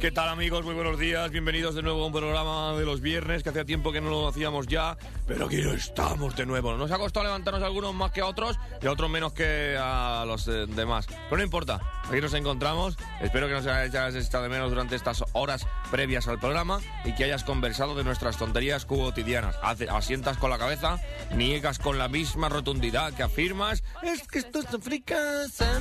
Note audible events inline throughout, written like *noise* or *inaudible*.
¿Qué tal amigos? Muy buenos días, bienvenidos de nuevo a un programa de los viernes que hacía tiempo que no lo hacíamos ya, pero aquí estamos de nuevo. Nos ha costado levantarnos algunos más que a otros y a otros menos que a los eh, demás. Pero no importa, aquí nos encontramos. Espero que nos hayas estado de menos durante estas horas previas al programa y que hayas conversado de nuestras tonterías cotidianas. Asientas con la cabeza, niegas con la misma rotundidad que afirmas. Es que esto es fricasa.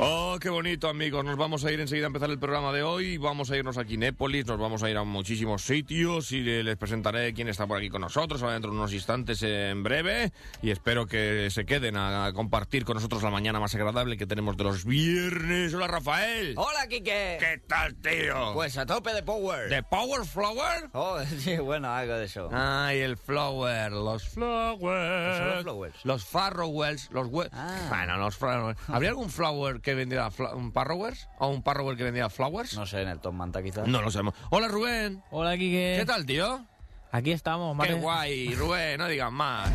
Oh, qué bonito, amigos. Nos vamos a ir enseguida a empezar el programa de hoy. Vamos a irnos a Kinépolis, nos vamos a ir a muchísimos sitios y le- les presentaré quién está por aquí con nosotros ahora dentro de unos instantes en breve. Y espero que se queden a, compartir con nosotros la mañana más agradable que tenemos de los viernes. Hola, Rafael. Hola, Quique. ¿Qué tal, tío? Pues a tope de power. ¿De Power Flower? Oh, *laughs* sí, bueno, algo de eso. Ay, el flower, los flowers. son los flowers? Los farrowers, los Ah. Bueno, los flowers. ¿Habría algún flower que vendiera un parrowers? ¿O un parrower que vendiera flowers? No sé, en el Tom Manta quizás. No lo sabemos. Hola, Rubén. Hola, Kike. ¿Qué tal, tío? Aquí estamos, Qué madre. guay, Rubén, no digas más.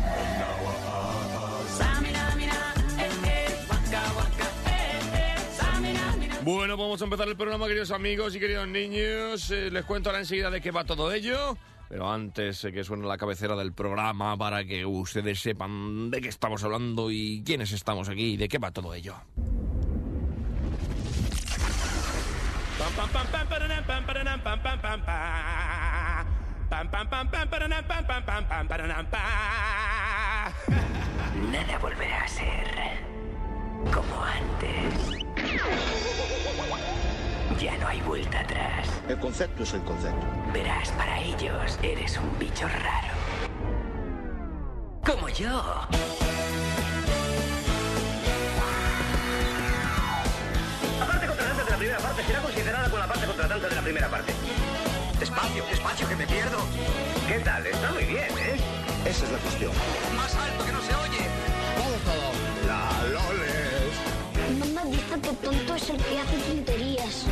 Bueno, vamos a empezar el programa, queridos amigos y queridos niños. Eh, les cuento ahora enseguida de qué va todo ello. Pero antes eh, que suene la cabecera del programa para que ustedes sepan de qué estamos hablando y quiénes estamos aquí y de qué va todo ello. Nada volverá a ser como antes. Ya no hay vuelta atrás. El concepto es el concepto. Verás, para ellos eres un bicho raro. Como yo. Primera parte será considerada con la parte contratante de la primera parte. Despacio, despacio, que me pierdo. ¿Qué tal? Está muy bien, ¿eh? Esa es la cuestión. Más alto que no se oye. La Loles. Mamá dice que tonto es el que hace tonterías.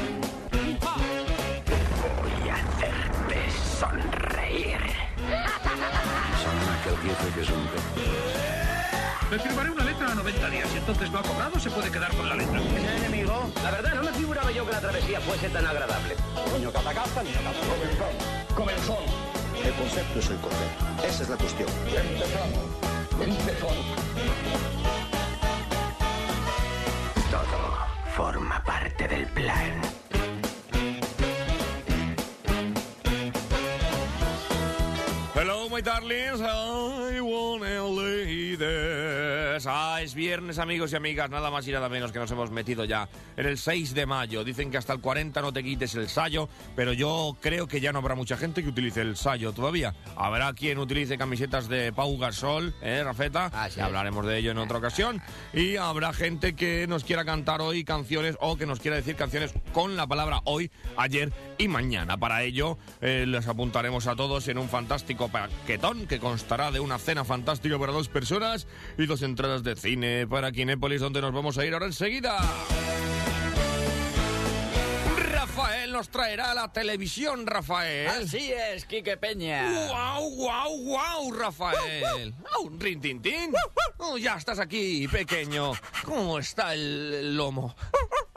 Voy a hacerte sonreír. *laughs* Me firmaré una letra a 90 días y entonces no ha cobrado, se puede quedar con la letra. ¿Es el enemigo? La verdad, no me figuraba yo que la travesía fuese tan agradable. Niño catacasta, niño catacasta. Comenzón. El concepto es el concepto. Esa es la cuestión. Todo forma parte del plan. My darlings. I wanna lay this. Ah, es viernes, amigos y amigas. Nada más y nada menos que nos hemos metido ya en el 6 de mayo. Dicen que hasta el 40 no te quites el sayo, pero yo creo que ya no habrá mucha gente que utilice el sayo todavía. Habrá quien utilice camisetas de Pau Gasol, ¿eh, Rafeta? Ah, sí. Hablaremos de ello en otra ocasión. Y habrá gente que nos quiera cantar hoy canciones o que nos quiera decir canciones con la palabra hoy, ayer y mañana. Para ello, eh, les apuntaremos a todos en un fantástico paquetón que constará de una cena fantástica para dos personas y dos entradas de cine para Kinépolis, donde nos vamos a ir ahora enseguida. Rafael nos traerá la televisión, Rafael. Así es, Quique Peña. ¡Guau, guau, guau, Rafael! ¡Au, rin, tin, tin! Oh, ya estás aquí, pequeño. ¿Cómo está el, lomo?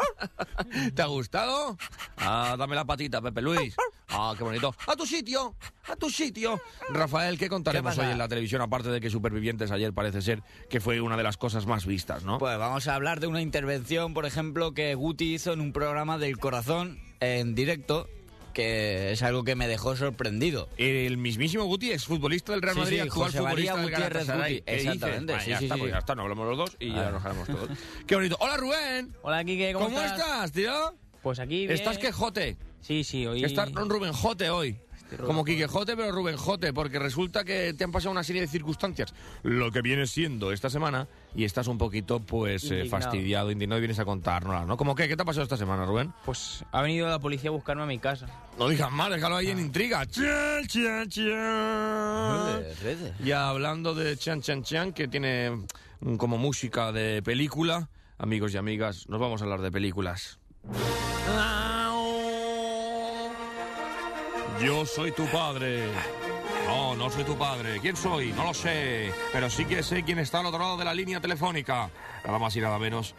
*laughs* ¿Te ha gustado? Ah, dame la patita, Pepe Luis. Ah, qué bonito. ¡A tu sitio! ¡A tu sitio! Rafael, ¿qué contaremos hoy en la televisión? Aparte de que Supervivientes ayer parece ser que fue una de las cosas más vistas, ¿no? Pues vamos a hablar de una intervención, por ejemplo, que Guti hizo en un programa del corazón en directo, que es algo que me dejó sorprendido. El mismísimo Guti, exfutbolista del Real Sí, Madrid, sí, actual José María futbolista del Gutiérrez Galatasaray. Guti, exactamente, Ah, sí, ya sí, está, sí. pues ya está, no hablamos los dos y ya Ah. nos hablamos todos. *laughs* Qué bonito. Hola, Rubén. Hola, Kike, ¿cómo, ¿Cómo estás, tío? Pues aquí bien. ¿Estás quejote? Sí, sí, hoy... Está un Rubén Jote hoy. Como Jote. Quiquejote, pero Rubén Jote, porque resulta que te han pasado una serie de circunstancias. Lo que viene siendo esta semana y estás un poquito, pues, eh, Indignado. fastidiado, indignado y vienes a contarnos, ¿no? ¿Cómo qué? ¿Qué te ha pasado esta semana, Rubén? Pues ha venido la policía a buscarme a mi casa. No digas más, déjalo ahí en Ah. intriga. Chan, chan, chan. Ya hablando de Chan Chan Chan, que tiene mm, como música de película, amigos y amigas, nos vamos a hablar de películas. Yo soy tu padre. No, no soy tu padre. ¿Quién soy? No lo sé. Pero sí que sé quién está al otro lado de la línea telefónica. Nada más y nada menos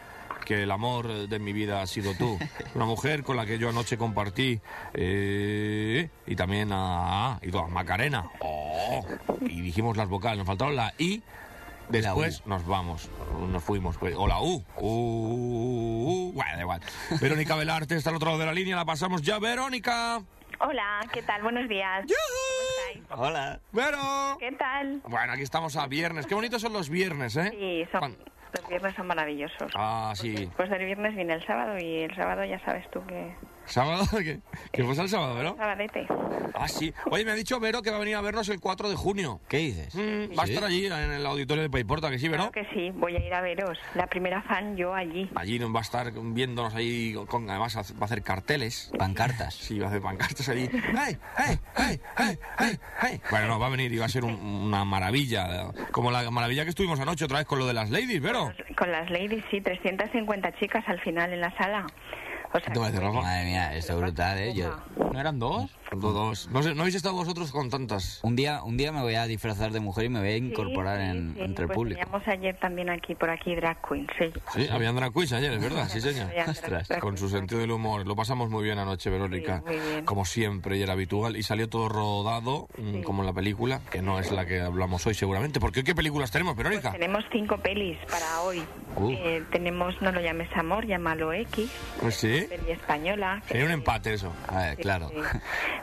que el amor de mi vida ha sido tú. Una mujer con la que yo anoche compartí. eh, y también a. Y todas, Macarena. Oh, y dijimos las vocales, nos faltaron la I. Después nos vamos, nos fuimos. Pues, o la U. U, U, U. Bueno, da igual. Verónica Velarte está al otro lado de la línea, la pasamos ya. Verónica. Hola, ¿qué tal? Buenos días. Hola. Vero. ¿Qué tal? Bueno, aquí estamos a viernes. Qué bonitos son los viernes, ¿eh? Sí, son, los viernes son maravillosos. Ah, sí. Después del viernes viene el sábado y el sábado ya sabes tú que... ¿Sábado? *laughs* ¿Qué, ¿Qué fue el sábado, Vero? Sabadete. Ah, sí. Oye, me ha dicho Vero que va a venir a vernos el 4 de junio. ¿Qué dices? Mm, va a ¿Sí? estar allí en el auditorio de Payporta, que sí, Vero. Claro que sí, voy a ir a veros. La primera fan yo allí. Allí va a estar viéndonos ahí, con, además va a hacer carteles. Pancartas. Sí, va a hacer pancartas allí. ¡Hey, hey, hey, hey, hey, hey! Bueno, no, va a venir y va a ser un- una maravilla. Como la maravilla que estuvimos anoche otra vez con lo de las ladies, Vero. Con las ladies, sí, 350 chicas al final en la sala. Madre mía, esto es brutal, ¿eh? ¿No eran dos? Todos. No, sé, ¿No habéis estado vosotros con tantas? un, día, un día me voy a disfrazar de mujer y me voy a incorporar sí, en, sí, entre el pues público. Teníamos ayer también aquí, por aquí, drag queen, sí. Sí, había drag queens ayer, es verdad, sí, señor. Con su sentido del humor. Lo pasamos muy bien anoche, Verónica. Sí, muy bien. Como siempre y era habitual. Y salió todo rodado, mm, como en la película, que no es la que hablamos hoy seguramente. Porque hoy, ¿qué películas tenemos, Verónica? Tenemos cinco pelis para hoy. Uh. Eh, tenemos No lo llames amor, llámalo X, Pues sí. peli española. Sería un empate eso. A ver, Sí, claro.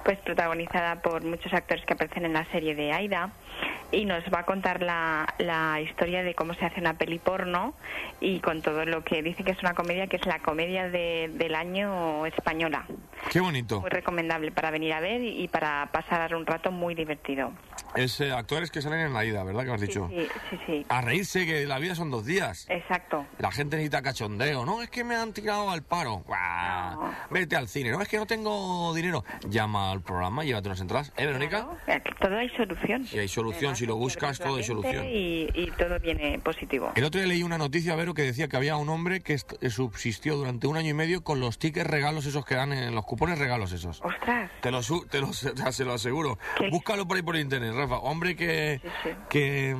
Pues protagonizada por muchos actores que aparecen en la serie de Aida y nos va a contar la, la historia de cómo se hace una peli porno y con todo lo que dice que es una comedia, que es la comedia de- del año española. Qué bonito. Muy recomendable para venir a ver y para pasar un rato muy divertido. Es eh, actores que salen en la ida, ¿verdad? Que has dicho. Sí, sí, sí. A reírse, que la vida son dos días. Exacto. La gente necesita cachondeo. No, es que me han tirado al paro. No. Vete al cine. No, es que no tengo dinero. Llama al programa, llévate unas entradas. ¿Eh, Verónica? Claro, Todo hay solución. Y hay solución, si lo buscas, todo hay solución. Y, y todo viene positivo. El otro día leí una noticia, Vero, que decía que había un hombre que subsistió durante un año y medio con los tickets regalos esos que dan en los cupones regalos esos. Ostras. Te lo, su- te lo, o sea, se lo aseguro. ¿Qué? Búscalo por ahí por internet, Rafa. Hombre que, Sí, sí. que,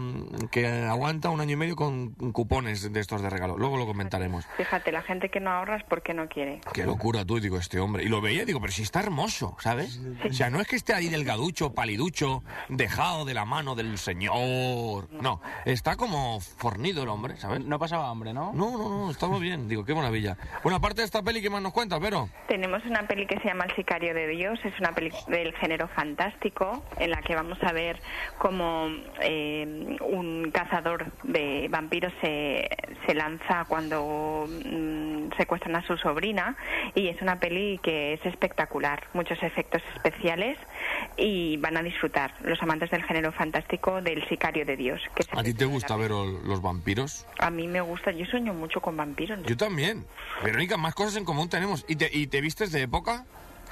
que aguanta un año y medio con cupones de estos de regalo. Luego lo comentaremos. Fíjate, la gente que no ahorra es porque no quiere. Qué locura tú, digo, este hombre. Y lo veía y digo, pero si está hermoso, ¿sabes? O sea, no es que esté ahí delgaducho, paliducho, dejado de la mano del señor. No, está como fornido el hombre, ¿sabes? No pasaba hambre, ¿no? No, no, no, estamos bien. Digo, qué maravilla. Bueno, aparte de esta peli, ¿qué más nos cuentas, Vero? Tenemos una peli que se llama El sicario de Dios, es una peli del género fantástico, en la que vamos a ver cómo eh, un cazador de vampiros se, se lanza cuando mm, secuestran a su sobrina y es una peli que es espectacular, muchos efectos especiales y van a disfrutar los amantes del género fantástico del sicario de Dios. Que ¿A ti te gusta ver los vampiros? A mí me gusta, yo sueño mucho con vampiros. Yo también. Verónica, más cosas en común tenemos. ¿Y te, y te vistes de época?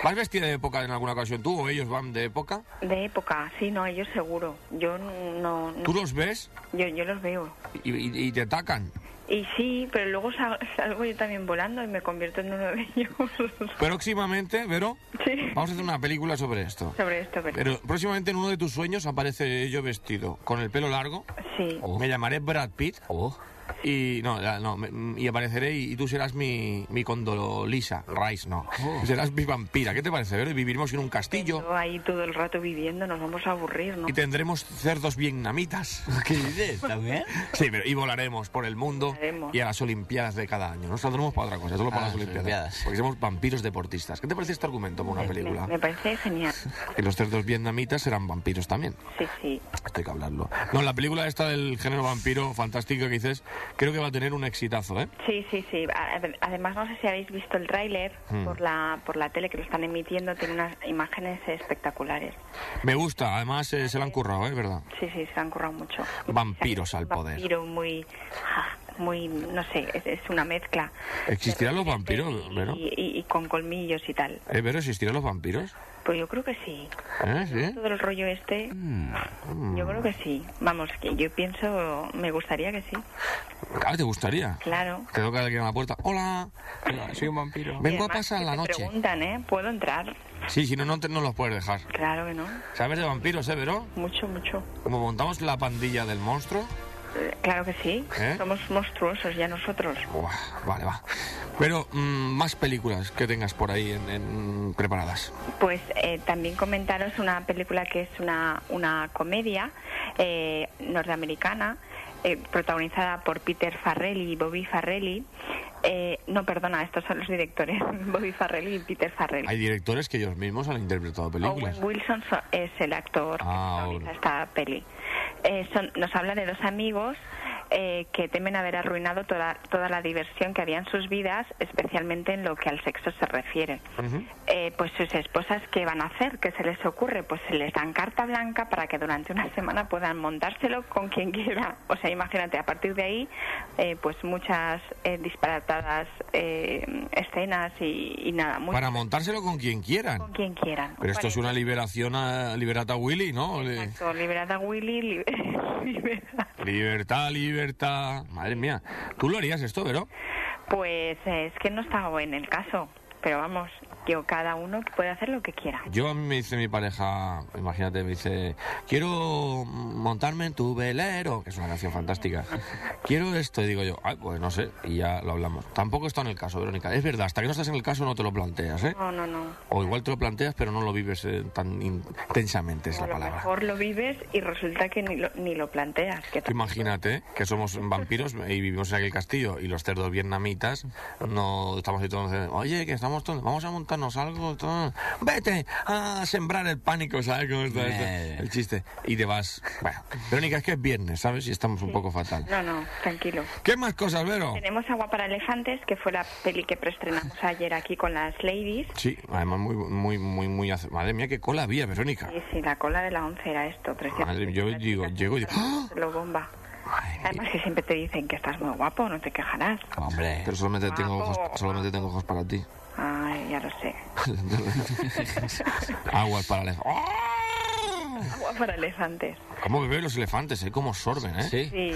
¿Vas vestida de época en alguna ocasión tú o ellos van de época? De época, sí, no, ellos seguro. Yo no, no- ¿Tú los ves yo, yo los veo. y, y- y te atacan? Y sí, pero luego sal- salgo yo también volando y me convierto en uno de ellos. *laughs* Próximamente, Vero, sí, vamos a hacer una película sobre esto. sobre esto, pero, Pero próximamente en uno de tus sueños aparece yo vestido con el pelo largo. sí. Me llamaré Brad Pitt. Oh, Y no, ya, no, me- y apareceré y, y tú serás mi, mi Condolisa Rice, no. Serás mi vampira. ¿Qué te parece? Vero? Y viviremos en un castillo Yo ahí todo el rato viviendo, nos vamos a aburrir, ¿no? y tendremos cerdos vietnamitas. *laughs* ¿Qué dices? ¿También? Sí, pero y volaremos por el mundo Volaremos. y a las Olimpiadas de cada año. No saldremos para otra cosa, solo para Ah, las Olimpiadas. Olimpiadas. Porque somos vampiros deportistas. ¿Qué te parece este argumento para una Me- película? Me, parece genial. Y los cerdos vietnamitas serán vampiros también. Sí, sí. Esto hay que hablarlo. No, la película esta del género vampiro, fantástica que dices, creo que va a tener un exitazo, ¿eh? Sí, sí, sí. Además, no sé si habéis visto el tráiler Hmm. por la por la tele que lo están emitiendo, tiene unas imágenes espectaculares. Me gusta, además eh, se la han currado, ¿eh? ¿Verdad? Sí, sí, se han currado mucho. Vampiros al poder. Vampiro muy, muy, no sé, es, es una mezcla. ¿Existirán los vampiros, y-? Y, con colmillos y tal. ¿Eh, Vero, existirán los vampiros? Pues yo creo que sí. ¿Eh? ¿Sí? Todo el rollo este, Mm. yo creo que sí. Vamos, que yo pienso, me gustaría que sí. Ah, ¿te gustaría? Claro. Te toca alguien a la puerta. Hola, soy un vampiro. Vengo a pasar la te noche. preguntan, ¿eh? ¿Puedo entrar? Sí, si no, no, te- no los puedes dejar. Claro que no. ¿Sabes de vampiros, eh, Vero? Mucho, mucho. Como montamos la pandilla del monstruo, Claro que sí. ¿Eh? Somos monstruosos ya nosotros. Vale, va. Pero mm, más películas que tengas por ahí en, en- preparadas. Pues eh, también comentaros una película que es una, una comedia eh, norteamericana eh, protagonizada por Peter Farrelly y Bobby Farrelly. Eh, no, perdona, estos son los directores, *laughs* Bobby Farrelly y Peter Farrelly. Hay directores que ellos mismos han interpretado películas. Owen Wilson so- es el actor Ah, que protagoniza esta peli. Eh, son- nos habla de dos amigos eh, que temen haber arruinado toda, toda la diversión que había en sus vidas, especialmente en lo que al sexo se refiere. Eh, pues sus esposas, ¿qué van a hacer? ¿Qué se les ocurre? Pues se les dan carta blanca para que durante una semana puedan montárselo con quien quiera. O sea, imagínate, a partir de ahí, eh, pues muchas eh, disparatadas eh, escenas y, y nada, muy Para montárselo con quien quieran. con quien quieran. Pero esto es una liberación a Liberata Willy, ¿no? Exacto, liberada Willy, li- *laughs* libera- Libertad, libertad. Madre mía. ¿Tú lo harías esto, Vero? Pues eh, es que no estaba en el caso, pero vamos, yo cada uno puede hacer lo que quiera. Yo a mí me dice mi pareja, imagínate, me dice, quiero montarme en tu velero, que es una canción fantástica. Quiero esto, y digo yo, ay, pues no sé, y ya lo hablamos. Tampoco está en el caso, Verónica. Es verdad, hasta que no estás en el caso no te lo planteas, ¿eh? No, no, no. O igual te lo planteas, pero no lo vives eh, tan intensamente, es A la lo palabra. mejor lo vives y resulta que ni lo, ni lo planteas. Que imagínate que somos vampiros y vivimos en aquel castillo y los cerdos vietnamitas no estamos ahí todos, oye, que estamos todos, vamos a montarnos algo, todo. vete a sembrar el pánico, ¿sabes cómo está esto? Eh. El chiste. Y te vas, bueno, Verónica, es que es viernes, ¿sabes? Y estamos un poco fatal. No, no, tranquilo. ¿Qué más cosas, Vero? Tenemos Agua para Elefantes, que fue la peli que preestrenamos ayer aquí con las ladies. Sí, además muy, muy, muy, muy... Madre mía, qué cola había, Verónica. Y sí, la cola de la once era esto, precioso. Madre, yo digo, llego y digo, ¡ah! Lo bomba. Además que siempre te dicen que estás muy guapo, no te quejarás. Hombre. pero solamente tengo ojos, solamente tengo ojos para ti. Ya lo sé. *laughs* Aguas para el... Agua para elefantes. ¿Cómo beben los elefantes, eh? ¿Cómo sorben, eh? ¿Sí? Sí,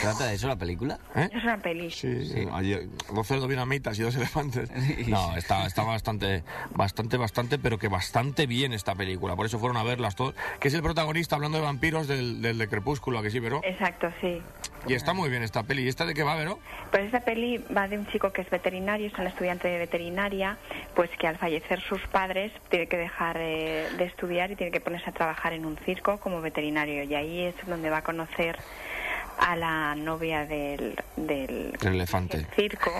¿Trata de eso la película? ¿Eh? es una peli. Sí, ayer, dos cerdos vietnamitas y dos elefantes. *laughs* No, está, está bastante, bastante, bastante, pero que bastante bien esta película. Por eso fueron a verlas todos. Que es el protagonista, hablando de vampiros, del, del de Crepúsculo, ¿a que sí, Vero? Exacto, sí. Y está muy bien esta peli. ¿Y esta de qué va, Vero? Pues esta peli va de un chico que es veterinario, es un estudiante de veterinaria, pues que al fallecer sus padres tiene que dejar eh, de estudiar y tiene que ponerse a trabajar en un circo como veterinario. Y ahí es donde va a conocer a la novia del, del El elefante. circo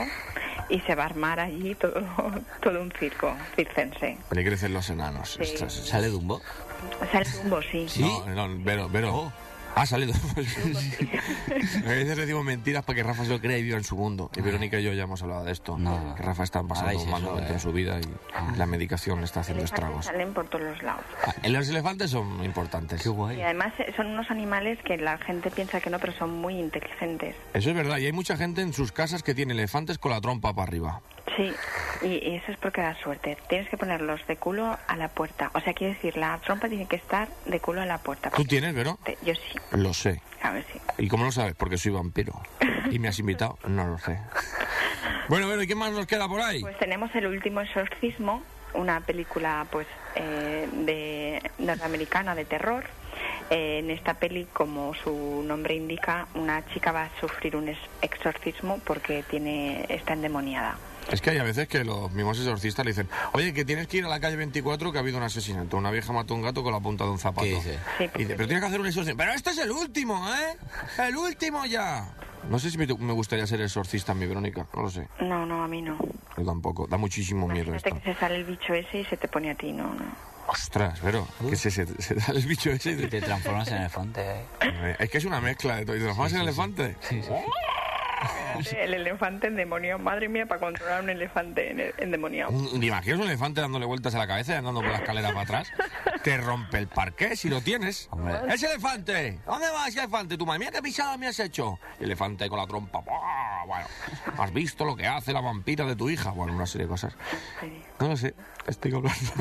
y se va a armar allí todo, *laughs* todo un circo circense. Le crecen los enanos. Sí. ¿Sale Dumbo? O sea, el rumbo, sí. No, no, Vero, Vero. Ha salido. *laughs* a veces decimos mentiras para que Rafa se lo crea y viva en su mundo. Y Verónica y yo ya hemos hablado de esto. No. Que Rafa está pasando Hagáis un mal momento eh. en su vida y la medicación le está haciendo Elefantes estragos. salen por todos los lados. Ah, Los elefantes son importantes. Qué guay. Y además eh, son unos animales que la gente piensa que no, pero son muy inteligentes. Eso es verdad, y hay mucha gente en sus casas que tiene elefantes con la trompa para arriba. Sí, y, eso es porque da suerte. Tienes que ponerlos de culo a la puerta. O sea, quiere decir, la trompa tiene que estar de culo a la puerta. ¿Tú tienes, Vero? Te- Yo sí, Lo sé. a ver si. ¿Y cómo lo sabes? Porque soy vampiro. ¿Y me has invitado? No lo sé. Bueno, Vero, ¿y qué más nos queda por ahí? Pues tenemos el último exorcismo, una película pues eh, de norteamericana de terror. Eh, en esta peli, como su nombre indica, una chica va a sufrir un exorcismo porque tiene está endemoniada. Es que hay a veces que los mismos exorcistas le dicen, oye, que tienes que ir a la calle 24 que ha habido un asesinato. Una vieja mató a un gato con la punta de un zapato. ¿Qué dice? Sí, Y dice, pero tienes que hacer un exorcismo. Pero este es el último, ¿eh? El último ya. No sé si me, me gustaría ser exorcista, mi Verónica. No lo sé. No, no, a mí no. Yo tampoco. Da muchísimo miedo Imagínate esto. que se sale el bicho ese y se te pone a ti, no, no. Ostras, Vero, que se, se, se da el bicho ese y Y te te- transformas en elefante. ¿eh? *laughs* Es que es una mezcla de todo. ¿Y te transformas en elefante? Sí, sí. *laughs* El elefante endemoniado. Madre mía, para controlar un elefante en- endemoniado. Un- ¿Te imaginas un elefante dándole vueltas a la cabeza y andando por la escalera para atrás? *laughs* Te rompe el parqué si lo tienes. Hombre. ¡Ese elefante! ¿Dónde vas, ese elefante? Tu madre mía, qué pisada me has hecho. Elefante con la trompa. ¡buah! Bueno, ¿has visto lo que hace la vampira de tu hija? Bueno, una serie de cosas. No lo sé, estoy hablando.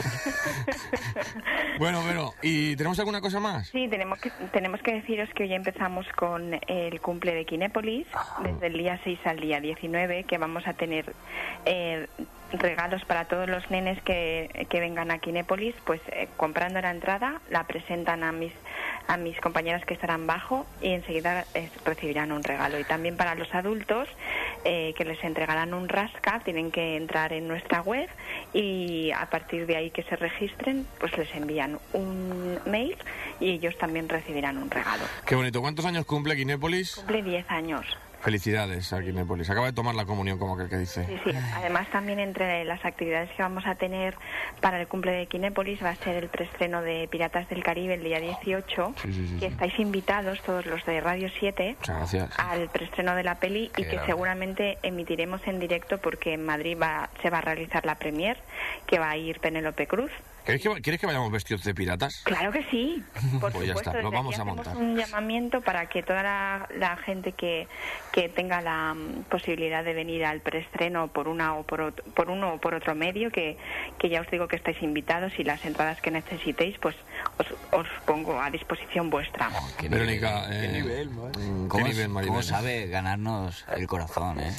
*laughs* bueno, pero, ¿y tenemos alguna cosa más? Sí, tenemos que, tenemos que deciros que hoy empezamos con el cumple de Kinépolis, desde el día 6 al día 19, que vamos a tener eh, regalos para todos los nenes que, que vengan a Kinépolis, pues eh, comprando la entrada, la presentan a mis a mis compañeras que estarán bajo y enseguida eh, recibirán un regalo. Y también para los adultos eh, que les entregarán un rasca, tienen que entrar en nuestra web y a partir de ahí que se registren, pues les envían un mail y ellos también recibirán un regalo. Qué bonito. ¿Cuántos años cumple Kinépolis? Cumple 10 años. Felicidades a Kinépolis. Acaba de tomar la comunión, como aquel que dice. Sí, sí. Además, también entre las actividades que vamos a tener para el cumple de Kinépolis va a ser el preestreno de Piratas del Caribe el día 18, Sí, sí, sí, que estáis invitados todos los de Radio 7 Muchas gracias. al preestreno de la peli Qué y que grande. seguramente emitiremos en directo porque en Madrid va, se va a realizar la premier, que va a ir Penélope Cruz. ¿Quieres que, ¿Quieres que vayamos vestidos de piratas? Claro que sí, *laughs* por Pues ya supuesto. está, lo desde vamos a montar. un llamamiento para que toda la, la gente que, que tenga la mm, posibilidad de venir al preestreno por una o por, ot- por uno o por otro medio, que, que ya os digo que estáis invitados y las entradas que necesitéis, pues os, os pongo a disposición vuestra. Qué Verónica, nivel, eh, Qué nivel, ¿Cómo, ¿Qué nivel, Maribel? cómo sabe ganarnos el corazón, eh?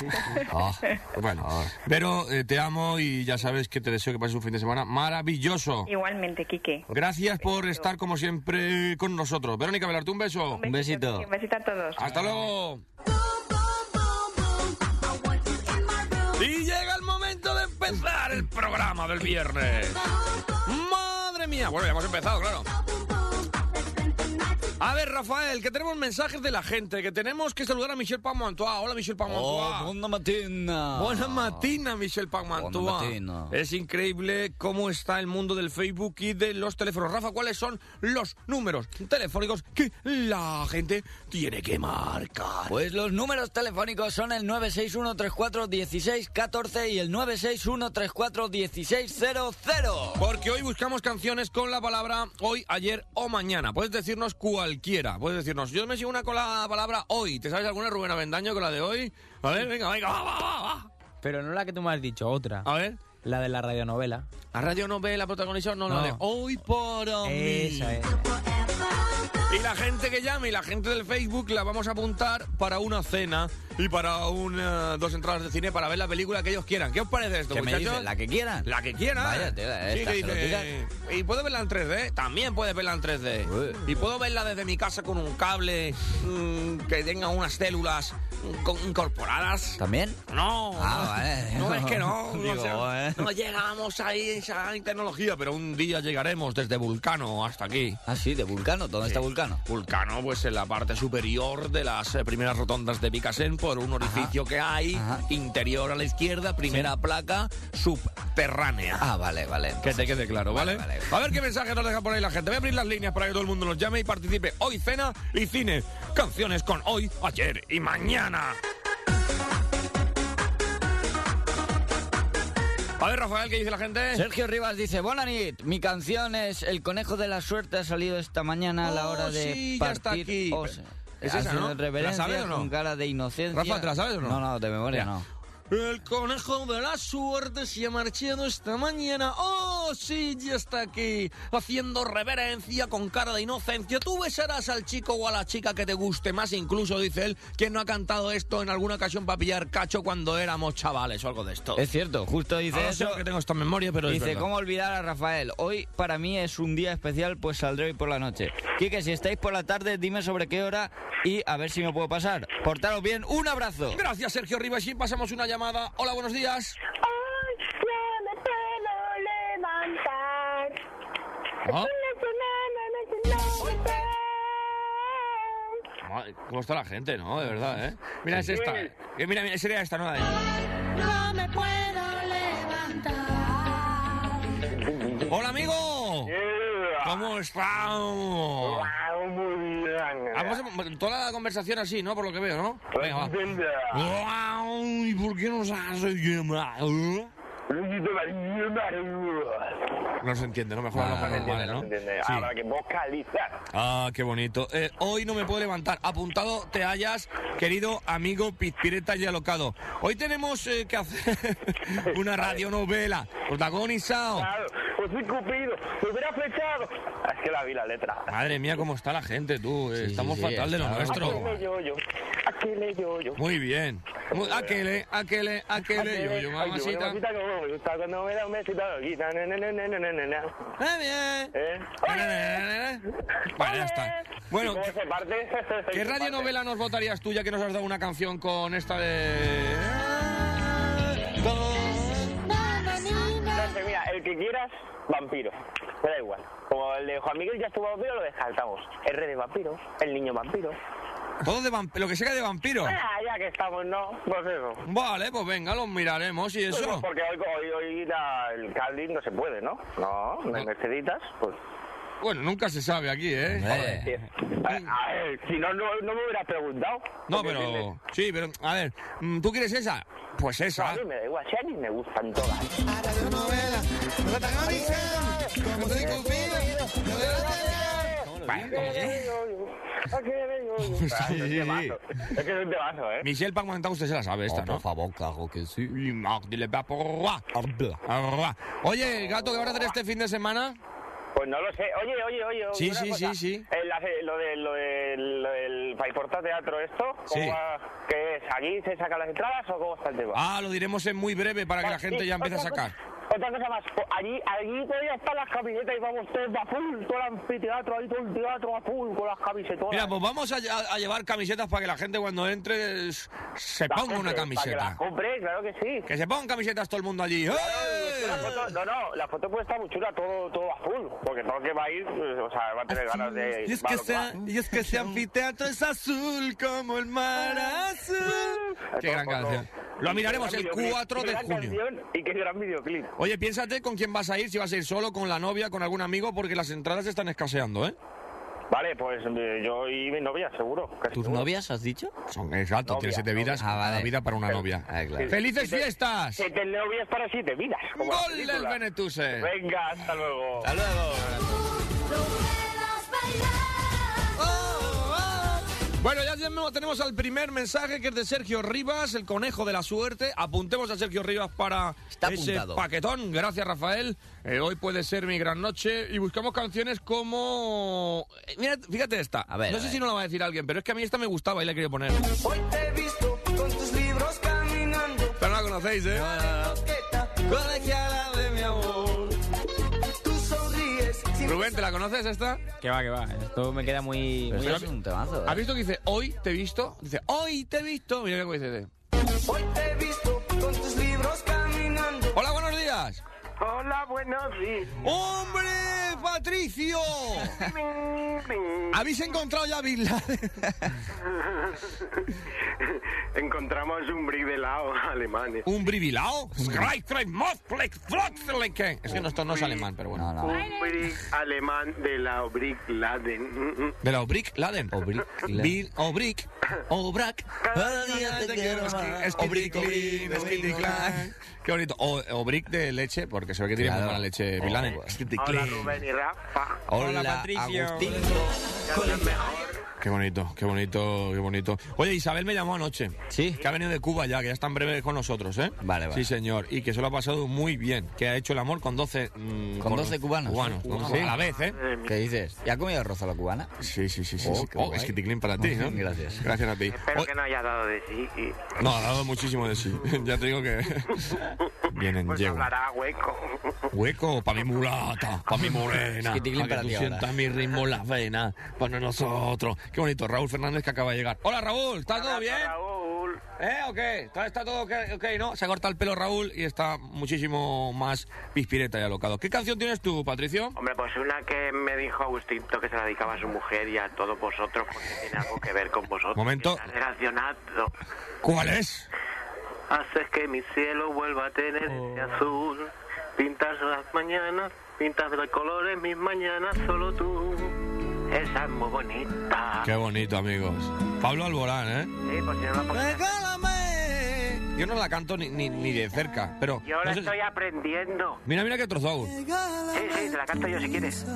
Oh, *laughs* Bueno, pero eh, te amo y ya sabes que te deseo que pases un fin de semana maravilloso. Igualmente, Quique. Gracias por estar como siempre con nosotros. Verónica Velarte, un beso. Un besito. Un besito a todos. Hasta luego. Y llega el momento de empezar el programa del viernes. Madre mía. Bueno, ya hemos empezado, claro. A ver, Rafael, que tenemos mensajes de la gente, que tenemos que saludar a Michelle Pagmantois. Hola, Michelle oh Pagmantois. buona mattina. Buena matina, Michelle Pagmantua. Buona mattina. Es increíble cómo está el mundo del Facebook y de los teléfonos. Rafa, ¿cuáles son los números telefónicos que la gente tiene que marcar? Pues los números telefónicos son el 961341614 y el 961341600. Porque hoy buscamos canciones con la palabra hoy, ayer o mañana. Puedes decirnos cualquiera. Puedes decirnos, yo me sigo una con la palabra hoy. ¿Te sabes alguna, Rubén Avendaño, con la de hoy? A ver, venga, venga, va, va, va, va. Pero no la que tú me has dicho, otra. A ver. La de la radionovela. ¿La radio novela protagonista? No, la No. de hoy para mí. Esa es. Y la gente que llame y la gente del Facebook la vamos a apuntar para una cena y para una, dos entradas de cine para ver la película que ellos quieran. ¿Qué os parece esto, ¿Qué me dices? ¿La que quieran? La que quieran. Vaya, tela, Sí, esta, dice, Y puedo verla en 3D. También puedes verla en 3D. Uy. Y puedo verla desde mi casa con un cable mm, que tenga unas células mm, incorporadas. ¿También? No, Ah, no, vale. no es que no, *laughs* eh. no llegamos ahí esa tecnología, pero un día llegaremos desde Vulcano hasta aquí. Ah, sí, de Vulcano. ¿Dónde está Vulcano? Vulcano, pues en la parte superior de las eh, primeras rotondas de Picasen, por un orificio que hay, ajá. interior a la izquierda, primera placa subterránea. Ah, vale, vale. Que te quede claro, ¿vale? Vale, vale. A ver qué mensaje nos deja por ahí la gente. Voy a abrir las líneas para que todo el mundo nos llame y participe. Hoy cena y cine. Canciones con hoy, ayer y mañana. A ver, Rafael, ¿qué dice la gente? Sergio Rivas dice, Bonanit, mi canción es El conejo de la suerte ha salido esta mañana a la Oh, hora de sí, ya está partir aquí. os- Es esa, ¿no? reverencia ¿La sabes o no? con cara de inocencia. Rafa, ¿te la sabes o no? No, no, de memoria Ya. no. El conejo de la suerte se ha marchado esta mañana. ¡Oh, sí, ya está aquí! Haciendo reverencia con cara de inocencia. Tú besarás al chico o a la chica que te guste más. Incluso, dice él, que no ha cantado esto en alguna ocasión para pillar cacho cuando éramos chavales o algo de esto. Es cierto, justo dice sé eso. porque tengo esta memoria, pero Dice. ¿cómo olvidar a Rafael? Hoy para mí es un día especial, pues saldré hoy por la noche. Quique, si estáis por la tarde, dime sobre qué hora y a ver si me puedo pasar. Portaros bien, un abrazo. Gracias, Sergio Rivas. Y pasamos una llamada. Hola, buenos días. Madre, ¿Cómo está la gente, no? De verdad, ¿eh? Mira, es esta. eh. Mira, mira, sería esta, ¿no? No me puedo levantar. Hola, amigo. ¿Cómo estamos? Muy bien. Vamos a toda la conversación así, ¿no? Por lo que veo, ¿no? Venga, va. ¿Y por qué nos has llamado? No se entiende, ¿no? Mejor Ah, hablar no se normal, ¿no? Sí. Habrá que vocalizar. Ah, qué bonito. Eh, hoy no me puedo levantar. Apuntado te hayas, querido amigo Pizpireta y alocado. Hoy tenemos eh, que hacer *laughs* una *laughs* radionovela protagonizado. Claro, pues sí, Cupido, me hubiera flechado. Que la vi la letra. Madre mía, cómo está la gente, tú. Sí, Estamos sí, sí, fatal de lo nuestro. Aquele yo-yo, aquele yo-yo. Muy bien. Muy- Aquele, aquele, aquele, yo, yo, mamacita. como me gusta cuando me da un besito bien. ¿Eh? Vale, ya está. Bueno, ¿Cómo se parte? ¿qué radionovela nos votarías tú ya que nos has dado una canción con esta de... Sé, mira, el que quieras, vampiro. Me da igual. Como el de Juan Miguel ya estuvo vampiro, lo descartamos. R de vampiro, el niño vampiro. Todo de vamp- lo que sea de vampiro. Ah, ya que estamos, ¿no? Pues eso. Vale, pues venga, los miraremos y Pues eso. porque hoy, hoy, hoy la- el cabling no se puede, ¿no? No, no hay merceditas, pues... Bueno, nunca se sabe aquí, ¿eh? A, a ver, si no, no, no me hubieras preguntado. No, pero... Sí, pero... A ver, mm, ¿tú quieres esa? Pues esa. a mí me da igual, si a mí me gustan todas. Ah, *laughs* es un temazo. Es que es un temazo, ¿eh? Michelle Pagmantá, usted se la sabe esta, Oh, ¿no? por favor, claro que sí. Oye, gato, ¿qué vas a hacer este fin de semana? Pues no lo sé. Oye, oye, oye. Sí, sí, cosa. sí, sí. Lo, de, lo, de, lo del Paiporta Teatro, ¿esto? ¿Cómo Sí. va? ¿Qué es? ¿Allí se sacan las entradas o cómo está el tema? Ah, lo diremos en muy breve para que la gente ya empiece a sacar. cosa- Otra cosa más, allí, allí todavía están las camisetas y vamos todos a full, todo el anfiteatro, ahí todo el teatro a full con las camisetas. Mira, pues vamos a, a- a llevar camisetas para que la gente cuando entre se ponga una compre, Para que camiseta. compre, claro que sí. Que se pongan camisetas todo el mundo allí. La foto, no, no, la foto puede estar muy chula, todo, todo azul, porque todo el que va a ir, pues, o sea, va a tener ganas de... Y es, que va. y es que ese anfiteatro es azul como el mar azul. *laughs* Qué gran canción. Lo miraremos el gran videoclip, 4 qué de junio. Y qué gran videoclip. Oye, piénsate con quién vas a ir, si vas a ir solo, con la novia, con algún amigo, porque las entradas están escaseando, ¿eh? Vale, pues eh, yo y mi novia, seguro. ¿Tus seguro. novias has dicho? Son, exacto, Novia, tienes siete vidas, novia. Ah, vale. una vida para una novia. Ah, claro. ¡Felices Siete- fiestas! Siete novias para siete vidas. como ¡Gol del. Benetuse! Venga, hasta luego. ¡Hasta luego! Bueno, ya tenemos- al primer mensaje que es de Sergio Rivas, el conejo de la suerte. Apuntemos a Sergio Rivas para Está ese apuntado. paquetón. Gracias, Rafael. Eh, hoy puede ser mi gran noche. Y buscamos canciones como... Eh, Mira, fíjate esta. A ver, no a sé ver. si no la va a decir alguien, pero es que a mí esta me gustaba y la he querido poner. Hoy te he visto con tus libros caminando. Pero no la conocéis, ¿eh? Rubén, ¿te la conoces esta? Que va, que va. Esto me queda muy... Muy esto es un temazo. ¿Has ¿eh? visto que dice hoy te he visto? Dice hoy te he visto. Mira cómo dice. Hoy te he visto con tus libros caminando. Hola, buenos días. Hola, buenos días. ¡Hombre, Patricio! ¿Habéis encontrado ya Bin Laden? Encontramos un helado alemán. ¿Un bribilao? Es que no, esto no es alemán, pero bueno. No, no. Un brick alemán de la brick Laden. ¿De la Obrick Laden? Obrick Laden. Bil- Obrick. Obrac. Cada día te quiero más. Clan. Qué bonito. O, Obrick de leche, porque se ve que tiene muy Claro. buena leche Laden. Oh, Hola. Rubén y Rafa. Hola, Patricio. Agustín. Qué bonito, qué bonito, qué bonito. Oye, Isabel me llamó anoche. Sí. Que ha venido de Cuba ya, que ya está en breve con nosotros, ¿eh? Vale, vale. Sí, señor. Y que se lo ha pasado muy bien. Que ha hecho el amor con 12... mm, ¿Con 12 cubanos? Cubanos. Sí. A la vez, ¿eh? ¿Qué dices? ¿Ya has comido arroz a la cubana? Sí, sí, sí. sí, Oh, sí. Oh, es que te clean para ti, *laughs* ¿no? Gracias. Gracias a ti. Espero Oh, que no haya dado de sí. y- No, ha dado muchísimo de sí. *laughs* ya te digo que... *laughs* Vienen, Pues hablará hueco. Hueco pa' mi mulata, pa' mi morena. Es que para que tú sientas mi ritmo en las venas. Para nosotros. Qué bonito. Raúl Fernández que acaba de llegar. Hola, Raúl. ¿Está todo bien? Raúl. ¿Eh? ¿O qué? ¿Está, está todo ok, ok, no? Se ha cortado el pelo Raúl y está muchísimo más pispireta y alocado. ¿Qué canción tienes tú, Patricio? Hombre, pues una que me dijo Agustinto que se la dedicaba a su mujer y a todos vosotros porque tiene algo que ver con vosotros. Momento. Está relacionado. ¿Cuál es? Haces que mi cielo vuelva a tener ese azul. Pintas las mañanas, pintas de colores mis mañanas, solo tú. Esa es muy bonita. Qué bonito, amigos. Pablo Alborán, ¿eh? Sí, pues si no la pones- ¡Regálame! Yo no la canto ni, ni, ni de cerca, pero... Yo no la sé- estoy aprendiendo. Mira, mira qué trozo hago. Sí, sí, te la canto yo si quieres.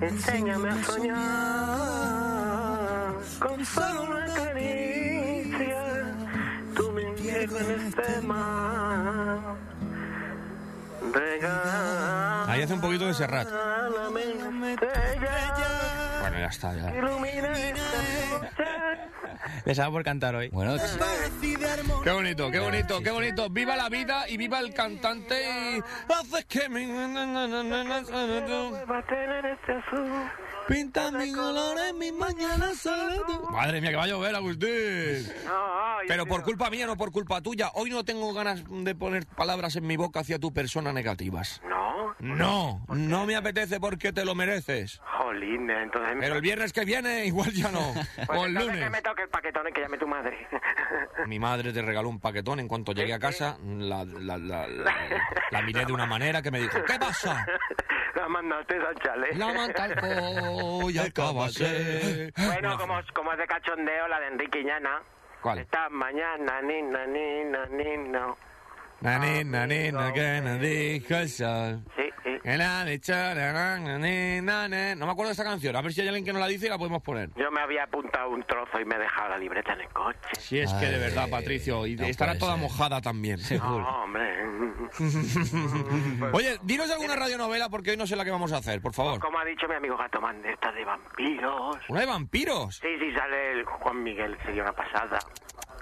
Enséñame a soñar con solo una caricia. Tú me llevo en este mar. Ahí hace un poquito de Serrat. Bueno, ya está, ya. Les hago por cantar hoy. Bueno, Qué bonito, qué bonito, qué bonito. Viva la vida y viva el cantante y haces que mi... Pinta mi color en mis mañanas solo tú. Madre mía, que va a llover, Agustín. No, Pero por culpa mía, no por culpa tuya. Hoy no tengo ganas de poner palabras en mi boca hacia tu persona negativas. No. No, no me apetece porque te lo mereces. Jolín, entonces... Pero el viernes que viene *laughs* igual ya no. Pues O el lunes. que me toque el paquetón y que llame tu madre. *laughs* Mi madre te regaló un paquetón. En cuanto llegué a casa, la, la, la, la- la miré de una manera que me dijo, ¿qué pasa? La mandaste al chalet. La co y acabase. Bueno, como, como es de cachondeo, la de Enrique Iñana. ¿Cuál? Esta mañana, nina, nina, nina. Na, ni, na, ni, na, que na, dijo el sol. Sí, sí. Que la dicho, na, na, na. No me acuerdo de esta canción. A ver si hay alguien que no la dice y la podemos poner. Yo me había apuntado un trozo y me he dejado la libreta en el coche. Si es que de verdad, Patricio, y no estará puede toda ser. mojada también. *laughs* No, hombre. *laughs* Oye, dinos alguna radionovela porque hoy no sé la que vamos a hacer, por favor. Como ha dicho mi amigo Gato Mande, esta de vampiros. ¿Una de vampiros? Sí, sí, sale el Juan Miguel, sería una pasada.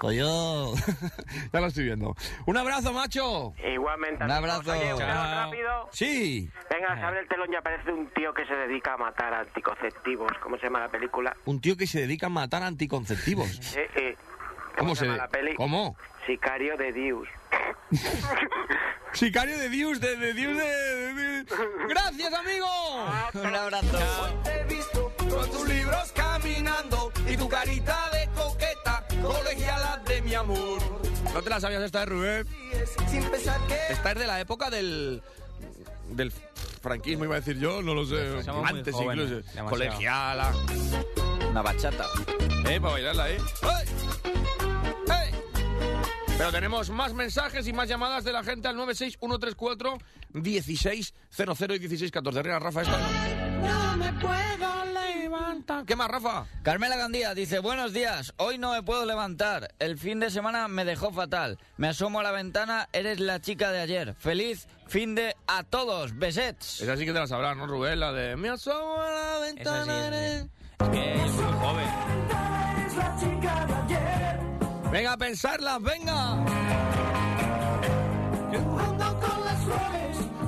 Coño. *laughs* ya lo estoy viendo. Un abrazo, macho. Igualmente. Un abrazo. Oye, rápido. Sí. Venga, se abre el telón y aparece un tío que se dedica a matar anticonceptivos. ¿Cómo se llama la película? Un tío que se dedica a matar anticonceptivos. *laughs* Eh, eh. ¿Cómo se llama la peli? ¿Cómo? Sicario de Dios. *laughs* Sicario de Dios, de, de Dios, de, de- de- Gracias, amigo. Un abrazo. Te he visto con tus libros caminando y tu carita de coqueta, colegiala de mi amor. ¿No te la sabías esta de Rubén? Sin pensar que Esta es de la época del... del franquismo, iba a decir yo, no lo sé. Antes jóvenes, incluso. demasiado. Colegiala. Una bachata. Eh, para bailarla, ¿eh? Pero tenemos más mensajes y más llamadas de la gente al 96134 1600 y 1614. Arriba, Rafa, esta. No me puedo ¿Qué más, Rafa? Carmela Gandía dice, buenos días, hoy no me puedo levantar, el fin de semana me dejó fatal, me asomo a la ventana, eres la chica de ayer, feliz fin de a todos, besets. Esa sí que te la sabrás, ¿no, Rubén? La de... Me asomo a la sí, ventana. esa sí. Es que yo soy muy joven. Venga, a pensarlas, venga.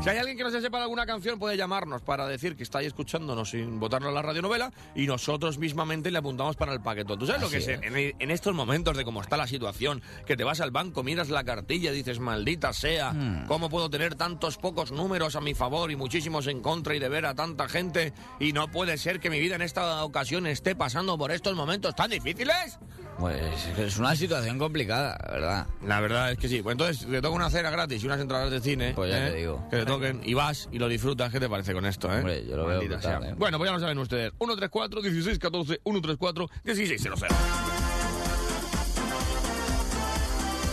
Si hay alguien que no se sepa de alguna canción, puede llamarnos para decir que está ahí escuchándonos sin votarnos la radionovela y nosotros mismamente le apuntamos para el paquetón. ¿Tú sabes lo que es en, en estos momentos de cómo está la situación? Que te vas al banco, miras la cartilla y dices, maldita sea, ¿cómo puedo tener tantos pocos números a mi favor y muchísimos en contra y de ver a tanta gente? Y no puede ser que mi vida en esta ocasión esté pasando por estos momentos tan difíciles. Pues es una situación complicada, ¿verdad? La verdad es que sí. Pues entonces te toca una cena gratis y unas entradas de cine. Pues ya ¿eh? te digo. Que te toquen y vas y lo disfrutas. ¿Qué te parece con esto, eh? Hombre, yo lo veo Maldita brutal, sea. ¿eh? Bueno, pues ya lo saben ustedes. 134 16 14 134 16 00.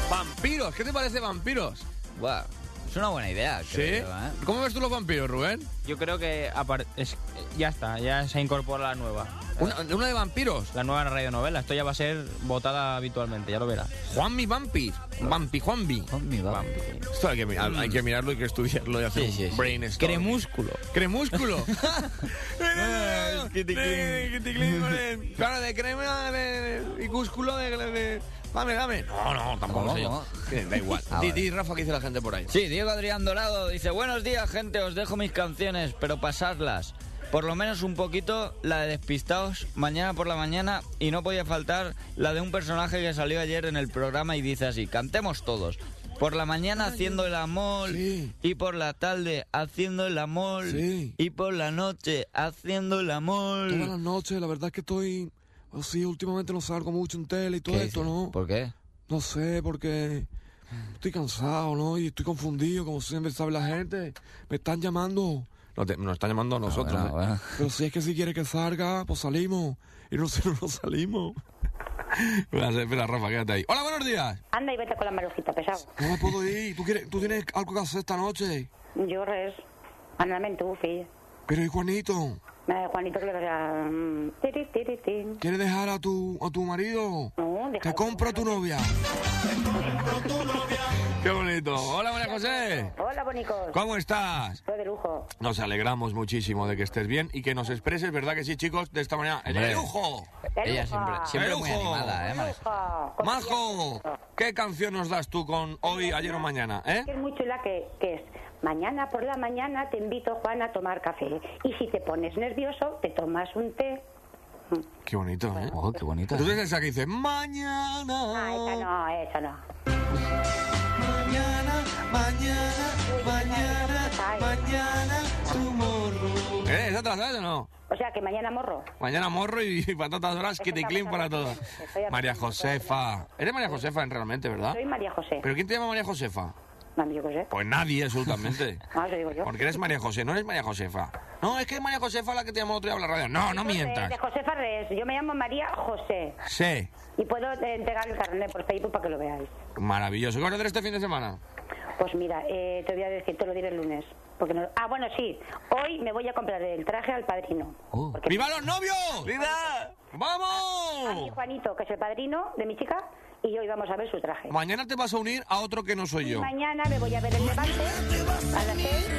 Vampiros, ¿qué te parece vampiros? Buah, es una buena idea. ¿Sí? creo yo, ¿eh? ¿Cómo ves tú los vampiros, Rubén? Yo creo que es- ya está, ya se incorpora la nueva. Una, una de vampiros. La nueva radionovela. Esto ya va a ser votada habitualmente, ya lo verás. Juanmi Vampi. Vampi Juanvi. Con mi va. Esto hay que, mi- hay que mirarlo, hay que estudiarlo y hacer Sí, sí, un sí. brainstorm. Cremúsculo. ¡Cremúsculo! *laughs* Claro, de crema de, y cúsculo de, de- Dame, dame. No, no, tampoco Da igual. *laughs* Ah, di, vale. di, Rafa, ¿qué dice la gente por ahí? Sí, Diego Adrián Dorado dice, buenos días gente, os dejo mis canciones, pero pasadlas. Por lo menos un poquito la de Despistados mañana por la mañana y no podía faltar la de un personaje que salió ayer en el programa y dice así, cantemos todos. Por la mañana haciendo el amor Sí. y por la tarde haciendo el amor Sí. y por la noche haciendo el amor. Todas las noches, la verdad es que estoy... Así, últimamente no salgo mucho en tele y todo ¿Qué esto, dice? ¿no? ¿Por qué? No sé, porque estoy cansado, ¿no? Y estoy confundido, como siempre sabe la gente. Me están llamando. No, te- nos están llamando a nosotros. bueno, ¿eh? bueno. Pero si es que si quiere que salga, pues salimos. Y *laughs* no sé, no nos salimos. Espera, espera, Rafa, quédate ahí. Hola, buenos días. Anda y vete con la marujita, pesado. No me puedo ir. ¿Tú, quieres, ¿Tú tienes algo que hacer esta noche? Yo res. Andame tú, filla. Pero ¿y Juanito? Eh, Juanito que le decía... tiri, tiri, tin. ¿Quieres dejar a tu, a tu marido? No, Te compro a tu novia. Qué bonito. Hola, María José. Hola, bonicos. ¿Cómo estás? Estoy de lujo. Nos alegramos muchísimo de que estés bien y que nos expreses, ¿verdad que sí, chicos? De esta manera. ¡El lujo! De Ella lujo. siempre, siempre ¡El muy animada, ¿eh? Lujo. Majo, ¿qué canción nos das tú con hoy, ayer o mañana? ¿Eh? Es muy chula que, que es mañana por la mañana te invito Juan a tomar café y si te pones nervioso te tomas un té Qué bonito, ¿eh? Oh, qué bonita. Entonces esa que dice, mañana. ah esa no esa no Mañana, mañana, mañana, mañana, tomorrow. ¿Eh? ¿Esa te la sabes o no? o sea que mañana morro Mañana morro y *laughs* patatas bras, kit y clean para todos. Estoy María Josefa. Eres María Josefa en realmente, ¿verdad? soy María José ¿Pero quién te llama María Josefa? No yo qué sé Pues nadie, absolutamente. *laughs* ah eso digo yo Porque eres María José, no eres María Josefa. No, es que es María Josefa la que te llamó otro día a la radio. No, no mientas. de José Farrés yo me llamo María José Sí. y puedo eh, entregar el carnet por Facebook para que lo veáis Maravilloso. ¿Qué vas a hacer este fin de semana? Pues mira, eh, te voy a decir, te lo diré el lunes. Porque no... Ah, bueno, sí. Hoy me voy a comprar el traje al padrino. Oh. Porque ¡Viva los novios! ¡Viva! a mi ¡Vamos! Juanito, que es el padrino de mi chica, y hoy vamos a ver su traje. Mañana te vas a unir a otro que no soy Y yo. mañana me voy a ver el levante a las seis.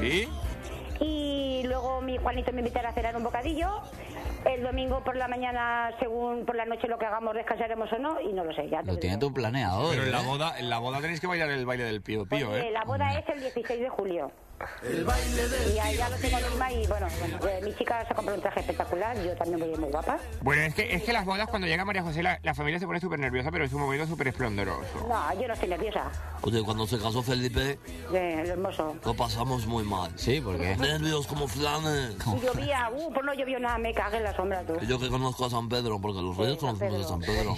¿Sí? Y luego mi Juanito me invitará a cenar un bocadillo. El domingo por la mañana, según por la noche lo que hagamos, descansaremos o no, y no lo sé. Ya te Lo tiene todo planeado. Pero en la ¿eh? boda, en la boda tenéis que bailar el baile del pío pío, Pues, ¿eh? eh, La boda es el 16 de julio. Y ahí ya lo tengo encima y bueno, bueno, eh, mi chica se ha comprado un traje espectacular, yo también voy muy guapa. Bueno, es que, es que las bodas, cuando llega María José, la, la familia se pone súper nerviosa, pero es un momento súper esplendoroso. No, yo no estoy nerviosa. Oye, cuando se casó Felipe, Eh, lo hermoso. lo pasamos muy mal. Sí, ¿por qué? Nervios como flanes. Y llovía, uh, pues no llovió nada, me cagué en la sombra tú. Y yo que conozco a San Pedro, porque los reyes Sí, San conocemos a San Pedro.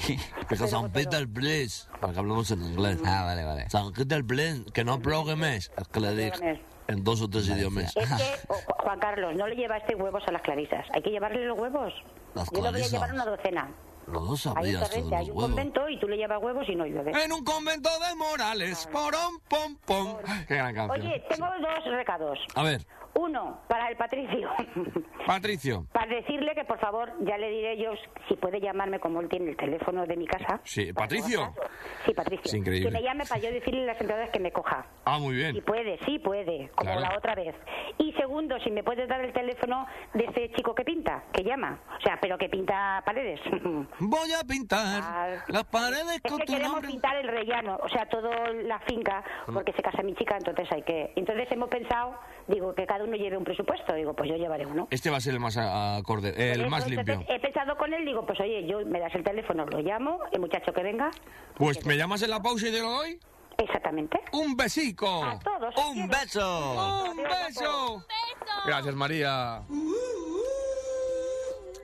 Que es San Peter, please. Para que hablemos en inglés. Ah, vale, vale. San Peter, please. Que no programes. Es que le Programes. En dos o tres idiomas. Es que, *laughs* oh, Ju- Juan Carlos, no le llevaste huevos a las clarisas. Hay que llevarle los huevos. Las Yo le voy a llevar una docena. Los dos Hay un sabías hay los un huevos. convento y tú le llevas huevos y no llueve. En un convento de Morales, porón, pom, pom. Qué gran canción. Oye, tengo dos recados. A ver, Uno, para el Patricio. *laughs* Patricio. para decirle que, por favor, ya le diré yo si puede llamarme como él tiene el teléfono de mi casa. Sí, ¿Patricio? Sí, Patricio. Es increíble. Que me llame para yo decirle las entradas que me coja. Ah, muy Y bien. puede, sí puede, como Claro. la otra vez. Y segundo, si me puedes dar el teléfono de ese chico que pinta, que llama. O sea, pero que pinta paredes. *laughs* Voy a pintar Ah. las paredes Es con que tu queremos nombre. pintar el rellano, o sea, toda la finca, porque se casa mi chica, entonces hay que... Entonces hemos pensado, digo, que cada uno lleve un presupuesto. Digo, pues yo llevaré uno. Este va a ser el más acorde, el más limpio. he pensado con él, digo, pues oye, yo me das el teléfono, lo llamo, el muchacho que venga. Pues me llamas en la pausa y te lo doy. Exactamente. Un besico. A todos. os ¡Un beso! Un beso. Gracias, María.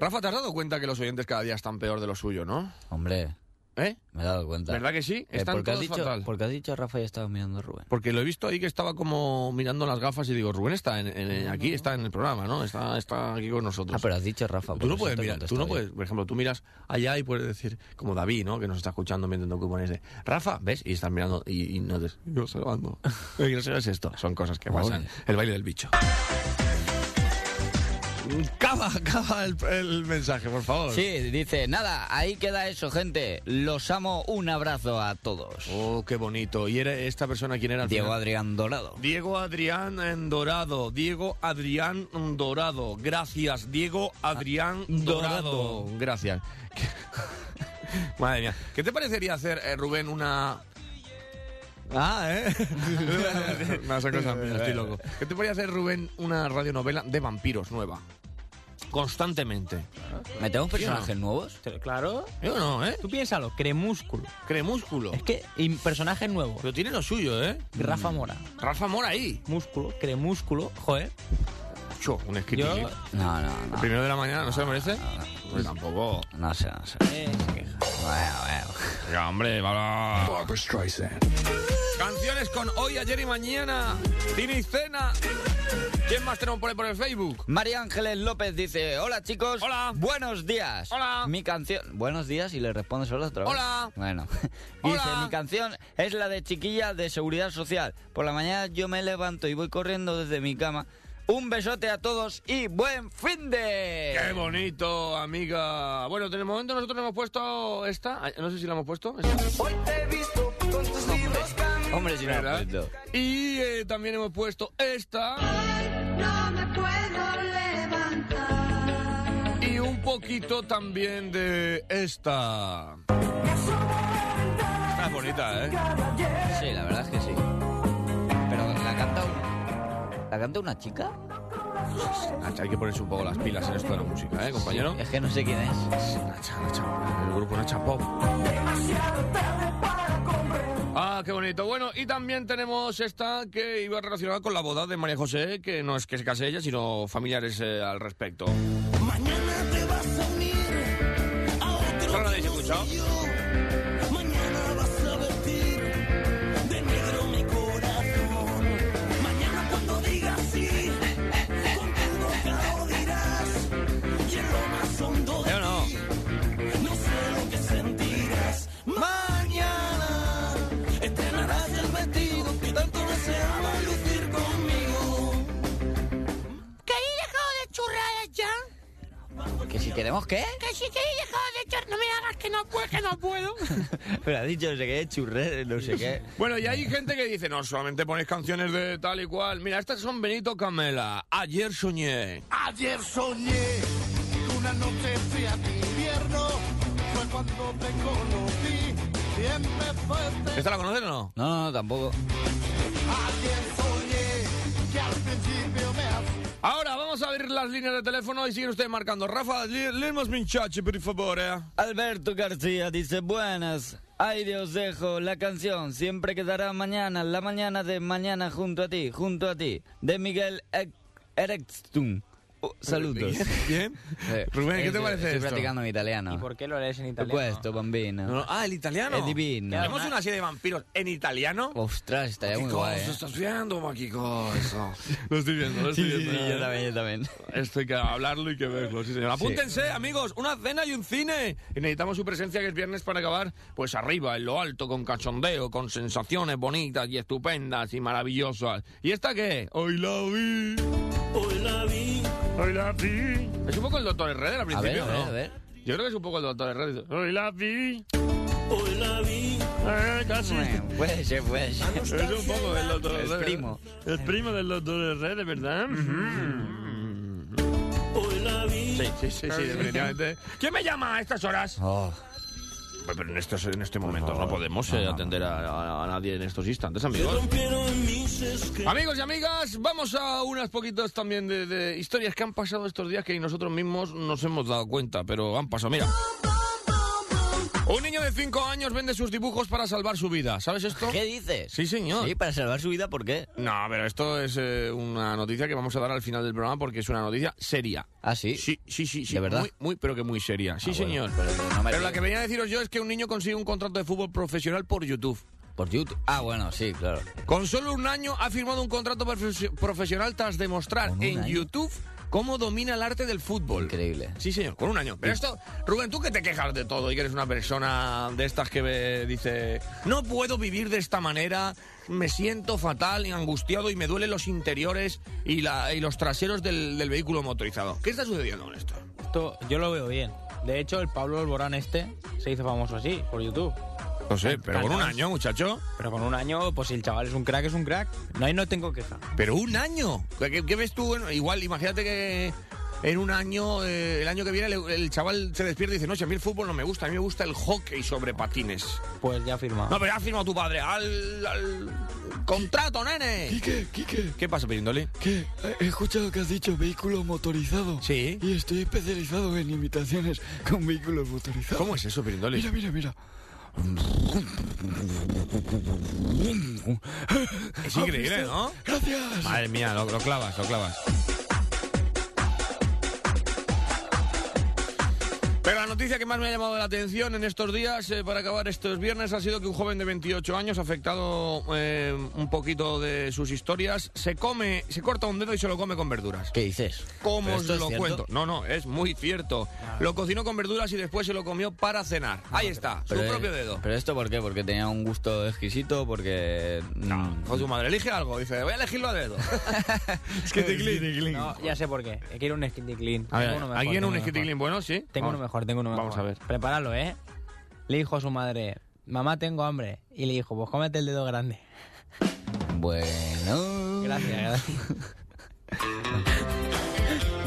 Rafa, ¿te has dado cuenta que los oyentes cada día están peor de lo suyo, no? Hombre, ¿Eh? me he dado cuenta. ¿Verdad que sí? Eh, Están porque, has todos dicho, fatal. porque has dicho Rafa y estaba mirando a Rubén. Porque lo he visto ahí que estaba como mirando las gafas y digo, Rubén está en, en- aquí, está en el programa, ¿no? Está, está aquí con nosotros. Ah, pero has dicho Rafa. Tú no puedes mirar, tú no puedes, por ejemplo, tú miras allá y puedes decir, como David, ¿no? Que nos está escuchando mientras que pones de Rafa, ¿ves? Y están mirando y, y no te... Yo observando. No sabes esto. Son cosas que pasan. El baile del bicho. Cava, cava el, el mensaje, por favor. Sí, dice, nada, ahí queda eso, gente. Los amo, un abrazo a todos. Oh, qué bonito. ¿Y era esta persona quién era? Diego final? Adrián Dorado. Diego Adrián en Dorado. Diego Adrián Dorado. Gracias, Diego Adrián Dorado. Dorado. Gracias. *laughs* Madre mía. ¿Qué te parecería hacer, eh, Rubén, una... Ah, ¿eh? *laughs* no, mías, estoy loco. *laughs* ¿Qué te podría hacer, Rubén, una radionovela de vampiros nueva? Constantemente. ¿Metemos ¿Sí o no? personajes nuevos? Claro. Yo no, ¿eh? Tú piénsalo, Cremúsculo. Cremúsculo. Es que, y personajes nuevos. Pero tiene lo suyo, ¿eh? Rafa Mora. Rafa Mora ahí. Músculo, Cremúsculo. Joder. Un. Yo- No, no, El no. primero de la mañana, ¿no se lo merece? Pues tampoco. No sé, no sé. Eh. Bueno, bueno. Ya, hombre, va. Canciones con hoy, ayer y mañana. Cine y cena. ¿Quién más tenemos por ahí por el Facebook? María Ángeles López dice, hola chicos. Hola. Buenos días. Hola. Mi canción... Buenos días y le responde solo otra vez. Hola. Bueno. *laughs* Hola. dice, mi canción es la de chiquilla de seguridad social. Por la mañana yo me levanto y voy corriendo desde mi cama Un besote a todos y buen fin de... Qué bonito, amiga. Bueno, en el momento nosotros hemos puesto esta. Ay, No sé si la hemos puesto. esta. Hoy te he visto con tus libros caminando. Hombre, si no. Y eh, también hemos puesto esta. No me puedo levantar. Y un poquito también de esta. Está bonita, ¿eh? Sí, la verdad es que sí. Pero la canta un... ¿La canta una chica? Nacha, hay que ponerse un poco las pilas en esto de la música, ¿eh, compañero? Es que no sé quién es. Nacha, Nacha, el grupo Nacha Pop. Ah, qué bonito. Bueno, y también tenemos esta que iba relacionada con la boda de María José, que no es que se case ella, sino familiares eh, al respecto. Mañana te vas a unir a otro ¿Solo ¿Que si queremos qué? Que si que he dejado de churrar. No me hagas que no puedo, que no puedo. *laughs* Pero ha dicho no sé qué, churré, no sé qué. Bueno, y hay gente que dice, no, solamente ponéis canciones de tal y cual. Mira, estas son Benito Camela. Ayer soñé. Ayer soñé una noche fría de invierno fue cuando te conocí. ¿Esta la conocen o no? No, no, tampoco. Ayer soñé las líneas de teléfono y siguen ustedes marcando. Rafa, leemos mi chachi, por favor. eh. Alberto García dice, buenas. Ay Dios dejo, la canción siempre quedará mañana, la mañana de mañana junto a ti, junto a ti, de Miguel Erextun. Oh, saludos. Bien. Eh, *laughs* Rubén, ¿qué te parece Estoy esto? practicando mi italiano. ¿Y por qué lo lees en italiano? Questo, bambino. No, no, Ah, el italiano. Es divino. ¿Tenemos una serie de vampiros en italiano? Ostras, estaría ¿Qué muy cosa guay. ¿eh? estás viendo, ma? ¿Qué cosa? *laughs* Lo estoy viendo, lo Sí, estoy sí, viendo. sí, yo también, yo también. Esto hay que hablarlo y que verlo, sí, señor. Apúntense, amigos, una cena y un cine. Y necesitamos su presencia que es viernes para acabar, pues arriba, en lo alto, con cachondeo, con sensaciones bonitas y estupendas y maravillosas. ¿Y esta qué? Hoy la vi. Hoy la vi. Hoy la vi. Es un poco el Doctor Herrera al A ver, principio, a ver, ¿no? a ver. Yo creo que es un poco el Doctor Herrera. Hoy la vi. Hoy la vi. Eh, casi. Bueno, Puede ser, puede ser. Es un poco del Doctor Es Herrera. primo. Es primo del Doctor Herrera, ¿verdad? Hoy la vi. Sí, sí, sí, sí, definitivamente. ¿Quién me llama a estas horas? Oh, Pero en, estos, en este momento no podemos eh, atender a, a- a nadie en estos instantes, amigos. Amigos y amigas, vamos a unas poquitas también de, de historias que han pasado estos días que nosotros mismos nos hemos dado cuenta, pero han pasado. Mira. Un niño de 5 años vende sus dibujos para salvar su vida. ¿Sabes esto? ¿Qué dices? Sí, señor. Sí, para salvar su vida, ¿por qué? No, pero esto es eh, una noticia que vamos a dar al final del programa porque es una noticia seria. ¿Ah, sí? Sí, sí, sí, sí. ¿De verdad? Muy, muy, pero que muy seria. Sí, Ah, bueno, señor. pero no Pero la que venía a deciros yo es que un niño consigue un contrato de fútbol profesional por YouTube. Por YouTube. Ah, bueno, sí, claro. Con solo un año ha firmado un contrato profes- profesional tras demostrar ¿Con un en año? YouTube cómo domina el arte del fútbol. Increíble. Sí, señor, con un año. Pero esto, Rubén, tú que te quejas de todo y que eres una persona de estas que ve- dice, no puedo vivir de esta manera, me siento fatal y angustiado y me duelen los interiores y, la, y los traseros del, del vehículo motorizado. ¿Qué está sucediendo con esto? Esto yo lo veo bien. De hecho, el Pablo Alborán este se hizo famoso así, por YouTube. No sé, pero con un año, muchacho. Pero con un año, pues si el chaval es un crack, es un crack. No, ahí no tengo queja. Pero un año. ¿Qué, qué ves tú? Bueno, igual, imagínate que en un año, eh, el año que viene, el, el chaval se despierta y dice, no, si a mí el fútbol no me gusta, a mí me gusta el hockey sobre patines. Pues ya firma. No, pero ya ha firmado tu padre. Al, al contrato, nene. Quique, Quique, ¿Qué pasa, Pirindoli? que he escuchado que has dicho vehículo motorizado. Sí. Y estoy especializado en imitaciones con vehículos motorizados. ¿Cómo es eso, Pirindoli? Mira, mira, mira. Es increíble, ¿no? Gracias. Madre mía, lo, lo clavas, lo clavas. Pero la noticia que más me ha llamado la atención en estos días, eh, para acabar estos viernes, ha sido que un joven de 28 años, afectado eh, un poquito de sus historias, se come, se corta un dedo y se lo come con verduras. ¿Qué dices? ¿Cómo ¿Pero os lo cierto? cuento? No, no, es muy cierto. Lo cocinó con verduras y después se lo comió para cenar. Ahí está, su Pero, propio dedo. ¿Pero esto por qué? ¿Porque tenía un gusto exquisito? ¿Porque...? No. Con su madre, elige algo. Dice, voy a elegirlo a dedo. *laughs* es que te clean. No, ya sé por qué. Quiero un Skitty Clean. A ver, Tengo uno mejor, ¿alguien un Skitty. Clean bueno? Sí. Tengo Vamos. uno mejor, tengo uno mejor. Vamos a ver. Prepáralo, ¿eh? Le dijo a su madre, mamá, tengo hambre. Y le dijo, pues cómete el dedo grande. Bueno... Gracias, gracias. *laughs*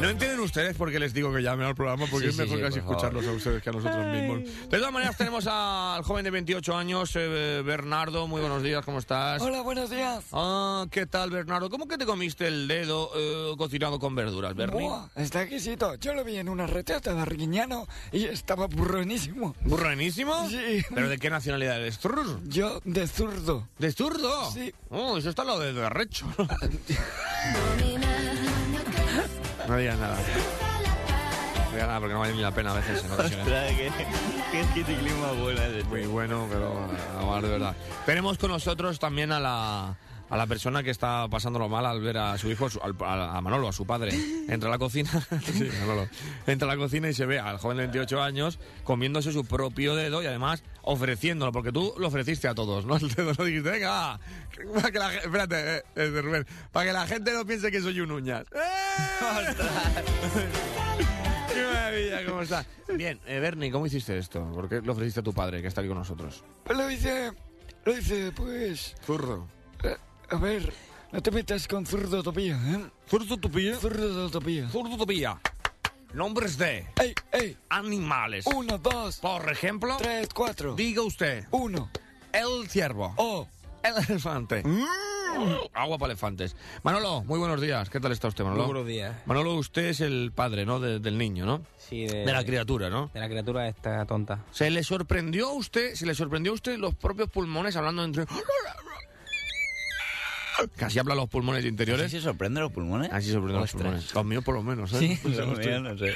No entienden ustedes por qué les digo que llamen al programa, porque Sí, es mejor sí, casi por favor. escucharlos a ustedes que a nosotros mismos. De todas maneras, tenemos al joven de 28 años, eh, Bernardo. Muy buenos días, ¿cómo estás? Hola, buenos días. Ah, ¿qué tal, Bernardo? ¿Cómo que te comiste el dedo eh, cocinado con verduras, Bernie? Buah, está exquisito. Yo lo vi en una receta de Arguiñano y estaba buenísimo. ¿Burrenísimo? Sí. ¿Pero de qué nacionalidad eres? ¿Zurr? Yo de zurdo. ¿De zurdo? Sí. Oh, eso está lo de, de arrecho. *laughs* no digas nada. No digas nada porque no vale ni la pena a veces en ocasiones. Ostras, qué, qué buena es Muy bueno, pero no, de verdad. Tenemos con nosotros también a la, a la persona que está pasándolo mal al ver a su hijo, a a, Manolo, a su padre. *laughs* Entra a la cocina, *laughs* sí, Manolo. Entra a la cocina y se ve al joven de 28 años comiéndose su propio dedo y además ofreciéndolo, porque tú lo ofreciste a todos, ¿no? *laughs* El dedo no dijiste, venga, va, para que la gente, espérate, eh, eh, Rubén, para que la gente no piense que soy un uñas. ¡Eh! ¡Qué maravilla! ¿Cómo está? Bien, eh, Bernie, ¿cómo hiciste esto? ¿Por qué lo ofreciste a tu padre que está aquí con nosotros? Pues lo hice, lo hice, pues... Zurdo. eh, a ver, no te metas con zurdo topía, ¿eh? ¿Zurdo topía? Zurdo topía. Zurdo topía. Nombres de ¡Ey, ey! animales. Uno, dos, Por ejemplo, tres, cuatro. diga usted, Uno. el ciervo, Oh. el elefante. Agua para elefantes. Manolo, muy buenos días. ¿Qué tal está usted, Manolo? Muy buenos días. Manolo, usted es el padre, ¿no? De- del niño, ¿no? Sí, de, De la criatura, ¿no? de la criatura esta tonta. ¿Se le sorprendió a usted, se le sorprendió a usted los propios pulmones hablando entre... Casi habla los pulmones interiores. ¿Así se sorprende los pulmones? Así sorprende los Ostras. pulmones. Los míos por lo menos, ¿eh? Sí, *laughs* los míos, no sé.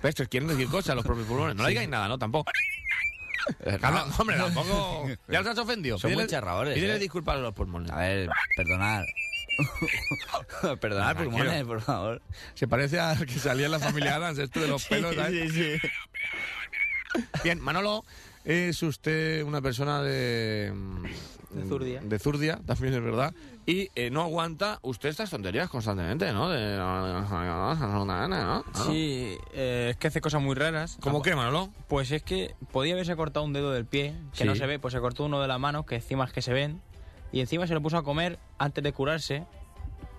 Pero estos quieren decir cosas los propios pulmones. No le digáis nada, ¿no? Tampoco. *laughs* Habla- hombre, tampoco... ¿Ya os has ofendido? Son muy charradores, Pídele ¿eh? disculpas a los pulmones. A ver, perdonad. *laughs* perdonad, pulmones, por favor. Se parece al que salía en la familia Adams, esto de los pelos, ¿sabes? sí. Bien, Manolo, es usted una persona de... De Zurdia. De Zurdia, también es verdad. Y eh, no aguanta usted estas tonterías constantemente, ¿no? De... ¿no? Sí, eh, es que hace cosas muy raras. ¿Cómo qué, Manolo? Pues es que podía haberse cortado un dedo del pie, que Sí. no se ve, pues se cortó uno de la mano, que encima es que se ven, y encima se lo puso a comer antes de curarse,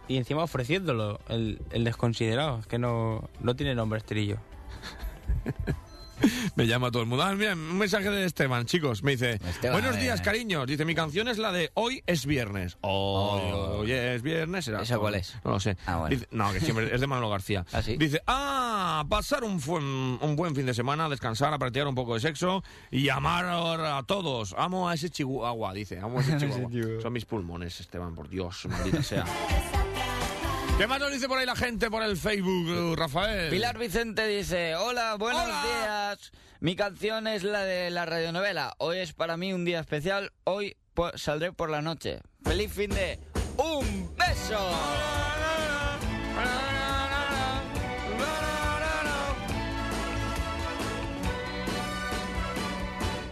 y encima ofreciéndolo, el, el desconsiderado, es que no, no tiene nombre estrillo. *laughs* Me llama todo el mundo. Ah, mira, un mensaje de Esteban, chicos. Me dice, Esteban, buenos eh. días, cariños. Dice, mi canción es la de Hoy es viernes. Hoy, Oh. hoy es viernes. ¿será? ¿Esa cuál es? No lo sé. Ah, bueno. Dice- no, que siempre es de Manolo García. *laughs* ¿Ah, sí? Dice, ah, pasar un, buen, un buen fin de semana, descansar, a practicar un poco de sexo y amar a todos. Amo a ese chihuahua, dice. Amo a ese *laughs* chihuahua. Son mis pulmones, Esteban, por Dios, maldita sea. *laughs* ¿Qué más nos dice por ahí la gente por el Facebook, Rafael? Pilar Vicente dice, hola, buenos Hola. días. Mi canción es la de la radionovela. Hoy es para mí un día especial. Hoy po- saldré por la noche. Feliz fin de... ¡Un beso!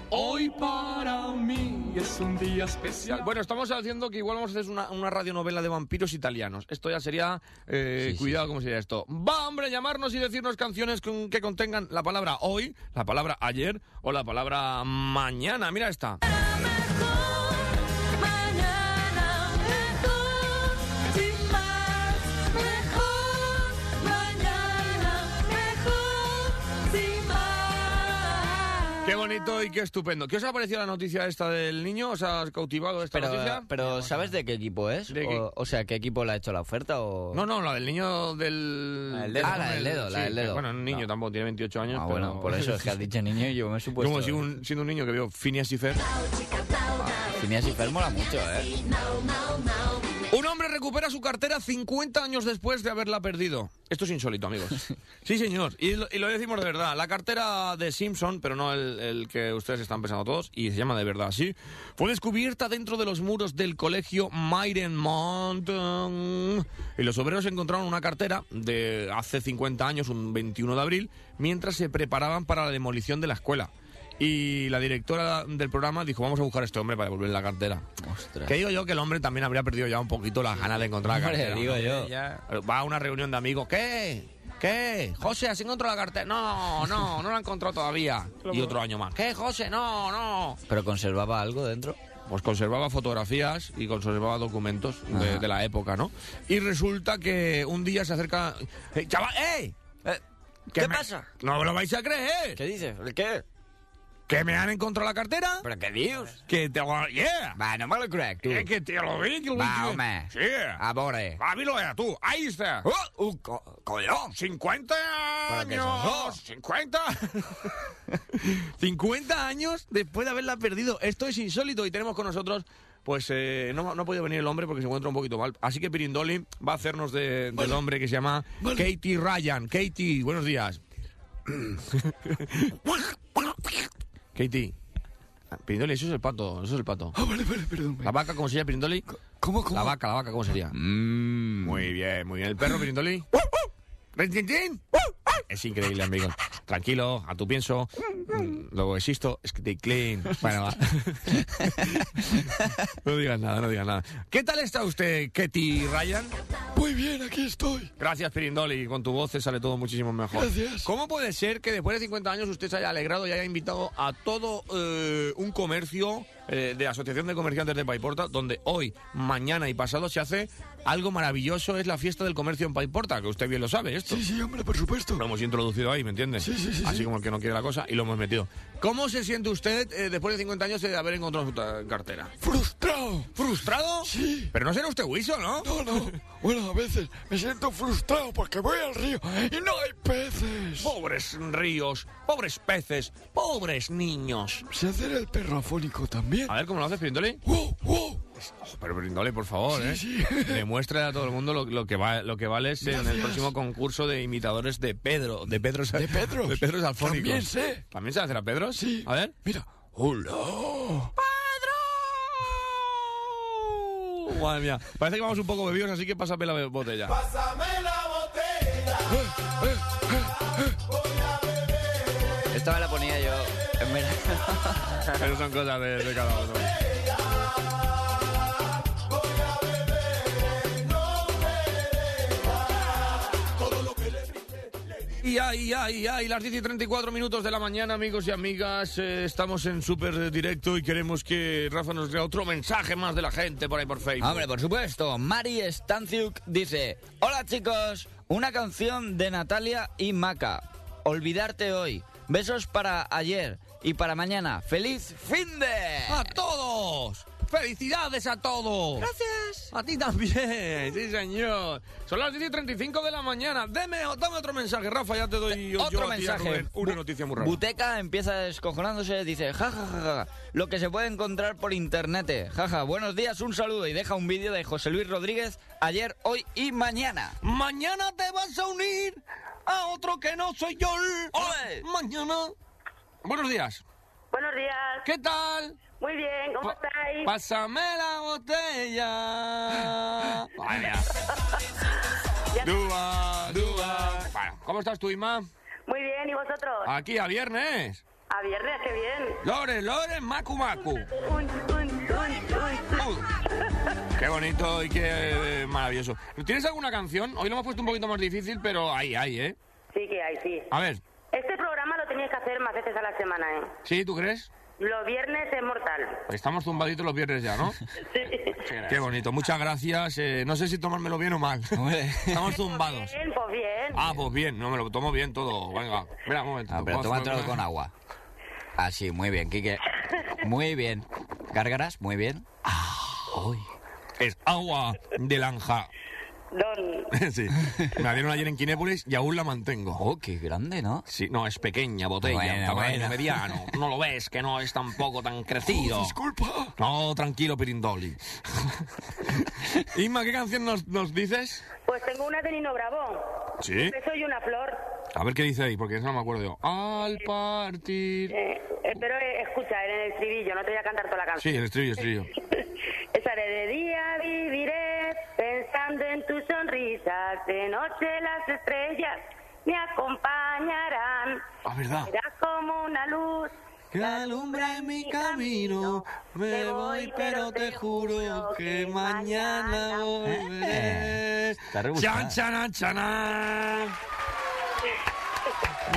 Hoy para es un día especial. Bueno, estamos haciendo que igual vamos a hacer una, una radionovela de vampiros italianos. Esto ya sería... eh, Sí, sí, cuidado, ¿cómo sería esto? Va, hombre, llamarnos y decirnos canciones con- que contengan la palabra hoy, la palabra ayer o la palabra mañana. Mira esta. Bonito y qué estupendo. ¿Qué os ha parecido la noticia esta del niño? ¿Os ha cautivado esta Pero, noticia? pero ¿sabes de qué equipo es? ¿De qué? O, o sea, ¿qué equipo le ha hecho la oferta o...? No, no, la del niño del... La del dedo. Ah, la del dedo, la del dedo. Bueno, un niño No. tampoco, tiene 28 años. Ah, pero- bueno, por eso es que has *laughs* dicho niño y yo me he supuesto... Como si un, siendo un niño que vio Phineas y Fer. Phineas y Fer mola mucho, ¿eh? Recupera su cartera 50 años después de haberla perdido. Esto es insólito, amigos. *laughs* Sí, señor. Y lo, y lo decimos de verdad. La cartera de Simpson, pero no el, el que ustedes están pensando todos, y se llama de verdad así, fue descubierta dentro de los muros del colegio Maiden Mountain. Y los obreros encontraron una cartera de hace 50 años, un 21 de abril, mientras se preparaban para la demolición de la escuela. Y la directora del programa dijo, vamos a buscar a este hombre para devolver la cartera. Que digo yo que el hombre también habría perdido ya un poquito las ganas de encontrar la cartera. digo ¿no? yo. Ya. Va a una reunión de amigos. ¿Qué? ¿Qué? José, ¿has encontrado la cartera? No, no, no la he encontrado todavía. Y otro año más. ¿Qué, José? No, no. ¿Pero conservaba algo dentro? Pues conservaba fotografías y conservaba documentos de, la época, ¿no? Y resulta que un día se acerca... ¡Eh, chaval! ¡Eh! ¿Qué me- pasa? No me lo vais a creer. ¿Qué dices? ¿El qué? ¿Que me han encontrado la cartera? ¿Pero qué dios? Que te lo... ¡Yeah! Va, no me lo crees, tú. Es que te lo vi, que lo vi. Va, que- home. Sí. A mí lo era tú. Ahí está. Oh, uh, co- coño. 50 ¿Pero qué es años. eso? 50. 50 años después de haberla perdido. Esto es insólito y tenemos con nosotros. Pues eh, no, no ha podido venir el hombre porque se encuentra un poquito mal. Así que Pirindoli va a hacernos de- del hombre que se llama Katie Ryan. Katie, buenos días. *clears throat* Katie. Ah, Pirindoli, eso es el pato, eso es el pato. Ah, vale, vale, perdón. ¿La vaca cómo sería, Pirindoli? ¿Cómo, cómo? La vaca, la vaca, ¿cómo sería? Mm. Muy bien, muy bien. ¿El perro, Pirindoli? ¿Rintintín? Es increíble, amigos. Tranquilo, a tu pienso. Mm, Luego existo, es que te clean. Bueno, va. *laughs* No digas nada, no digas nada. ¿Qué tal está usted, Ketty Ryan? Muy bien, aquí estoy. Gracias, Pirindoli. Con tu voz te sale todo muchísimo mejor. Gracias. ¿Cómo puede ser que después de 50 años usted se haya alegrado y haya invitado a todo eh, un comercio eh, de Asociación de Comerciantes de Paiporta, donde hoy, mañana y pasado se hace algo maravilloso? Es la fiesta del comercio en Paiporta, que usted bien lo sabe esto. Sí, sí, hombre, por supuesto. Lo hemos introducido ahí, ¿me entiende? Sí, sí, sí, Así sí. como el que no quiere la cosa y lo hemos metido. ¿Cómo se siente usted eh, después de 50 años de haber encontrado su cartera? ¡Frustrado! ¿Frustrado? Sí. Pero no será usted Wilson, ¿no? No, no. Bueno, a veces me siento frustrado porque voy al río y no hay peces. Pobres ríos, pobres peces, pobres niños. Sé hacer el perro afónico también. A ver, ¿cómo lo haces, Brindoli? ¡Wow, wow! Oh, pero Brindoli, por favor, Sí, ¿eh? sí. Demuestra a todo el mundo lo, lo que, va, lo que vales en el Gracias. próximo concurso de imitadores de Pedro. De Pedro, De Pedros. De Pedros alfónicos. También sé. ¿También se hacer a Pedros? Sí. A ver. Mira. ¡Hola! ¡Pedro! Madre mía. Parece que vamos un poco bebidos, así que pásame la botella. Esta me la ponía yo en verano. Pero son cosas de, de cada uno. Y ay, ay, ay, las 10 y 34 minutos de la mañana, amigos y amigas. eh, estamos en súper directo y queremos que Rafa nos dé otro mensaje más de la gente por ahí por Facebook. Hombre, por supuesto. Mari Stanciuk dice: Hola chicos, una canción de Natalia y Maca. Olvidarte hoy. Besos para ayer y para mañana. ¡Feliz fin de! ¡A todos! ¡Felicidades a todos! Gracias. A ti también, sí señor. Son las 10 y 35 de la mañana. Deme, dame otro mensaje, Rafa, ya te doy yo Otro a ti, a mensaje. Rubén, una Bu- noticia muy rara. Buteca empieza descojonándose, dice, ja, ja, ja, ja, lo que se puede encontrar por internet. Jaja, buenos días, un saludo y deja un vídeo de José Luis Rodríguez ayer, hoy y mañana. Mañana te vas a unir a otro que no soy yo. ¡Ole! Mañana. Buenos días. Buenos días. ¿Qué tal? Muy bien, ¿cómo estáis? Pásame la botella. *laughs* Mía. Dúa, dúa. Bueno, ¿cómo estás tú, Ima? Muy bien, ¿y vosotros? Aquí a viernes. A viernes, qué bien. Lore, Lore, Macu, Macu. Un, un, un, un. Qué bonito y qué eh, maravilloso. ¿Tienes alguna canción? Hoy lo hemos puesto un poquito más difícil, pero ahí, ahí, ¿eh? Sí que hay, sí. A ver, Este programa lo teníais que hacer más veces a la semana, ¿eh? ¿sí, tú crees? Los viernes es mortal. Estamos zumbaditos los viernes ya, ¿no? *laughs* Sí. Qué bonito, muchas gracias. eh, no sé si tomármelo bien o mal. *laughs* Estamos zumbados. Bien, pues bien. Ah, pues bien, no me lo tomo bien todo. Venga, mira, un momento. Ah, pero tómatelo con agua. Así, muy bien, Quique. Muy bien. Gárgaras, muy bien. Es agua de lanja. Don. *laughs* sí. Me la dieron ayer en Kinépolis y aún la mantengo. Oh, qué grande, ¿no? Sí, no, es pequeña botella, Bueno, tamaño bueno. mediano. *laughs* No lo ves, que no es tampoco tan crecido. Oh, disculpa. No, tranquilo, Pirindoli. *laughs* Inma, ¿qué canción nos, nos dices? Pues tengo una de Nino Bravo. Sí. Un beso y una flor. A ver qué dice ahí, porque eso no me acuerdo yo. Al partir... Eh, eh, pero eh, escucha, en el estribillo, no te voy a cantar toda la canción. Sí, el estribillo, el estribillo. Esa de, de día viviré pensando en tus sonrisas, de noche las estrellas me acompañarán. Ah, ¿verdad? Serás como una luz Que alumbra en mi camino, me voy, pero te juro que mañana volveré. Está rebuscada. Chan, chanan, chanan.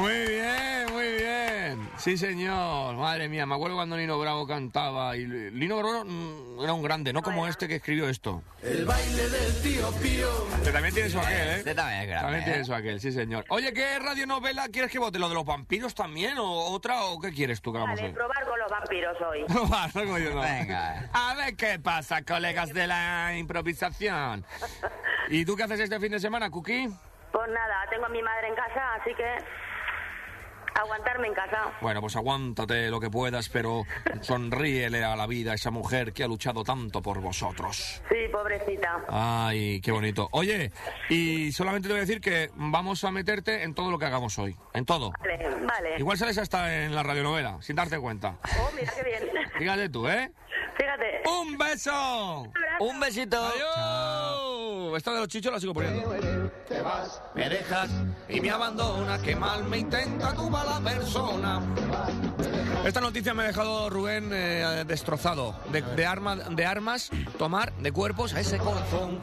Muy bien, muy bien. Sí, señor. Madre mía, me acuerdo cuando Nino Bravo cantaba. Y Nino Bravo era un grande, no como este que escribió esto. El baile del tío Pío. Este también tiene su aquel, ¿eh? Este también es grande, También ¿eh? tiene su aquel, sí, señor. Oye, ¿qué radionovela quieres que vote? ¿Lo de los vampiros también? ¿O otra? ¿O qué quieres tú que hagamos Vale, hoy? probar con los vampiros hoy. *laughs* Va, no, como yo no. Venga. A ver qué pasa, colegas de la improvisación. ¿Y tú qué haces este fin de semana, Cookie? Pues nada, tengo a mi madre en casa, así que aguantarme en casa. Bueno, pues aguántate lo que puedas, pero *laughs* sonríele a la vida a esa mujer que ha luchado tanto por vosotros. Sí, pobrecita. Ay, qué bonito. Oye, y solamente te voy a decir que vamos a meterte en todo lo que hagamos hoy. En todo. Vale, vale. Igual sales hasta en la radionovela, sin darte cuenta. Oh, mira qué bien. *laughs* Fíjate tú, ¿eh? Fíjate. ¡Un beso! Un besito. ¡Adiós! Esta de los chichos la sigo poniendo. Me dejas y me abandona, que mal me intenta tu mala persona. Esta noticia me ha dejado Rubén eh, destrozado. De, de arma- de armas, tomar de cuerpos a ese corazón.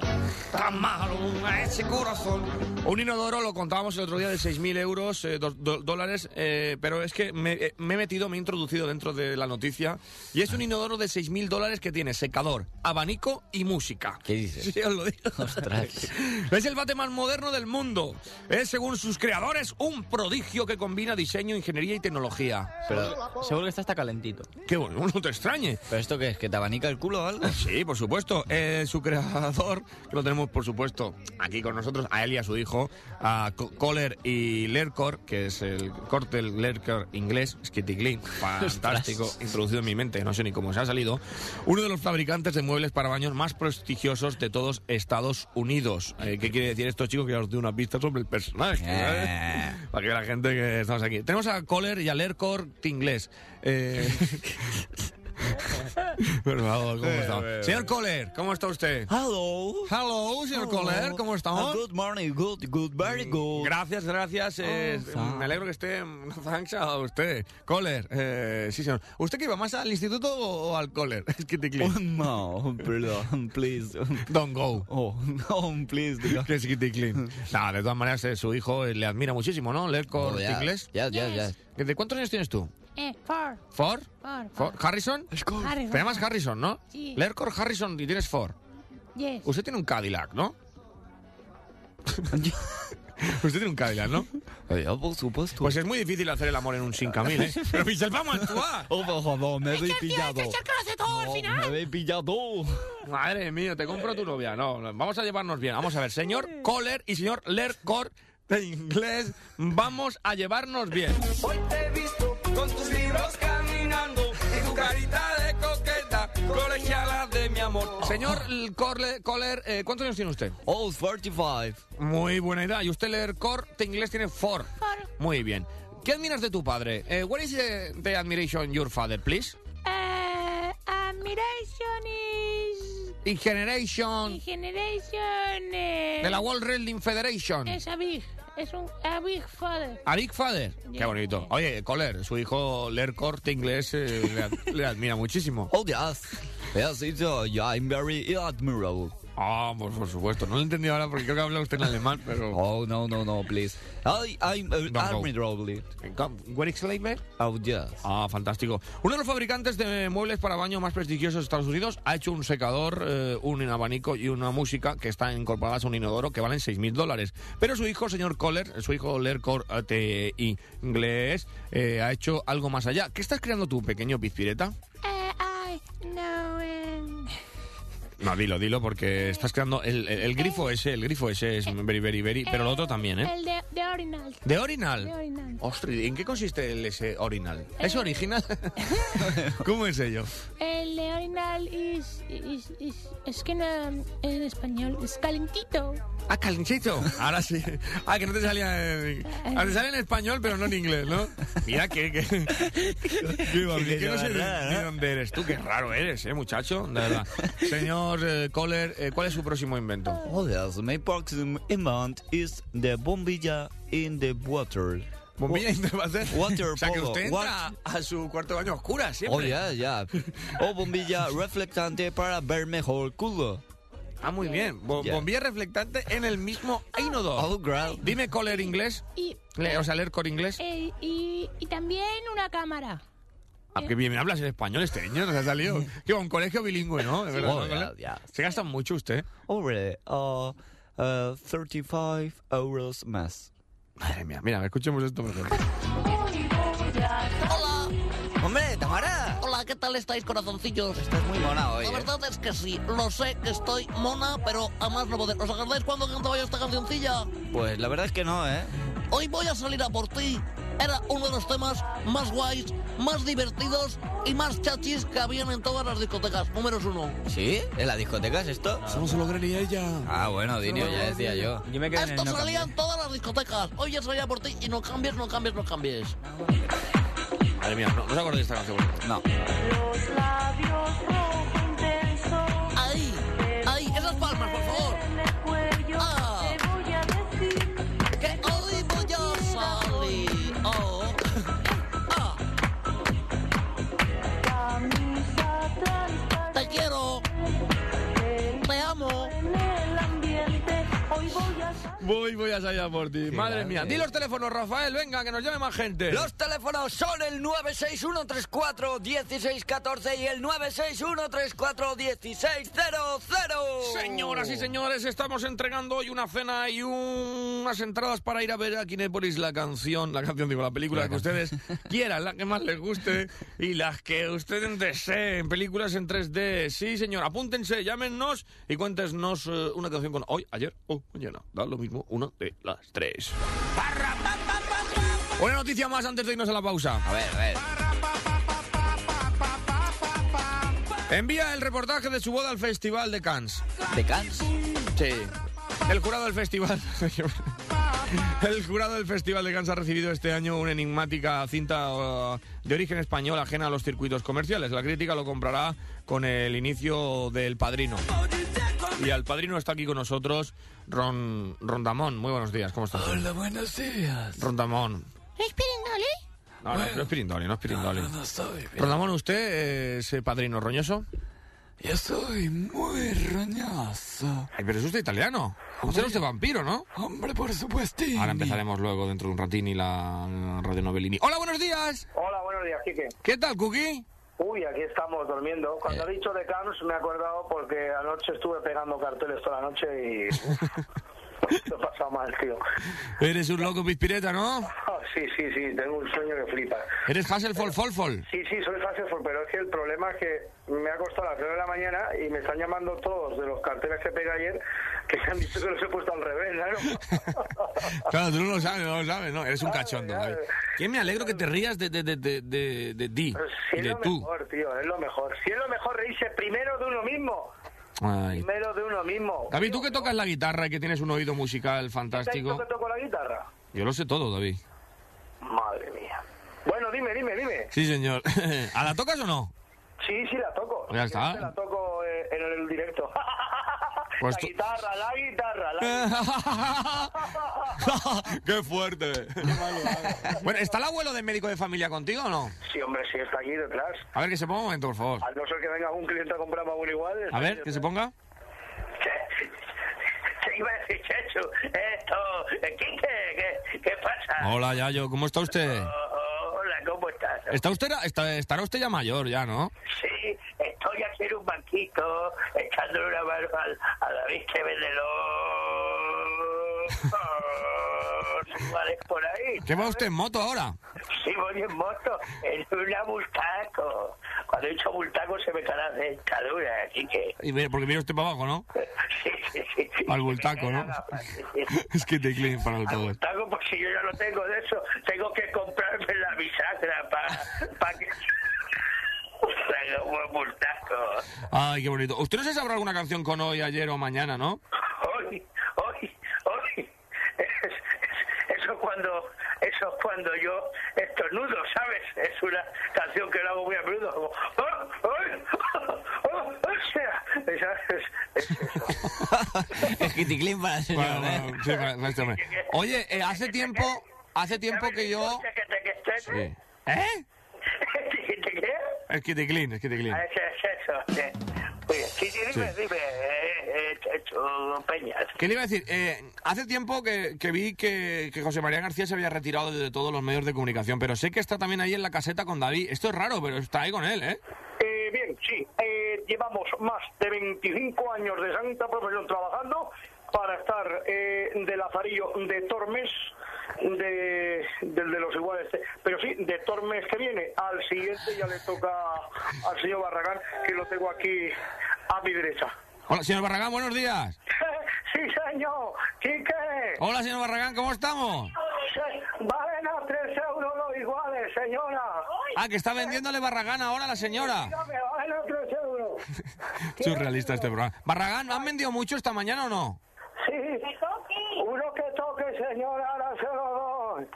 Tan malo, a ese corazón. Un inodoro lo contábamos el otro día de 6.000 euros, eh, do- do- dólares, eh, pero es que me, eh, me he metido, me he introducido dentro de la noticia. Y es un inodoro de 6.000 dólares que tiene secador, abanico y música. ¿Qué dices? Sí, os lo digo. Ostras. *laughs* Es el bate más moderno del mundo. Es, según sus creadores, un prodigio que combina diseño, ingeniería y tecnología. Pero, Seguro que está hasta calentito. Qué bueno, no te extrañe. ¿Pero esto qué es? ¿Que te abanica el culo o algo? Sí, por supuesto. Eh, su creador, que lo tenemos, por supuesto, aquí con nosotros, a él y a su hijo, a Kohler y Lercor, que es el corte el Lercor inglés, Skitty Clean, *laughs* fantástico, introducido en mi mente, no sé ni cómo se ha salido. Uno de los fabricantes de muebles para baños más prestigiosos de todos Estados Unidos. Eh, ¿Qué quiere decir esto, chicos? Que os doy una pista sobre el personaje. ¿eh? Para que la gente que estamos aquí. Tenemos a Kohler y a Lercor inglés. Eh... *laughs* *laughs* Por favor, ¿cómo está? Señor Kohler, ¿cómo está usted? Hello. Hello, señor Kohler, ¿cómo estamos? Uh, good morning, good, good, very good. Gracias, gracias. eh, Oh, thanks. me alegro que esté. Thanks a usted. Kohler, eh, sí, señor. ¿Usted que iba más al instituto o al Kohler? *laughs* Es que te Oh, no, *laughs* perdón, please. Don't go. Oh, no, please. Que es Kitty Clean. Nada, de todas maneras, eh, su hijo eh, le admira muchísimo, ¿no? Leer con Oh, yeah. inglés. Yes, yes, yes. ¿De cuántos años tienes tú? Eh, Ford. ¿Ford? Ford. ¿Ford? ¿Harrison? Harrison. Te llamas Harrison, ¿no? Sí. Lercor Harrison y tienes Ford. Yes. Usted tiene un Cadillac, ¿no? *laughs* Usted tiene un Cadillac, ¿no? Ya, por supuesto. Pues es muy difícil hacer el amor en un 5000, ¿eh? *laughs* Pero Michel, vamos a actuar. Oh, por favor, me habéis pillado. Es que hace todo al final. me habéis pillado. Madre mía, te compro tu novia. No, no, vamos a llevarnos bien. Vamos a ver, señor Kohler y señor Lercor de inglés, vamos a llevarnos bien. Hoy te he visto con tus libros caminando Y tu carita de coqueta, colegiala de mi amor. Señor Corle- Kohler, eh, ¿cuántos años tiene usted? Oh, 45. Muy buena idea. Y usted Lercor de inglés tiene four. Muy bien. ¿Qué admiras de tu padre? Eh, what is the, the admiration your father, please? Eh, admiration is... In generation Generation... Eh, de la World Wrestling Federation. Es a big. Es un a big father. A Big Father. Qué bonito. Oye, Kohler, su hijo Lercor de inglés eh, le, ad- le admira muchísimo. Oh, yes. Yes, it's, uh, yeah, I'm very admirable. Ah, pues por supuesto. No lo he entendido ahora porque creo que habla usted en alemán, pero... Oh, no, no, no, please. I, I'm uh, admirable. Where is Slaver? Oh, yes. Ah, fantástico. Uno de los fabricantes de muebles para baño más prestigiosos de Estados Unidos ha hecho un secador, eh, un abanico y una música que están incorporadas a un inodoro que valen 6.000 dólares. Pero su hijo, señor Kohler, su hijo Lercor eh, inglés, eh, ha hecho algo más allá. ¿Qué estás creando tú, pequeño pizpireta? Eh, I know... eh, No, dilo, dilo, porque estás creando el, el- el grifo ese, el grifo ese es very, very, very, pero lo otro también, ¿eh? El de, de Orinal. ¿De orinal? De Orinal. Ostras, ¿en qué consiste el ese orinal? ¿Es original? *laughs* ¿Cómo es ello? El de Orinal es, es, es, es que no, en español es calentito. Ah, calentito. Ahora sí. Ah, que no te salía en... Ah, te sale en español, pero no en inglés, ¿no? Mira, que... que, *laughs* que, va, que no sé de, de dónde eres tú. Qué raro eres, ¿eh, muchacho? De verdad. Señor *laughs* eh, Kohler, eh, ¿cuál es su próximo invento? Oh, yes, my próximo invent is the bombilla in the water. Bombilla in the water. *laughs* Water O sea, que usted entra a su cuarto de baño oscura siempre. Oh, ya, ya. O bombilla *laughs* reflectante para ver mejor culo. Ah, muy bien. Bo- Ya. Bombilla reflectante en el mismo inodoro. Oh, great. Dime Kohler inglés. Y, Le- o sea, leer con inglés. eh, y, y también una cámara. Qué bien hablas en español este año, nos ha salido. *laughs* Que un colegio bilingüe, ¿no? De verdad, Oh, ¿no, ya, Kohler? ya. Se gasta mucho usted. Hombre, uh, uh, 35 euros más. Madre mía, mira, escuchemos esto mejor. Hola, Hombre, Tamara. hola, ¿qué tal estáis, corazoncillos? Estás muy mona hoy, La ¿eh? verdad es que sí, lo sé que estoy mona, pero a más no poder. ¿Os acordáis cuando cantaba yo esta cancioncilla? Pues la verdad es que no, ¿eh? Hoy voy a salir a por ti. Era uno de los temas más guays, más divertidos y más chachis que habían en todas las discotecas. Números uno. ¿Sí? ¿En la discoteca es esto? Solo se lo creía ella. Ah, bueno, Dinio, ya decía yo. Yo me quedé en el Esto no salía cambié. en todas las discotecas. Hoy ya salía por ti y no cambies, no cambies, no cambies. Madre mía, no, no os acordáis de esta canción. No. Ahí, ahí, esas palmas, por favor. Voy, voy a salir a por ti. Madre mía. Di los teléfonos, Rafael, venga, que nos llame más gente. Los teléfonos son el 961341614 y el 961341600. Señoras y señores, estamos entregando hoy una cena y un- unas entradas para ir a ver a Kinépolis la canción, la canción digo, la película que ustedes *laughs* quieran, la que más les guste y las que ustedes deseen, películas en 3D. Sí, señor, apúntense, llámenos y cuéntenos eh, una canción con hoy, ayer o mañana. Da lo mismo, una de las tres. Una noticia más antes de irnos a la pausa. A ver, a ver. Envía el reportaje de su boda al Festival de Cannes. ¿De Cannes? Sí. El jurado del festival. *laughs* El jurado del Festival de Cannes ha recibido este año una enigmática cinta uh, de origen español ajena a los circuitos comerciales. La crítica lo comprará con el inicio del Padrino. Y al Padrino está aquí con nosotros Ron Rondamón. Muy buenos días, ¿cómo estás? Hola, buenos días. Rondamón. ¿Es Pirindoli? No, no, no es Pirindoli, no es Pirindoli. No, no soy. Rondamón, ¿usted es eh, padrino roñoso? Yo soy muy roñoso. Ay, pero es usted italiano. Usted es usted vampiro, ¿no? Hombre, por supuesto. Ahora empezaremos luego dentro de un ratín y la radio Novellini. Hola, buenos días. Hola, buenos días, Quique. ¿Qué tal, Cookie? Uy, aquí estamos durmiendo. Cuando ha dicho de Cannes me he acordado porque anoche estuve pegando carteles toda la noche y... *laughs* Lo he pasado mal, tío. Eres un loco pispireta, ¿no? Ah, sí, sí, sí, tengo un sueño que flipa. Eres Hasselfol Folfol. Sí, sí, soy Hasselhoff, pero es que el problema es que me ha acostado a las 9 de la mañana y me están llamando todos de los carteles que pegué ayer que me han dicho que los he puesto al revés, ¿no? *laughs* *laughs* Claro, tú no lo sabes, no lo sabes, ¿no? Eres un cachondo, ya, David. Que me alegro que te rías de, de, de, de, de, de ti Si y es de lo tú. mejor, tío, es lo mejor. Si es lo mejor reírse primero de uno mismo. Ay. Primero de uno mismo. David, tú que tocas la guitarra y que tienes un oído musical ¿Te has dicho fantástico. que toco la guitarra? Yo lo sé todo, David. Madre mía. Bueno, dime, dime, dime. Sí, señor. *laughs* ¿A la tocas o no? Sí, sí, la toco. Pues ya está. La toco eh, en el directo. *laughs* Pues la guitarra, la guitarra, la *laughs* guitarra. ¡Qué fuerte! bueno, ¿está el abuelo de médico de familia contigo o no? Sí, hombre, sí, está aquí detrás. A ver, que se ponga un momento, por favor. A no ser que venga un cliente a comprar más bueno igual. A ver, que se ponga. *laughs* ¿Qué iba a decir, Chechu? Esto... ¿Qué, qué, qué pasa? Hola, Yayo, ¿cómo está usted? Oh, hola, ¿cómo estás? Está usted, está, estará usted ya mayor, ya, ¿no? Sí, estoy aquí en un banquito, echándole una mano al, a David *laughs* que por ahí. ¿Qué va usted en moto ahora? Sí, voy en moto, en una Mustaco. cuando he dicho bultaco se me cae la dentadura, así que... Y mira, porque mira usted para abajo, ¿no? *laughs* Sí, sí, sí. Al bultaco, ¿no? *laughs* es que te clean para el todo. Bultaco, pues si yo ya no tengo de eso, tengo que comprarme la bisagra para que... Buen. Ay, qué bonito. ¿Usted no se sabrá alguna canción con hoy, ayer o mañana, no? Hoy, hoy, hoy. Es- es- eso cuando eso es cuando yo estornudo, ¿sabes? Es una canción que lo hago muy a menudo, como ¡Oh, oh, oh, o sea, es, *laughs* es. Es señor, Bueno, ¿eh? bueno, sí, para- para este hombre. Oye, eh, hace tiempo, hace tiempo que yo... Sí. ¿Eh? *laughs* Es que te clean, es que te clean. Ah, Es, es eso, sí. Sí, sí, dime, Sí. dime, eh, eh, Chechu Peñas. ¿Qué le iba a decir? Eh, hace tiempo que, que vi que, que José María García se había retirado de todos los medios de comunicación, pero sé que está también ahí en la caseta con David. Esto es raro, pero está ahí con él, ¿eh? Eh, bien, sí, eh, llevamos más de 25 años de santa profesión trabajando para estar eh, de Lazarillo de Tormes, de, del de los iguales, pero sí, de Tormes que viene, al siguiente ya le toca al señor Barragán, que lo tengo aquí a mi derecha. Hola, señor Barragán, buenos días. *laughs* sí, señor, Quique. Hola, señor Barragán, ¿cómo estamos? Valen a 3 euros los iguales, señora. Ah, que está vendiéndole Barragán ahora a la señora. Valen a 3 euros. *laughs* Surrealista este programa. Barragán, ¿han vendido mucho esta mañana o no? Sí, uno que toque, señora, ahora se lo doy.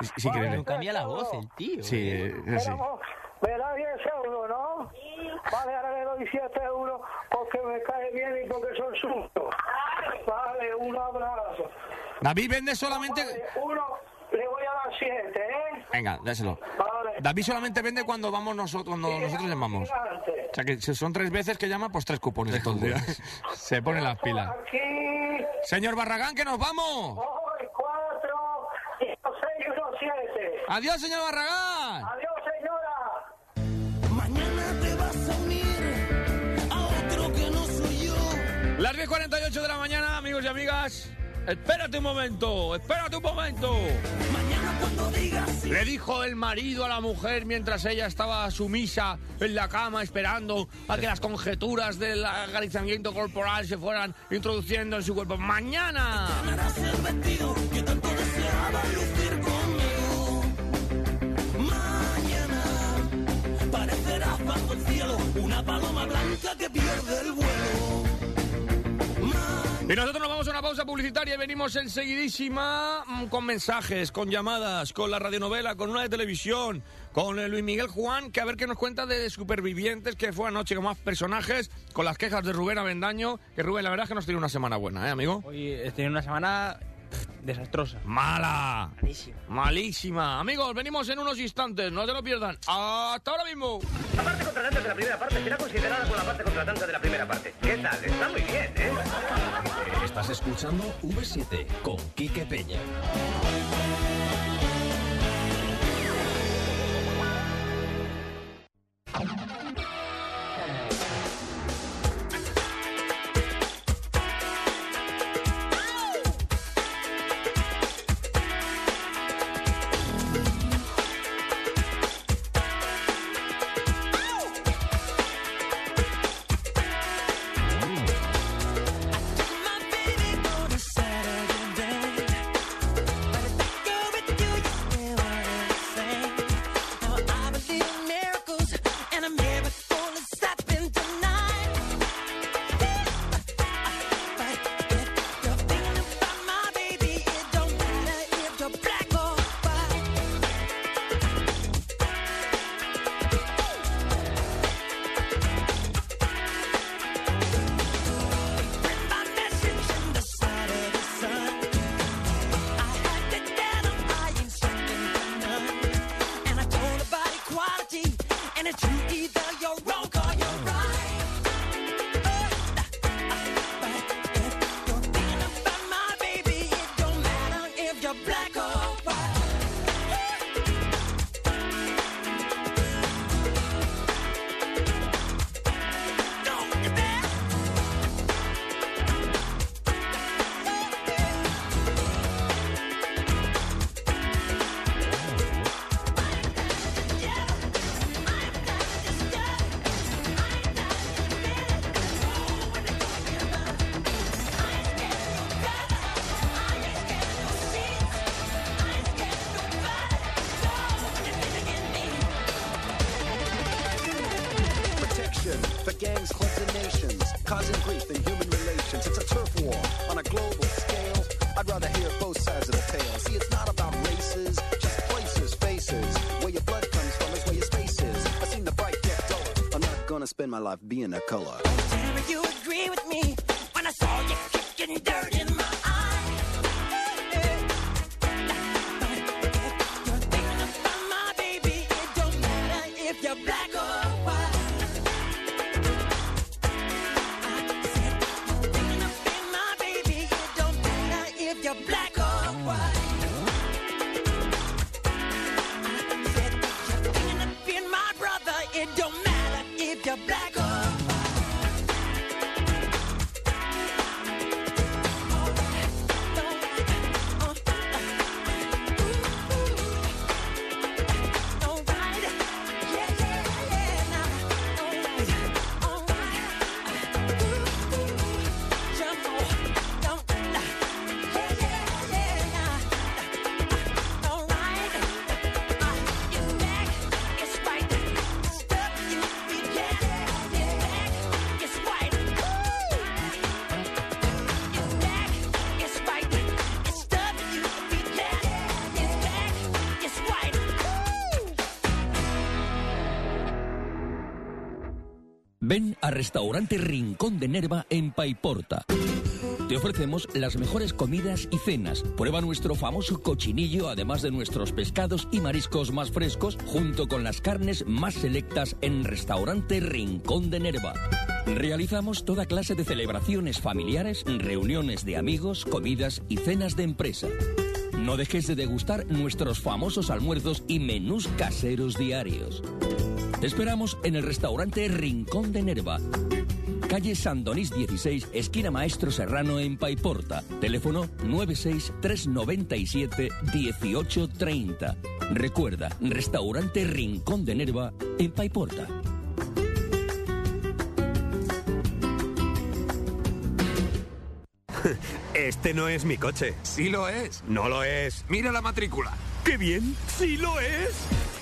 Sí, sí que viene. Cambia la voz el tío. Sí, eh, sí. Pero, me da 10 euros, ¿no? Vale, ahora le doy 7 euros porque me cae bien y porque son suyos. Vale, un abrazo. David vende solamente... Vale, uno, le voy a dar 7, ¿eh? Venga, déselo. Vale. David solamente vende cuando vamos nosotros, cuando nosotros llamamos. O sea que si son tres veces que llama, pues tres cupones todo el día. Se pone las pilas. Aquí, Señor Barragán, que nos vamos. voy, 4, 6, 1, 7. Adiós, señor Barragán. Adiós, señora. Mañana te vas a unir a otro que no soy yo. Las 10.48 de la mañana, amigos y amigas. Espérate un momento, espérate un momento. Mañana cuando digas sí. Le dijo el marido a la mujer mientras ella estaba sumisa en la cama esperando a que las conjeturas del acariciamiento corporal se fueran introduciendo en su cuerpo. ¡Mañana! Harás el vestido que tanto deseaba lucir conmigo. El cielo una paloma blanca que pierde el vuelo. Y nosotros nos vamos a una pausa publicitaria y venimos enseguidísima mm, con mensajes, con llamadas, con la radionovela, con una de televisión, con Luis Miguel Juan, que a ver qué nos cuenta de Supervivientes, que fue anoche con más personajes, con las quejas de Rubén Avendaño, que Rubén, la verdad es que nos tiene una semana buena, ¿eh, amigo? Hoy he tenido una semana desastrosa. ¡Mala! Malísima. Malísima. Amigos, venimos en unos instantes, no te lo pierdan. ¡Hasta ahora mismo! La parte contratante de la primera parte será considerada como la parte contratante de la primera parte. ¿Qué tal? Está muy bien, ¿eh? Estás escuchando V7 con Quique Peña. A Restaurante Rincón de Nerva en Paiporta. Te ofrecemos las mejores comidas y cenas. Prueba nuestro famoso cochinillo, además de nuestros pescados y mariscos más frescos, junto con las carnes más selectas en Restaurante Rincón de Nerva. Realizamos toda clase de celebraciones familiares, reuniones de amigos, comidas y cenas de empresa. No dejes de degustar nuestros famosos almuerzos y menús caseros diarios. Te esperamos en el restaurante Rincón de Nerva. Calle San Donís 16, esquina Maestro Serrano en Paiporta. Teléfono 963971830. Recuerda, restaurante Rincón de Nerva en Paiporta. *laughs* Este no es mi coche. Sí lo es. No lo es. Mira la matrícula. ¡Qué bien! ¡Sí lo es!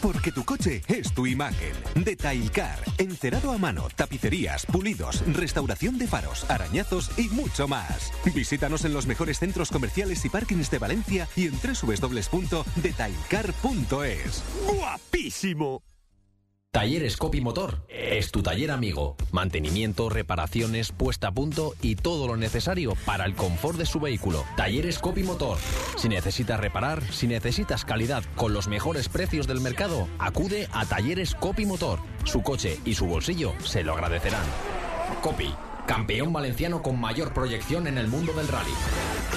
Porque tu coche es tu imagen. Detailcar, encerado a mano, tapicerías, pulidos, restauración de faros, arañazos y mucho más. Visítanos en los mejores centros comerciales y parkings de Valencia y en www.detailcar.es. ¡Guapísimo! Talleres Copy Motor es tu taller amigo. Mantenimiento, reparaciones, puesta a punto y todo lo necesario para el confort de su vehículo. Talleres Copy Motor. Si necesitas reparar, si necesitas calidad con los mejores precios del mercado, acude a Talleres Copy Motor. Su coche y su bolsillo se lo agradecerán. Copy. Campeón valenciano con mayor proyección en el mundo del rally.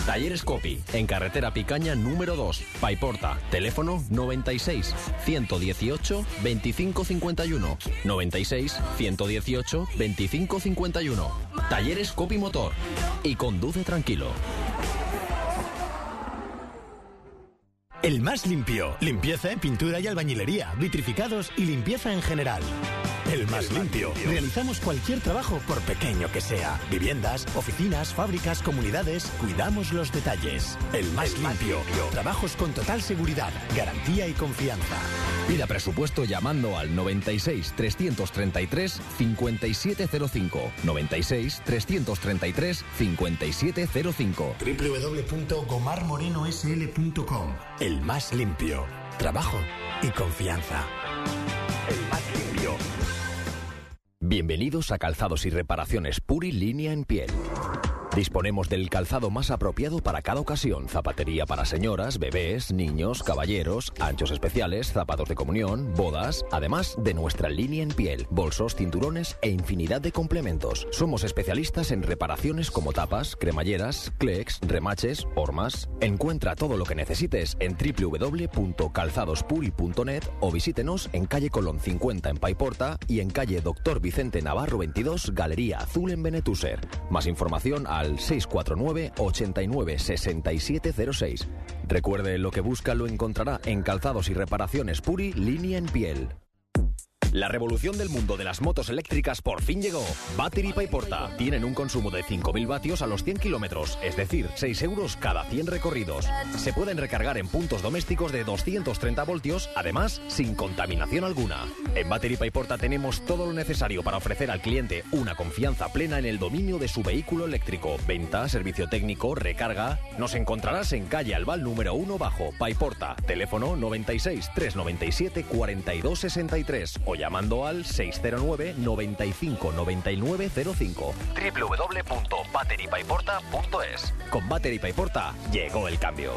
Talleres Copy, en carretera Picaña número 2, Paiporta. Teléfono 96 118 2551. 96 118 2551. Talleres Copy Motor. Y conduce tranquilo. El más limpio. Limpieza, pintura y albañilería, vitrificados y limpieza en general. El más limpio. Realizamos cualquier trabajo, por pequeño que sea. Viviendas, oficinas, fábricas, comunidades. Cuidamos los detalles. El más limpio. Trabajos con total seguridad, garantía y confianza. Pida presupuesto llamando al 96 333 5705. 96 333 5705. www.gomarmorinosl.com El más limpio. Trabajo y confianza. El más limpio. Bienvenidos a Calzados y Reparaciones Puri Línea en Piel. Disponemos del calzado más apropiado para cada ocasión. Zapatería para señoras, bebés, niños, caballeros, anchos especiales, zapatos de comunión, bodas, además de nuestra línea en piel, bolsos, cinturones e infinidad de complementos. Somos especialistas en reparaciones como tapas, cremalleras, clecs, remaches, hormas. Encuentra todo lo que necesites en www.calzadospuri.net o visítenos en calle Colón 50 en Paiporta y en calle Doctor Vicente Navarro 22, Galería Azul en Benetúser. Más información al 649 89 6706. Recuerde, lo que busca lo encontrará en Calzados y Reparaciones Puri, línea en piel. La revolución del mundo de las motos eléctricas por fin llegó. Battery Paiporta. Tienen un consumo de 5.000 vatios a los 100 kilómetros, es decir, 6 euros cada 100 recorridos. Se pueden recargar en puntos domésticos de 230 voltios, además, sin contaminación alguna. En Battery Paiporta tenemos todo lo necesario para ofrecer al cliente una confianza plena en el dominio de su vehículo eléctrico. Venta, servicio técnico, recarga. Nos encontrarás en calle Albal número 1 bajo Paiporta. Teléfono 96 397 42 63 o llamando al 609 95 99 05 www.batterypaiporta.es Con Battery Paiporta llegó el cambio.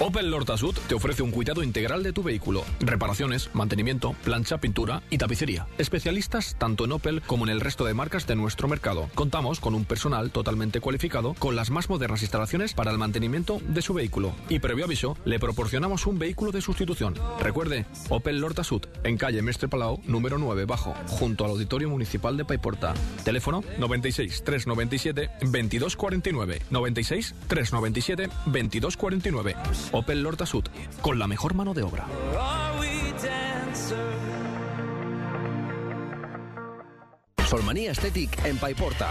Opel Lorta Sud te ofrece un cuidado integral de tu vehículo, reparaciones, mantenimiento, plancha, pintura y tapicería. Especialistas tanto en Opel como en el resto de marcas de nuestro mercado. Contamos con un personal totalmente cualificado con las más modernas instalaciones para el mantenimiento de su vehículo. Y previo aviso, le proporcionamos un vehículo de sustitución. Recuerde, Opel Lorta Sud, en calle Mestre Palau, número 9 bajo, junto al Auditorio Municipal de Paiporta. Teléfono 96 397 2249 96 397 2249. Opel Lorta Sud, con la mejor mano de obra. Solmanía Aesthetic en Paiporta.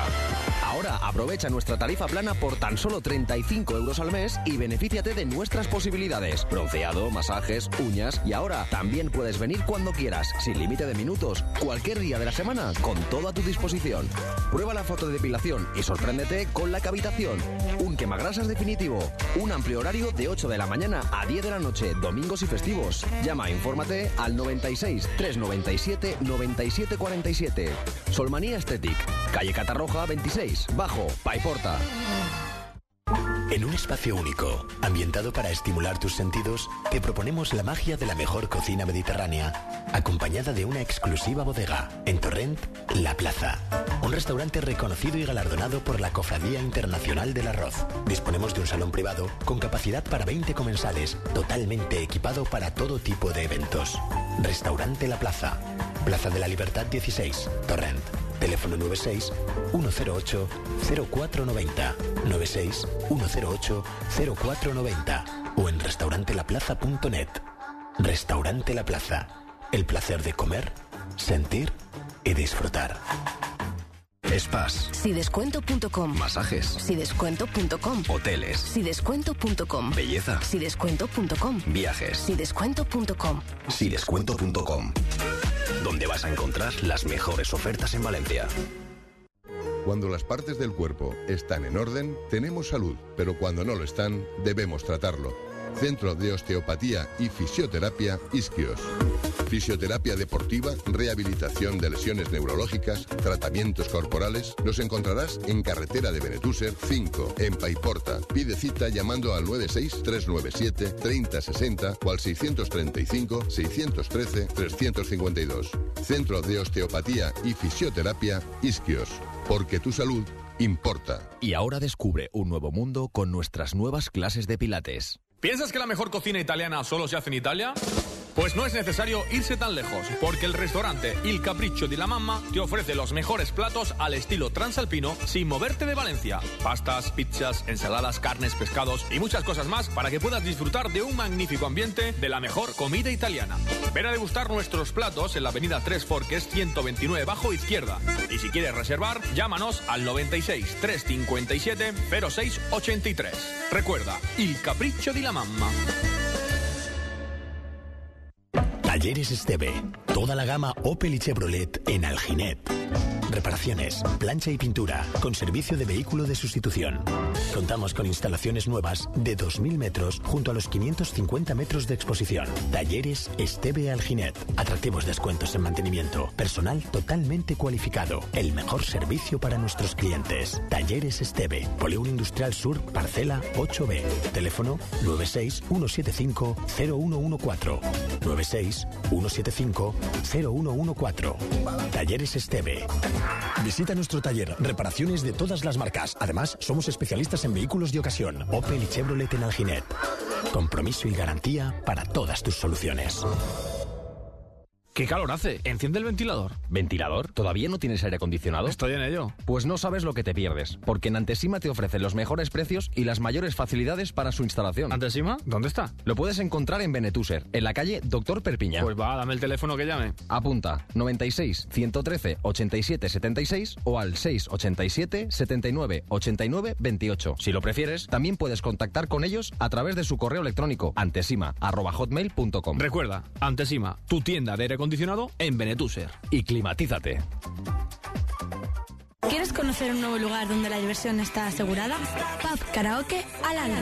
Ahora aprovecha nuestra tarifa plana por tan solo 35 euros al mes y benefíciate de nuestras posibilidades. Bronceado, masajes, uñas y ahora también puedes venir cuando quieras, sin límite de minutos, cualquier día de la semana, con todo a tu disposición. Prueba la foto de depilación y sorpréndete con la cavitación. Un quemagrasas definitivo. Un amplio horario de 8 de la mañana a 10 de la noche, domingos y festivos. Llama, infórmate al 96 397 9747. Solmanía Aesthetic, calle Catarroja 26, bajo, Paiporta. En un espacio único, ambientado para estimular tus sentidos, te proponemos la magia de la mejor cocina mediterránea, acompañada de una exclusiva bodega. En Torrent, La Plaza. Un restaurante reconocido y galardonado por la Cofradía Internacional del Arroz. Disponemos de un salón privado con capacidad para 20 comensales, totalmente equipado para todo tipo de eventos. Restaurante La Plaza. Plaza de la Libertad 16, Torrent. Teléfono 96 108 0490 96 108 0490 o en restaurantelaplaza.net. Restaurante La Plaza. El placer de comer, sentir y disfrutar. Spas, Sidescuento.com. masajes, Sidescuento.com. hoteles, Sidescuento.com. belleza, Sidescuento.com. viajes. Sidescuento.com. Sidescuento.com. Donde vas a encontrar las mejores ofertas en Valencia. Cuando las partes del cuerpo están en orden, tenemos salud, pero cuando no lo están, debemos tratarlo. Centro de Osteopatía y Fisioterapia Isquios. Fisioterapia deportiva, rehabilitación de lesiones neurológicas, tratamientos corporales. Nos encontrarás en Carretera de Benetúser 5, en Paiporta. Pide cita llamando al 96-397-3060 o al 635-613-352. Centro de Osteopatía y Fisioterapia Isquios. Porque tu salud importa. Y ahora descubre un nuevo mundo con nuestras nuevas clases de pilates. ¿Piensas que la mejor cocina italiana solo se hace en Italia? Pues no es necesario irse tan lejos, porque el restaurante Il Capriccio di la Mamma te ofrece los mejores platos al estilo transalpino sin moverte de Valencia. Pastas, pizzas, ensaladas, carnes, pescados y muchas cosas más para que puedas disfrutar de un magnífico ambiente de la mejor comida italiana. Ven a degustar nuestros platos en la avenida Tres Forques 129 bajo izquierda. Y si quieres reservar, llámanos al 96 357 0683. Recuerda, Il Capriccio di la Mamma. Talleres Esteve. Toda la gama Opel y Chevrolet en Alginet. Reparaciones, plancha y pintura, con servicio de vehículo de sustitución. Contamos con instalaciones nuevas de 2.000 metros junto a los 550 metros de exposición. Talleres Esteve Alginet. Atractivos descuentos en mantenimiento. Personal totalmente cualificado. El mejor servicio para nuestros clientes. Talleres Esteve. Polígono Industrial Sur, Parcela 8B. Teléfono 96 175 0114. 96 175 0114. Talleres Esteve. Visita nuestro taller, reparaciones de todas las marcas. Además, somos especialistas en vehículos de ocasión. Opel y Chevrolet en Alginet. Compromiso y garantía para todas tus soluciones. ¿Qué calor hace? Enciende el ventilador. ¿Ventilador? ¿Todavía no tienes aire acondicionado? Estoy en ello. Pues no sabes lo que te pierdes, porque en Antesima te ofrecen los mejores precios y las mayores facilidades para su instalación. ¿Antesima? ¿Dónde está? Lo puedes encontrar en Benetuser, en la calle Doctor Perpiña. Pues va, dame el teléfono que llame. Apunta 96 113 87 76 o al 687 79 89 28. Si lo prefieres, también puedes contactar con ellos a través de su correo electrónico antesima@hotmail.com. Recuerda, Antesima, tu tienda de aire acondicionado en Benetuser. Y climatízate. ¿Quieres conocer un nuevo lugar donde la diversión está asegurada? Pub Karaoke al Alba.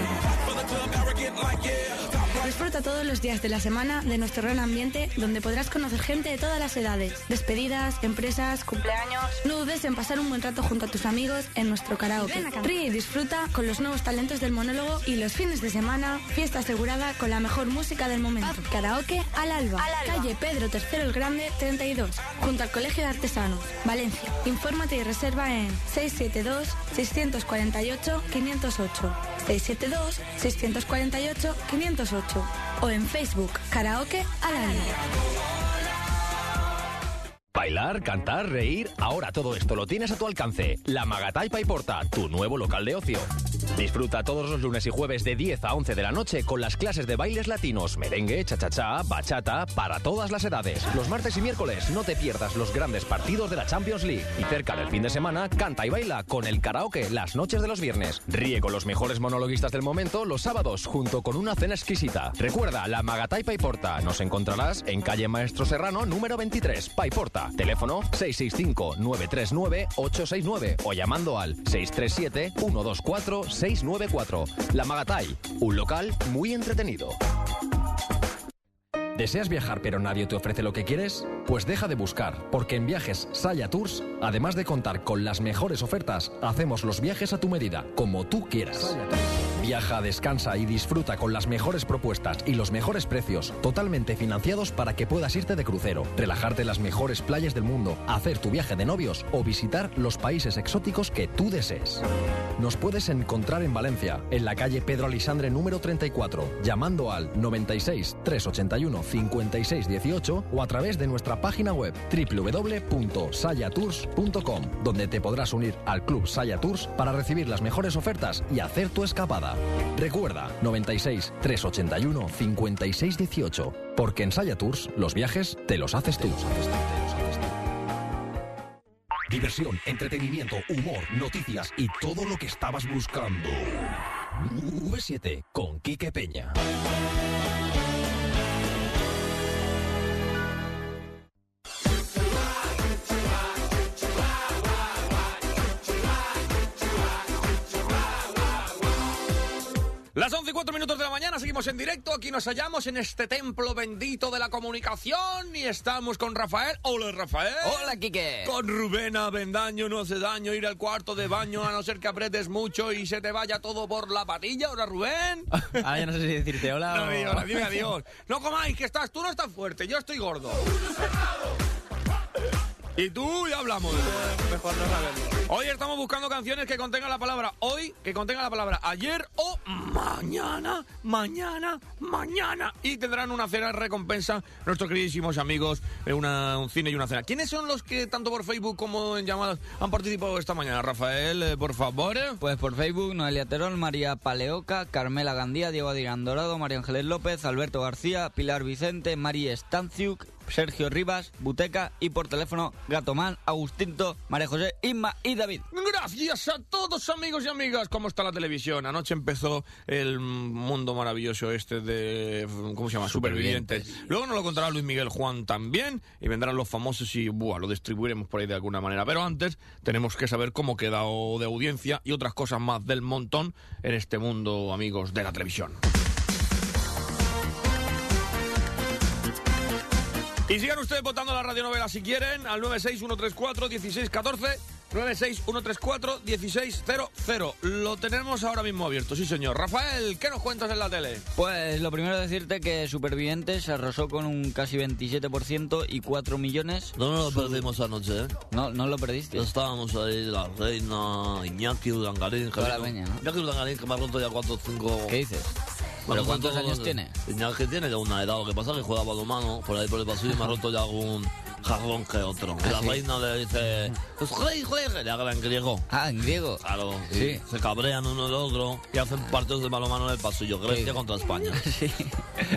Disfruta todos los días de la semana de nuestro gran ambiente donde podrás conocer gente de todas las edades, despedidas, empresas, cumpleaños. No dudes en pasar un buen rato junto a tus amigos en nuestro karaoke. Ríe y disfruta con los nuevos talentos del monólogo y los fines de semana, fiesta asegurada con la mejor música del momento. Karaoke al Alba. Calle Pedro III el Grande 32, junto al Colegio de Artesanos, Valencia. Infórmate y reserva en 672 648 508. 672 648 508 o en Facebook Karaoke al Alba. Bailar, cantar, reír, ahora todo esto lo tienes a tu alcance. La Magataipa y Porta, tu nuevo local de ocio. Disfruta todos los lunes y jueves de 10 a 11 de la noche con las clases de bailes latinos, merengue, cha-cha-cha, bachata, para todas las edades. Los martes y miércoles no te pierdas los grandes partidos de la Champions League. Y cerca del fin de semana, canta y baila con el karaoke las noches de los viernes. Ríe con los mejores monologuistas del momento los sábados junto con una cena exquisita. Recuerda, la Magataipa y Porta. Nos encontrarás en calle Maestro Serrano número 23, Paiporta. Teléfono 665-939-869 o llamando al 637-124-694. La Magatai, un local muy entretenido. ¿Deseas viajar pero nadie te ofrece lo que quieres? Pues deja de buscar, porque en Viajes Saya Tours, además de contar con las mejores ofertas, hacemos los viajes a tu medida, como tú quieras. Viaja, descansa y disfruta con las mejores propuestas y los mejores precios, totalmente financiados para que puedas irte de crucero, relajarte en las mejores playas del mundo, hacer tu viaje de novios o visitar los países exóticos que tú desees. Nos puedes encontrar en Valencia, en la calle Pedro Alisandre número 34, llamando al 96 381 56 18 o a través de nuestra página web www.sayatours.com, donde te podrás unir al Club Saya Tours para recibir las mejores ofertas y hacer tu escapada. Recuerda 96 381 56 18, porque en Saya Tours los viajes te los haces tú. Diversión, entretenimiento, humor, noticias y todo lo que estabas buscando. V7 con Quique Peña. Las 11 y 4 minutos de la mañana, seguimos en directo. Aquí nos hallamos en este templo bendito de la comunicación y estamos con Rafael. Hola, Rafael. Hola, Quique. Con Rubén Avendaño, no hace daño ir al cuarto de baño a no ser que apretes mucho y se te vaya todo por la patilla. Hola, Rubén. *laughs* Ahora ya no sé si decirte hola No, o... dime adiós. No comáis, que estás, tú no estás fuerte, yo estoy gordo. Y tú ya hablamos. Mejor no saberlo. Hoy estamos buscando canciones que contengan la palabra hoy, que contengan la palabra ayer o mañana, mañana, mañana. Y tendrán una cena de recompensa nuestros queridísimos amigos, eh, una- un cine y una cena. ¿Quiénes son los que tanto por Facebook como en llamadas han participado esta mañana? Rafael, eh, por favor. Pues por Facebook, Noelia Terol, María Paleoca, Carmela Gandía, Diego Adrián Dorado, María Ángeles López, Alberto García, Pilar Vicente, Mari Stanciuk, Sergio Rivas, Buteca y por teléfono Gatomán, Agustinto, María José, Inma y David. Gracias a todos amigos y amigas. ¿Cómo está la televisión? Anoche empezó el mundo maravilloso este de... ¿Cómo se llama? Supervivientes. Luego nos lo contará Luis Miguel Juan también y vendrán los famosos y buah, lo distribuiremos por ahí de alguna manera. Pero antes tenemos que saber cómo queda o de audiencia y otras cosas más del montón en este mundo, amigos, de la televisión. Y sigan ustedes votando la radionovela si quieren al 961341614, 961341600. Lo tenemos ahora mismo abierto, sí señor. Rafael, ¿qué nos cuentas en la tele? Pues lo primero decirte que Supervivientes se arrasó con un casi 27% y 4 millones. No nos lo perdimos anoche, ¿eh? No, no lo perdiste. Estábamos ahí, la reina, Iñaki Udangarín. La Javier- peña, ¿no? Iñaki Udangarín, que me ha roto ya 4 o 5... ¿Qué dices? ¿Pero cuántos años tiene? que tiene ya una edad. Lo que pasa es que juega balonmano por ahí por el pasillo y me ha roto ya algún jarrón que otro. Y la ¿Ah, sí? reina le dice, pues juegue, juegue, le habla en griego. Ah, en griego. Claro, Sí. se cabrean uno del otro y hacen partidos de balonmano en el pasillo. Grecia contra España. *laughs* sí.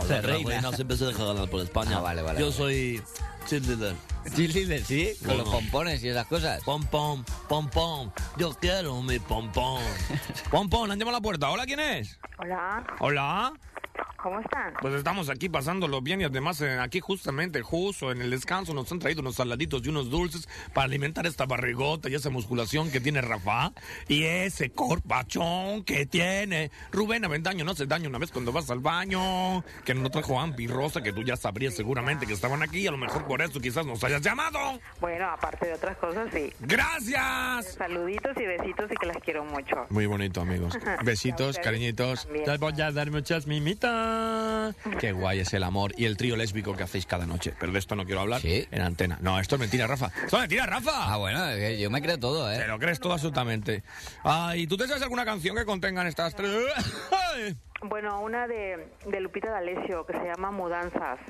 La, La reina. siempre se deja ganar por España. Ah, vale, vale, Yo vale. soy cheerleader. Cheerleader, sí, con Bueno. los pompones y esas cosas. Pom, pom, pom, pom. Yo quiero mi pom, *laughs* pom. Pon, pon, han llamado a la puerta. ¿Hola, quién es? Hola, Hola. ¿Cómo están? Pues estamos aquí pasándolo bien y además eh, aquí justamente, justo en el descanso, nos han traído unos saladitos y unos dulces para alimentar esta barrigota y esa musculación que tiene Rafa y ese corpachón que tiene Rubén Avendaño. No hace daño una vez cuando vas al baño, que no trajo Ampi y Rosa, que tú ya sabrías seguramente que estaban aquí, a lo mejor por eso quizás nos hayas llamado. Bueno, aparte de otras cosas, sí. ¡Gracias! Saluditos y besitos y que las quiero mucho. Muy bonito, amigos. *laughs* Besitos, cariñitos. también. Voy a dar muchas mimitas. Qué guay es el amor y el trío lésbico que hacéis cada noche. Pero de esto no quiero hablar en antena. No, esto es mentira, Rafa. ¡Esto es mentira, Rafa! Ah, bueno, yo me creo todo, ¿eh? Te lo crees todo absolutamente. Ay, ¿tú te sabes alguna canción que contengan estas tres? Bueno, una de, de Lupita D'Alessio que se llama Mudanzas.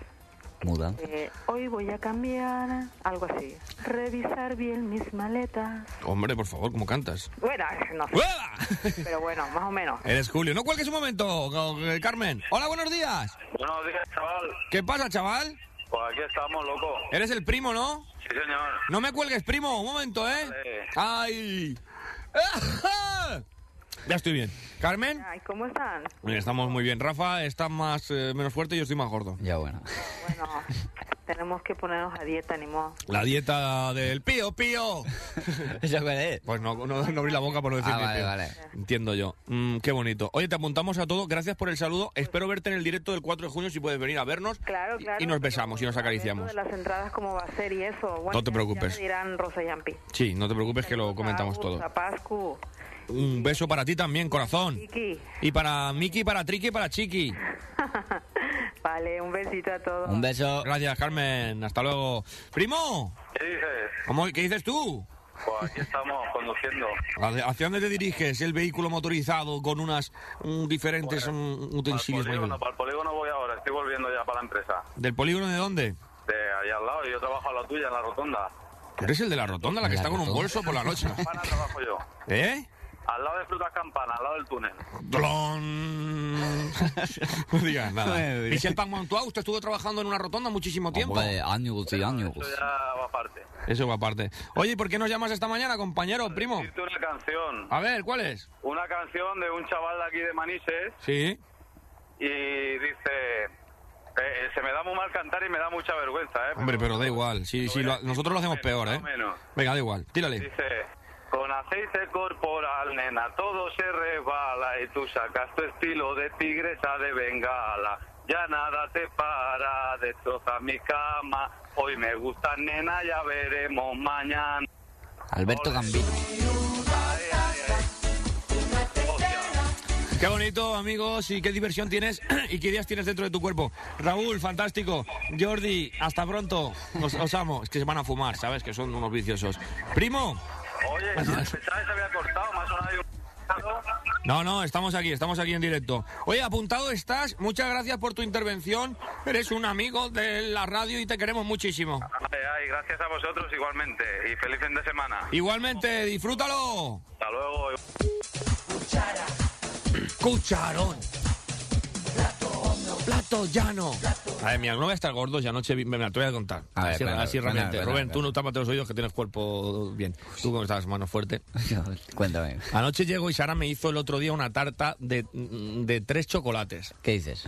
Mudanza. Eh, hoy voy a cambiar, algo así. Revisar bien mis maletas. Hombre, por favor, ¿cómo cantas? Bueno, no sé. Pero bueno, más o menos. Eres Julio. No cuelgues un momento, eh, Carmen. Hola, buenos días. Buenos días, chaval. ¿Qué pasa, chaval? Pues aquí estamos, loco. Eres el primo, ¿no? Sí, señor. No me cuelgues, primo. Un momento, ¿eh? ¡Ay! *laughs* Ya estoy bien. ¿Carmen? Ay, ¿cómo están? Bien, estamos muy bien. Rafa está más eh, menos fuerte y yo estoy más gordo. Ya bueno. Bueno, tenemos que ponernos a dieta, ni modo. La dieta del pío, pío. *laughs* ¿Eso qué es? Pues no, no, no abrí la boca por no decir Ah, ni vale, pío. vale. Entiendo yo. Mm, qué bonito. Oye, te apuntamos a todo. Gracias por el saludo. Espero verte en el directo del 4 de junio si puedes venir a vernos. Claro, claro. Y nos besamos y nos Lo acariciamos. de las entradas, cómo va a ser y eso. Bueno, No te ya- preocupes. Ya me dirán Rosa y Ampi. Sí, no te preocupes que lo comentamos todo. A Pascu. Un beso para ti también, corazón. Kiki. Y para Miki, para Triki y para Chiqui. *laughs* Vale, un besito a todos. Un beso. Gracias, Carmen. Hasta luego. Primo, ¿Qué dices? ¿cómo, ¿qué dices tú? Pues aquí estamos conduciendo. ¿Hacia dónde te diriges? El vehículo motorizado con unas diferentes mm, utensilios. Polígono, para el polígono voy ahora, estoy volviendo ya para la empresa. ¿Del polígono de dónde? De ahí al lado, yo trabajo a la tuya, en la rotonda. ¿Tú eres el de la rotonda, la que ¿La está con un bolso por la noche? Trabajo yo. ¿Eh? Al lado de Frutas Campana, al lado del túnel. ¡Tlon! *laughs* no digas nada. Michel Pagmontois, usted estuvo trabajando en una rotonda muchísimo tiempo. Hombre, años y años. Eso ya va aparte. Eso va aparte. Oye, ¿y por qué nos llamas esta mañana, compañero, primo? Una canción. A ver, ¿cuál es? Una canción de un chaval de aquí de Manises Sí. y dice... eh, se me da muy mal cantar y me da mucha vergüenza, ¿eh? Hombre, pero da igual. Sí, sí, lo- nosotros lo hacemos peor, ¿eh? Menos. Venga, da igual. Tírale. Dice, con aceite corporal, nena, todo se resbala y tú sacas tu estilo de tigresa de bengala. Ya nada te para, destroza mi cama. Hoy me gusta, nena, ya veremos mañana. Alberto Gambino. Qué bonito, amigos, y qué diversión tienes *clears throat* y qué días tienes dentro de tu cuerpo. Raúl, fantástico. Jordi, hasta pronto. Os, os amo. Es que se van a fumar, ¿sabes? Que son unos viciosos. Primo. Oye, no, pensaba que se había cortado, más o menos. No, no, estamos aquí, estamos aquí en directo. Oye, apuntado estás. Muchas gracias por tu intervención. Eres un amigo de la radio y te queremos muchísimo. Ay, ay, gracias a vosotros igualmente y feliz fin de semana. Igualmente, disfrútalo. Hasta luego. Cucharón. Plato llano. Madre mía, no voy a estar gordo. Ya anoche me la te voy a contar. A ver, así realmente. Rubén, tú no tápate los oídos que tienes cuerpo bien. Tú como estás, mano fuerte. *laughs* Cuéntame. Anoche llego y Sara me hizo el otro día una tarta de, de tres chocolates. ¿Qué dices?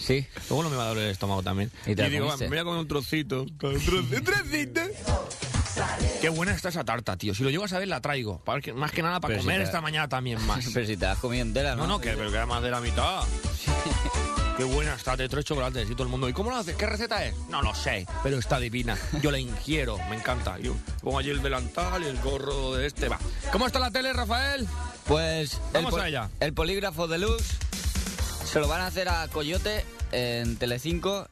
Sí. Luego no me va a doler el estómago también. ¿Y te la digo, me voy a comer un trocito. Un trocito. un trocito. Qué buena está esa tarta, tío. Si lo llego a saber, la traigo. Para que- más que nada para Pero si comer te- esta mañana también *laughs* más. Pero si te has comido entera, ¿no? No, no, que, pero que era más de la mitad. *laughs* Qué buena está, de tres chocolates y todo el mundo. ¿Y cómo lo haces? ¿Qué receta es? No lo sé, pero está divina. Yo la ingiero, me encanta. Yo pongo allí el delantal y el gorro de este. Va. ¿Cómo está la tele, Rafael? Pues Vamos el, a ella. el polígrafo deluxe se lo van a hacer a Coyote en Telecinco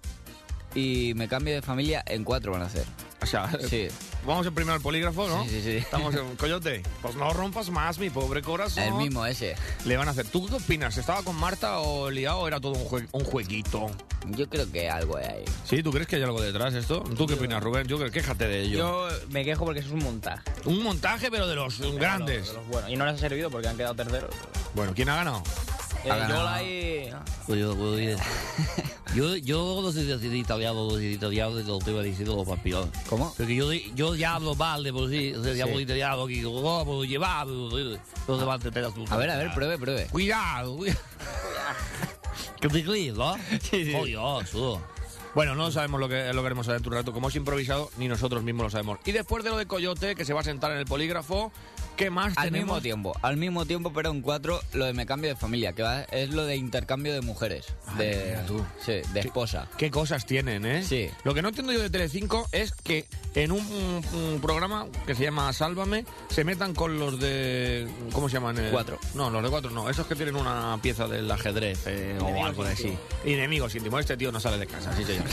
y me cambio de familia en cuatro van a hacer. O sea, Sí. vamos en primero al polígrafo, ¿no? Sí, sí, sí. Estamos en Coyote. Pues no rompas más, mi pobre corazón. El mismo ese. Le van a hacer. ¿Tú qué opinas? ¿Estaba con Marta o liado o era todo un, jue- un jueguito? Yo creo que algo hay ahí. ¿Sí? ¿Tú crees que hay algo detrás de esto? ¿Tú qué opinas, Rubén? Yo creo quéjate de ello. Yo me quejo porque eso es un montaje. Un montaje, pero de los grandes. De los buenos. Y no les ha servido porque han quedado terceros. Bueno, ¿quién ha ganado? Eh, Yola y... Pues yo, pues, oye, *laughs* yo, yo no sé si italiano o decir italiano, te lo te iba diciendo los campeones. ¿Cómo? Porque yo, yo ya hablo mal de por sí, o sea, ya Sí. hablo italiano, que lo puedo llevar, no se va a entender A ver, a ver, pruebe, pruebe. Cuidado, cuidado. Que te ¿no? *laughs* Sí, sí. Oh, Dios, oh. Bueno, no sabemos lo que, lo que haremos dentro de un rato. Como es improvisado, ni nosotros mismos lo sabemos. Y después de lo de Coyote, que se va a sentar en el polígrafo, ¿qué más Al tenemos? mismo tiempo, al mismo tiempo, pero en cuatro, lo de me cambio de familia, que va, es lo de intercambio de mujeres. de, tú. Sí, de esposa. ¿Qué cosas tienen, eh? Sí. Lo que no entiendo yo de Telecinco es que en un, un programa que se llama Sálvame se metan con los de... ¿Cómo se llaman? Eh, Cuatro. No, los de cuatro no. Esos que tienen una pieza del ajedrez eh, o Enemigos algo así. íntimos. Enemigos íntimos. Este tío no sale de casa, *laughs* sí señor.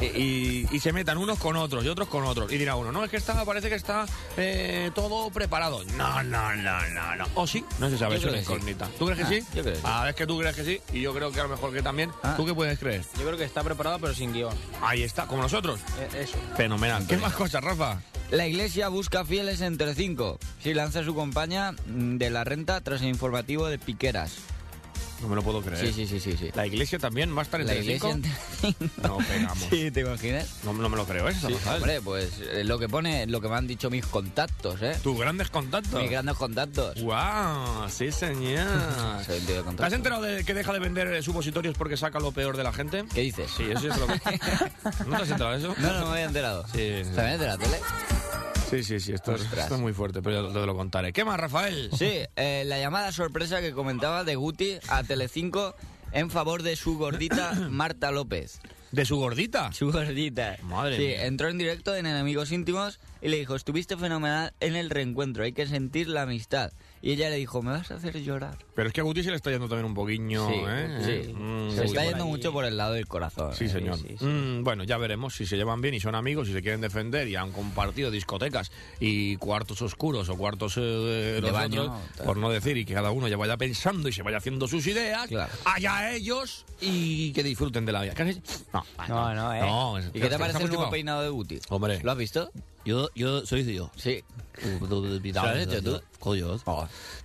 y, y- y se metan unos con otros y otros con otros. Y dirá uno, no, es que está, parece que está eh, todo preparado. No, no, no, no, no. ¿O sí? No se sabe, es una incógnita. ¿Tú crees que Ah, sí? yo creo que sí. Ah, es que tú crees que sí y yo creo que a lo mejor que también. Ah. ¿Tú qué puedes creer? Yo creo que está preparado pero sin guion. Ahí está, como nosotros. Eh, eso. Fenomenal. ¿Qué más cosas, Rafa? La iglesia busca fieles en Telecinco. Sí, lanza su campaña mm, de la renta tras el informativo de Piqueras. No me lo puedo creer. Sí, sí, sí, sí. sí. ¿La iglesia también estar en La iglesia. No pegamos. *laughs* Sí, ¿te imaginas? No, no me lo creo, ¿eh? Sí, hombre, pues eh, lo que pone, lo que me han dicho mis contactos, ¿eh? Tus grandes contactos. Mis grandes contactos. ¡Wow! Sí, señor. *laughs* Soy un tío de ¿Te has enterado de que deja de vender supositorios porque saca lo peor de la gente? ¿Qué dices? Sí, eso es lo que... *laughs* ¿No te has enterado de eso? No, no me había enterado. Sí, sí. ¿También de la tele? Sí, sí, sí, esto, esto es muy fuerte, pero te lo contaré. ¿Qué más, Rafael? Sí, eh, la llamada sorpresa que comentaba de Guti a Telecinco en favor de su gordita *clears throat* Marta López. ¿De su gordita? Su gordita. Madre sí, mía. entró en directo en Enemigos Íntimos y le dijo, estuviste fenomenal en el reencuentro, hay que sentir la amistad. Y ella le dijo, me vas a hacer llorar. Pero es que a Guti se le está yendo también un poquillo, sí, ¿eh? sí. Mm, se está yendo mucho por el lado del corazón. Sí, eh, señor. sí, sí. Mm, bueno, ya veremos si se llevan bien y son amigos y se quieren defender y han compartido discotecas y cuartos oscuros o cuartos eh, de los baño, otros, por no decir, y que cada uno ya vaya pensando y se vaya haciendo sus ideas, Claro. allá ellos y que disfruten de la vida. No, No, no, eh. no, ¿Y qué te parece el nuevo peinado de Guti? Hombre. ¿Lo has visto? Yo, yo, soy yo. Sí. ¿Lo ¿Lo has hecho tú? Coño.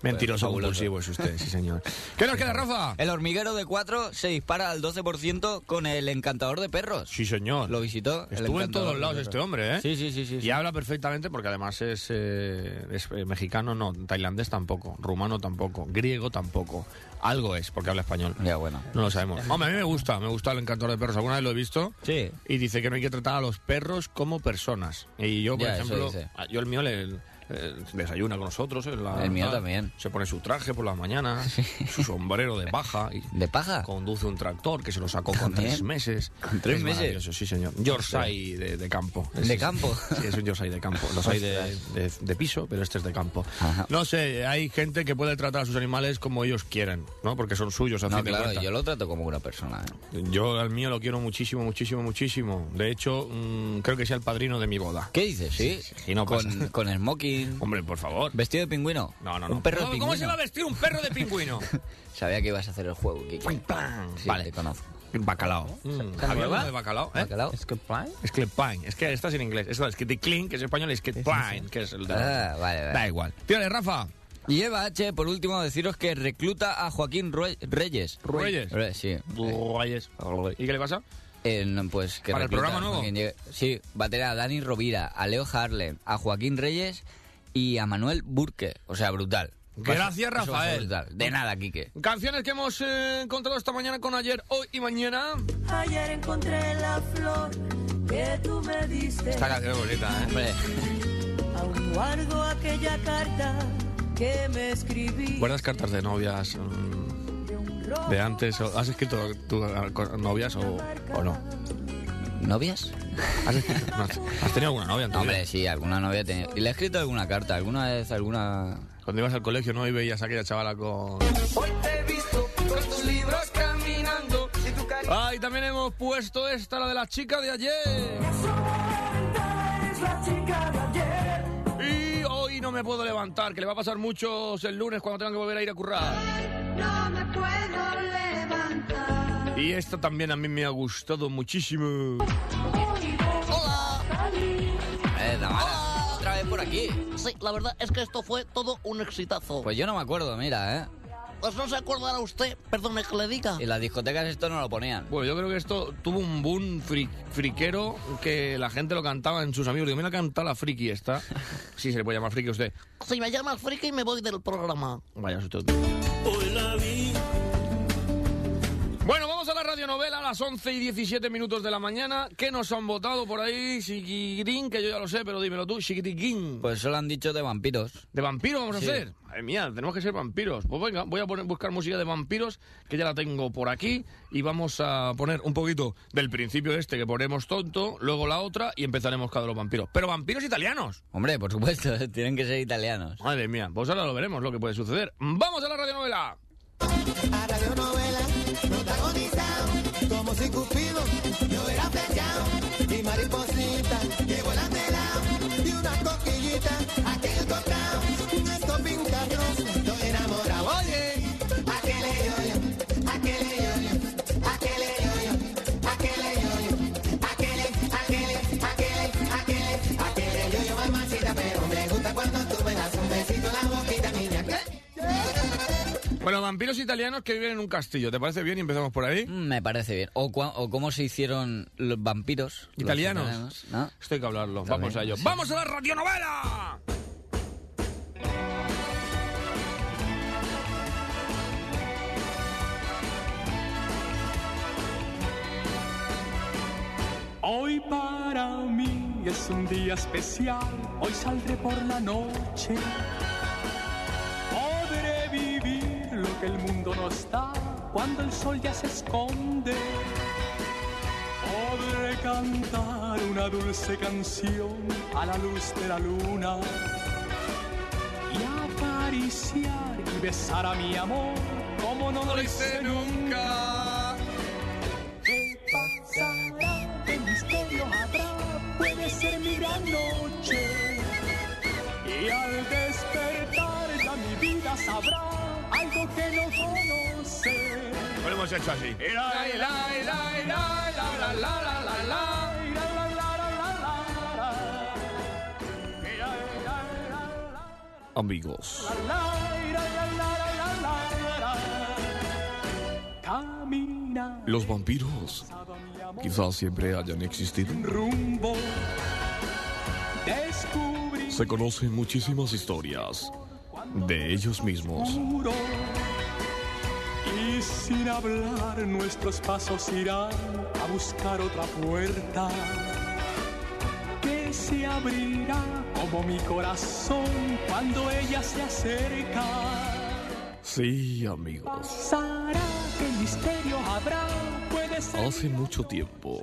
Mentiroso compulsivo es usted, sí, señor. ¿Qué nos queda, Rafa? El hormiguero de 4 se dispara al 12% con el encantador de perros. Sí, señor. Lo visitó. Estuvo en todos lados este hombre, ¿eh? Sí, sí, sí. sí, Y sí. habla perfectamente porque además es, eh, es, eh, mexicano, no, tailandés tampoco, rumano tampoco, griego tampoco. Algo es, porque habla español. Ya, bueno. No lo sabemos. *laughs* Hombre, a mí me gusta, me gusta el encantador de perros. Alguna vez lo he visto. Sí. Y dice que no hay que tratar a los perros como personas. Y yo, por Ya, eso ejemplo, dice. yo el mío le, eh, desayuna con nosotros. en la- El mío tal. también. Se pone su traje por las mañanas, *laughs* su sombrero de paja. Y ¿De paja? Conduce un tractor que se lo sacó con tres meses. ¿Con tres Es meses? Sí, señor. Yorkshire de, de campo. ¿De campo? *laughs* Sí, es un Yorkshire de campo. Los hay de, de- de piso, pero este es de campo. Ajá. No sé, hay gente que puede tratar a sus animales como ellos quieren, ¿no? Porque son suyos, a No, fin de claro, yo lo trato como una persona. ¿eh? Yo al mío lo quiero muchísimo, muchísimo, muchísimo. De hecho, mm, creo que sea el padrino de mi boda. ¿Qué dices? Sí. Y no pasa. con, con Hombre, por favor. ¿Vestido de pingüino? No, no, no. Un perro de ¿Cómo, pingüino. cómo se va a vestir un perro de pingüino? *laughs* Sabía que ibas a hacer el juego, Kiki. Sí, vale. te conozco. Bacalao. Mm, ¿Está ¿Había uno de bacalao? ¿eh? ¿Bacalao? ¿Es que plan? Es Clepine. Es que esta es en inglés. Eso es que de clean, que es español, es Clepine, que es el de... Ah, vale, vale. Da igual. Tírale, Rafa. Y Eva H, por último, deciros que recluta a Joaquín Rue- Reyes. ¿Reyes? Re- Sí. Reyes. ¿Y qué le pasa? Eh, no, pues que ¿Para el programa nuevo? Sí, va a tener a Dani Rovira, a Leo Harlem, a Joaquín Reyes y a Manuel Burke. O sea, brutal. Gracias, Eso Rafael. brutal. De nada, Quique. Canciones que hemos eh, encontrado esta mañana con ayer, hoy y mañana. Ayer encontré la flor que tú me diste. Esta canción es bonita, ¿eh? Hombre, *laughs* Aún guardo aquella carta que me escribí. ¿Guardas cartas de novias mm, de antes? o- ¿Has escrito tú novias o, o no? ¿novias? ¿Has, escrito- no, has- has tenido alguna novia vida? Hombre, sí, alguna novia tenía. Y le he escrito alguna carta, alguna vez, alguna. Cuando ibas al colegio, ¿no? Y veías a aquella chavala con... Hoy te he visto con tus libros caminando. Y tu. Ah, y también hemos puesto esta, la de la chica de ayer. Eres la chica de ayer. me puedo levantar, que le va a pasar muchos el lunes cuando tengan que volver a ir a currar. No me puedo levantar. Y esta también a mí me ha gustado muchísimo. Otra vez por aquí. Sí, la verdad es que esto fue todo un exitazo. Pues yo no me acuerdo, mira, ¿eh? Pues no se acordará usted, perdone que le diga. Y las discotecas esto no lo ponían. Bueno, yo creo que esto tuvo un boom fri- friquero que la gente lo cantaba en sus amigos. Digo, mira, canta la friki esta. *laughs* Sí, se le puede llamar friki a usted. Si me llamas friki me voy del programa. Vaya usted. Bueno, vamos a la radionovela a las 11 y 17 minutos de la mañana. ¿Qué nos han votado por ahí? Chiquitín, que yo ya lo sé, pero dímelo tú, chiquitiquín. Pues solo han dicho de vampiros. ¿De vampiros vamos Sí. a hacer? Madre mía, tenemos que ser vampiros. Pues venga, voy a poner, buscar música de vampiros, que ya la tengo por aquí, y vamos a poner un poquito del principio este que ponemos tonto, luego la otra, y empezaremos cada los vampiros. Pero vampiros italianos. Hombre, por supuesto, *laughs* tienen que ser italianos. Madre mía, pues ahora lo veremos lo que puede suceder. ¡Vamos a la radionovela! A radionovela como Bueno, vampiros italianos que viven en un castillo. ¿Te parece bien y empezamos por ahí? Mm, Me parece bien. O, cua- o cómo se hicieron los vampiros. los ¿Italianos? ¿no? Esto hay que hablarlo. También, Vamos a ello. sí. ¡Vamos a la radionovela! Hoy para mí es un día especial, hoy saldré por la noche. El mundo nos da cuando el sol ya se esconde. Podré cantar una dulce canción a la luz de la luna y acariciar y besar a mi amor como no lo hice nunca. Algo que no conoce. Lo hemos hecho así. Amigos, los vampiros quizás siempre hayan existido. rumbo. Se conocen muchísimas historias de ellos mismos. Y sin hablar nuestros pasos irán a buscar otra puerta que se abrirá como mi corazón cuando ella se acerca. Sí, amigos. Pasará, qué misterio habrá, puede ser. Hace mucho tiempo,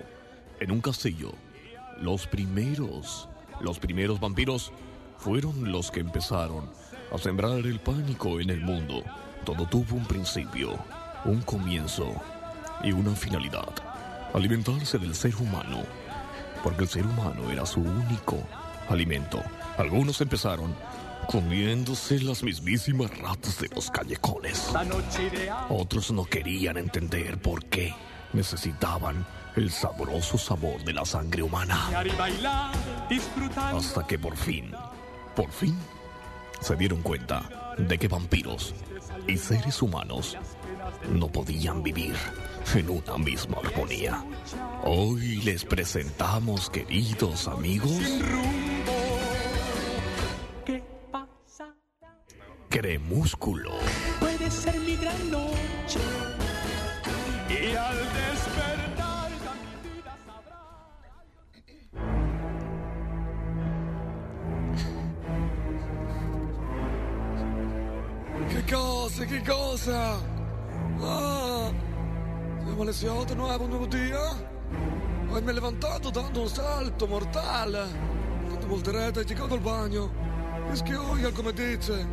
en un castillo, los primeros, los primeros vampiros fueron los que empezaron a sembrar el pánico en el mundo. Todo tuvo un principio, un comienzo y una finalidad. Alimentarse del ser humano, porque el ser humano era su único alimento. Algunos empezaron comiéndose las mismísimas ratas de los callejones. Otros no querían entender por qué necesitaban el sabroso sabor de la sangre humana. Hasta que por fin, por fin, se dieron cuenta de que vampiros y seres humanos no podían vivir en una misma armonía. Hoy les presentamos, queridos amigos, ¿Qué pasa? Cremúsculo. Puede ser mi gran noche. Y al Che cosa, che cosa? Ah, siamo alle 8, nuovo, nuovo dia? Poi mi è levantato dando un salto mortale. Tanto volterete e llegado al bagno. Es que oiga come dice,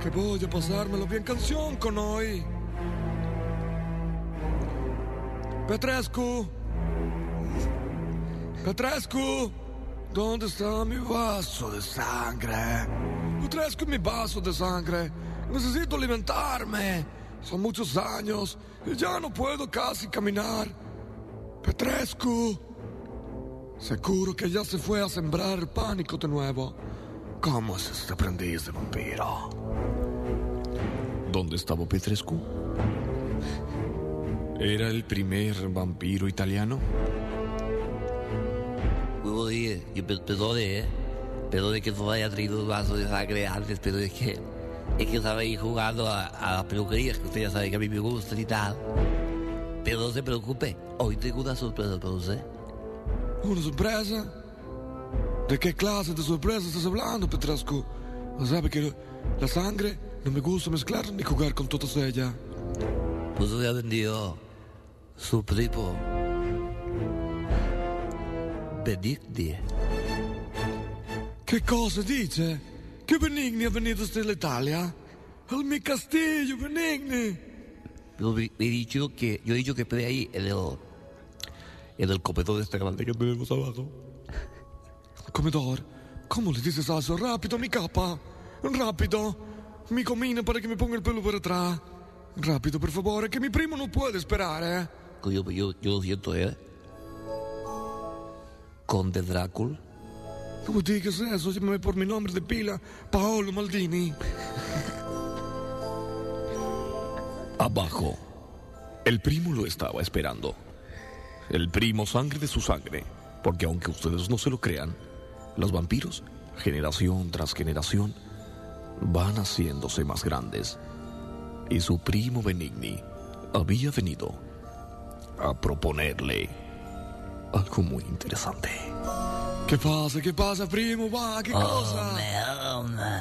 che voglio pasármelo bien canción con noi. Petrescu! Petrescu! ¿Dónde está mi vaso de sangre? Petrescu, mi vaso de sangre. Necesito alimentarme. Son muchos años y ya no puedo casi caminar. Petrescu. Seguro que ya se fue a sembrar el pánico de nuevo. ¿Cómo es este aprendiz de vampiro? ¿Dónde estaba Petrescu? ¿Era el primer vampiro italiano? Huevo dije, yo pe- perdone, ¿eh? Perdone que no haya traído un vaso de sangre antes, pero es que... Es que estaba ahí jugando a, a las peluquerías, que usted ya sabe que a mí me gustan y tal. Pero no se preocupe, hoy tengo una sorpresa para usted. ¿Una sorpresa? ¿De qué clase de sorpresa estás hablando, Petrescu? Sabe que la sangre no me gusta mezclar ni jugar con todas ellas. Pues le ha vendido su primo. Benigni. ¿Qué cosa dice? ¿Que Benigni ha venido desde Italia? Al mi castillo, Benigni. Yo he dicho que, yo he dicho que esté ahí en el, en el comedor este grande que tenemos abajo. *laughs* Comedor, ¿cómo le dices eso? Rápido, mi capa. Rápido. Mi comina para que me ponga el pelo para atrás. Rápido, por favor, que mi primo no puede esperar, ¿eh? Yo, yo, yo lo siento, ¿eh? Conde Drácula. No me digas eso, llámame por mi nombre de pila, Paolo Maldini. Abajo. El primo lo estaba esperando. El primo sangre de su sangre. Porque aunque ustedes no se lo crean, los vampiros, generación tras generación, van haciéndose más grandes. Y su primo Benigni había venido a proponerle algo muy interesante. ¿Qué pasa? ¿Qué pasa, primo? Va, ¿qué cosa?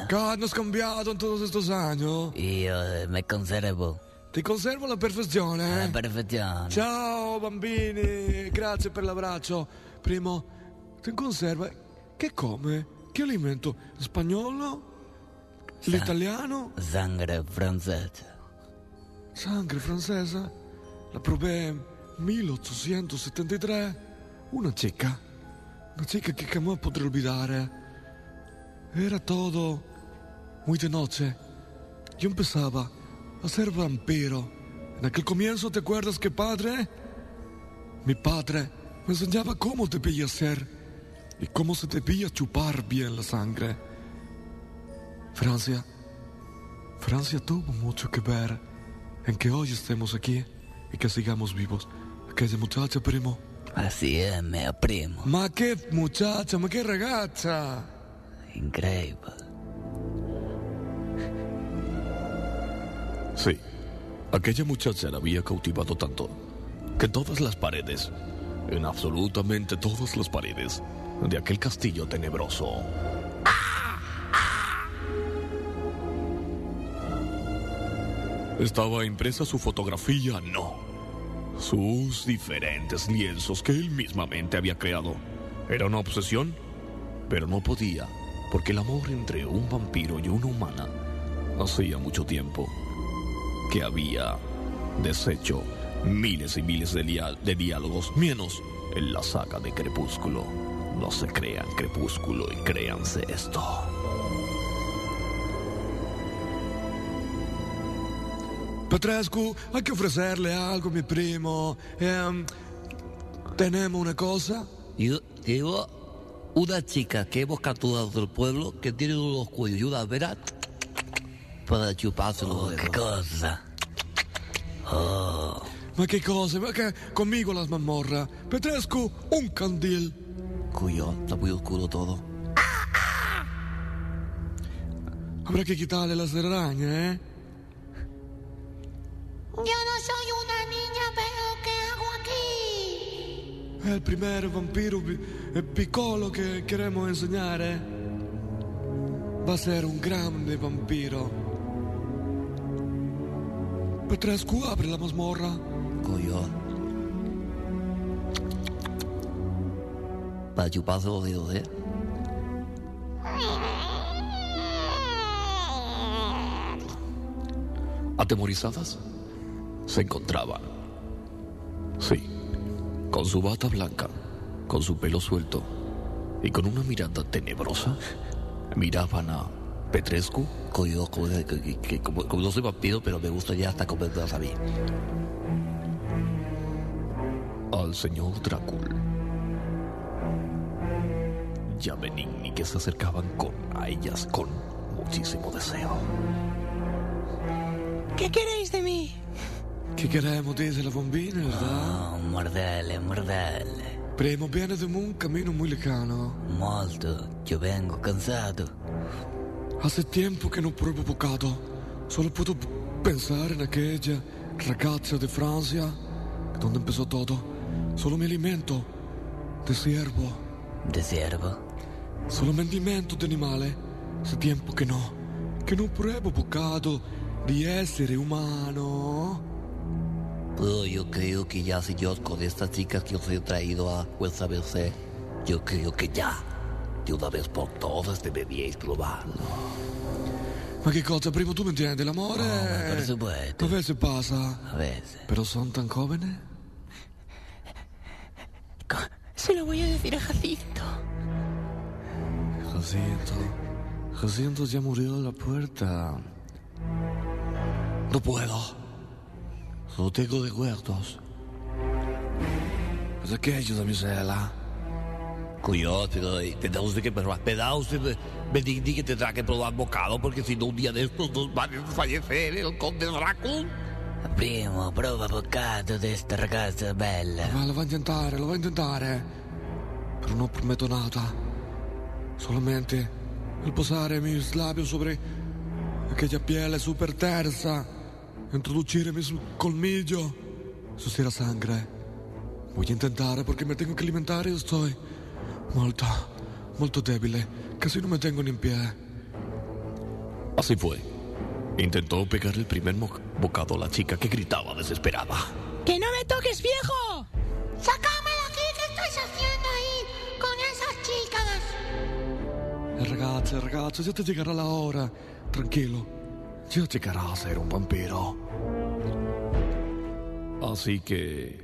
¿Qué has cambiado en todos estos años? Io me conservo. Ti conservo alla perfezione. Alla perfezione. Ciao bambini, grazie per l'abbraccio. Primo, ti conserva. Che come? Che alimento? Spagnolo? L'italiano? Sangre francese. Sangre francese? La probé en 1873. Una chica. Una chica que jamás podré olvidar. Era todo muy de noche. Yo empezaba a ser vampiro. En aquel comienzo, ¿te acuerdas que padre? Mi padre me enseñaba cómo debía ser y cómo se debía chupar bien la sangre. Francia, Francia tuvo mucho que ver en que hoy estemos aquí y que sigamos vivos. Aquella muchacha, primo. Así es, mio primo. Ma che muchacha, ma che ragazza! Increíble. Sí, aquella muchacha la había cautivado tanto que todas las paredes, en absolutamente todas las paredes de aquel castillo tenebroso, estaba impresa su fotografía, no, sus diferentes lienzos que él mismamente había creado. Era una obsesión, pero no podía, porque el amor entre un vampiro y una humana hacía mucho tiempo que había deshecho miles y miles de, de diálogos, menos en la saga de Crepúsculo. No se crean Crepúsculo y créanse esto. Petrescu, hay que ofrecerle algo, mi primo. Em, Tenemos una cosa. Yo digo, una chica que hemos capturado del pueblo que tiene unos cuellos y una vera para chuparse los dedos. ¿Qué cosa? Oh. Ma che cosa? Ma che conmigo las mazmorras. Petrescu, un candil. Cuyo, está muy oscuro todo. Habrá que quitarle las telarañas, ¿eh? Yo no soy una niña, pero ¿qué hago aquí? È il primer vampiro pi- eh, piccolo che queremos enseñare. Va a ser un grande vampiro. Petrescu, apre la mazmorra. Cuyo. Para chuparse los dedos, ¿eh? *laughs* Atemorizadas, se encontraban. Sí, con su bata blanca, con su pelo suelto y con una mirada tenebrosa miraban a Petrescu. Como, como- como no soy vampiro, pero me gusta ya hasta comerlas a mí. al señor Drácula y a Benigni que se acercaban con a ellas con muchísimo deseo. ¿Qué queréis de mí? Che queremos, dice la bambina, verdad? Oh, mordele, mordele. Primo, viene de un camino muy lejano. Molto. Yo vengo cansado. Hace tiempo que no pruebo bocado. Solo puedo pensar en aquella ragazza de Francia, donde empezó todo. Solo me alimento de ciervo. ¿De ciervo? Solo me alimento de animale. Hace tiempo que no. Que no pruebo bocado de essere umano. Pero yo creo que ya, señor, con estas chicas que os he traído a vuestra merced, yo creo que ya, de una vez por todas, deberíais probarlo. Ma che cosa, primo tu mi entiendes? L'amore... Oh, por supuesto. A veces pasa. A veces. Pero son tan jóvenes. Se lo voy a decir a Jacinto. Jacinto. Jacinto ya murió a la puerta. No puedo. Solo tengo recuerdos. Es aquello, damisela. Cuidado, pero eh, tendrá usted que probar. Usted, eh, Benigni, que tendrá que probar bocado, porque si no, un día de estos nos van a fallecer el conde Drácula. Primo, prova boccato de esta ragazza bella. Ma lo va a intentare, lo va a intentare. Pero no prometo nada. Solamente el posare mis labios sobre aquella piel super tersa. Introducire mis colmillo. Sucederá sangre. Voy a intentar porque me tengo que alimentar y estoy molto, molto débil. Casi no me tengo ni en pie. Así fue. Intentó pegar el primer bocado a la chica que gritaba desesperada. ¡Que no me toques, viejo! ¡Sácame de aquí! ¿Qué estáis haciendo ahí con esas chicas? Eh, Ragazze, ragazze, ya te llegará la hora. Tranquilo. Ya llegará a ser un vampiro. Así que,